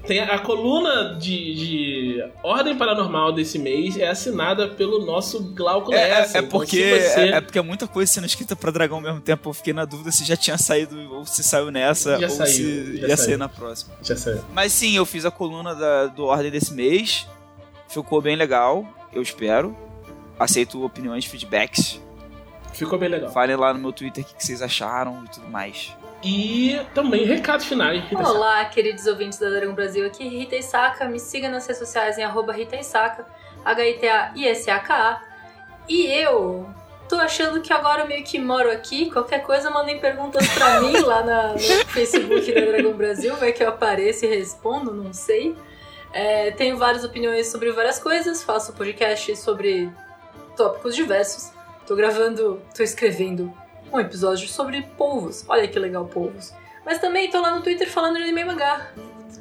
Tem a coluna de, de Ordem Paranormal desse mês é assinada pelo nosso Glauco é, Lessa. É, é porque, você... é, é, porque é muita coisa sendo escrita pra Dragão ao mesmo tempo. Eu fiquei na dúvida se já tinha saído ou se saiu nessa já ou saiu, se ia saiu. sair na próxima. Já saiu. Mas sim, eu fiz a coluna da, do Ordem desse mês. Ficou bem legal, eu espero aceito opiniões, feedbacks. Ficou bem legal. Falem lá no meu Twitter o que vocês acharam e tudo mais. E também recados finais. Olá, queridos ouvintes da Dragon Brasil. Aqui Rita Isaka. Me siga nas redes sociais em arroba Rita Isaka, H-I-T-A-I-S-A-K-A. E eu tô achando que agora meio que moro aqui. Qualquer coisa, mandem perguntas pra mim lá na, no Facebook da Dragon Brasil. Vai que eu apareço e respondo, não sei. É, tenho várias opiniões sobre várias coisas. Faço podcast sobre tópicos diversos. Tô gravando, tô escrevendo um episódio sobre polvos. Olha que legal, polvos. Mas também tô lá no Twitter falando de anime mangá.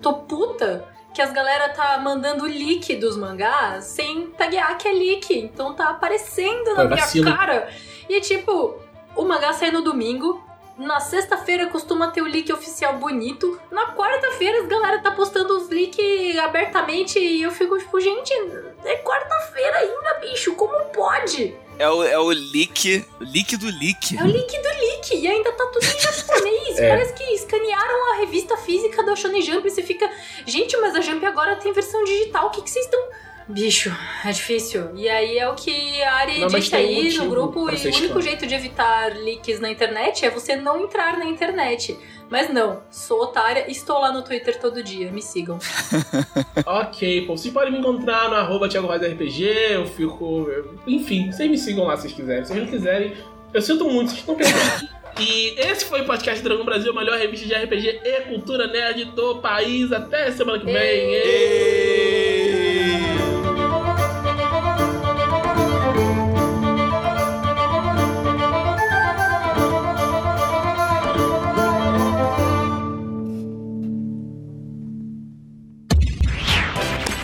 Tô puta que as galera tá mandando leak dos mangás sem taguear que é leak. Então tá aparecendo na minha cara. E tipo, o mangá sai no domingo. Na sexta-feira costuma ter o leak oficial bonito. Na quarta-feira as galera tá postando os leaks abertamente e eu fico tipo, gente, é quarta-feira ainda, bicho, como pode? É o, é o leak, leak do leak. É o leak do leak, e ainda tá tudo em japonês. é. Parece que escanearam a revista física da Shonen Jump e você fica, gente, mas a Jump agora tem versão digital, o que, que vocês estão... Bicho, é difícil. E aí é o que a Ari não, disse aí um no grupo, e o único jeito de evitar leaks na internet é você não entrar na internet. Mas não, sou otária e estou lá no Twitter todo dia. Me sigam. ok, pô. Vocês podem me encontrar no arroba RPG, eu fico. Enfim, vocês me sigam lá se vocês quiserem. Se vocês não quiserem, eu sinto muito, vocês estão pensando. E esse foi o podcast Dragão Brasil, a melhor revista de RPG e cultura nerd do país. Até semana que vem. Ei.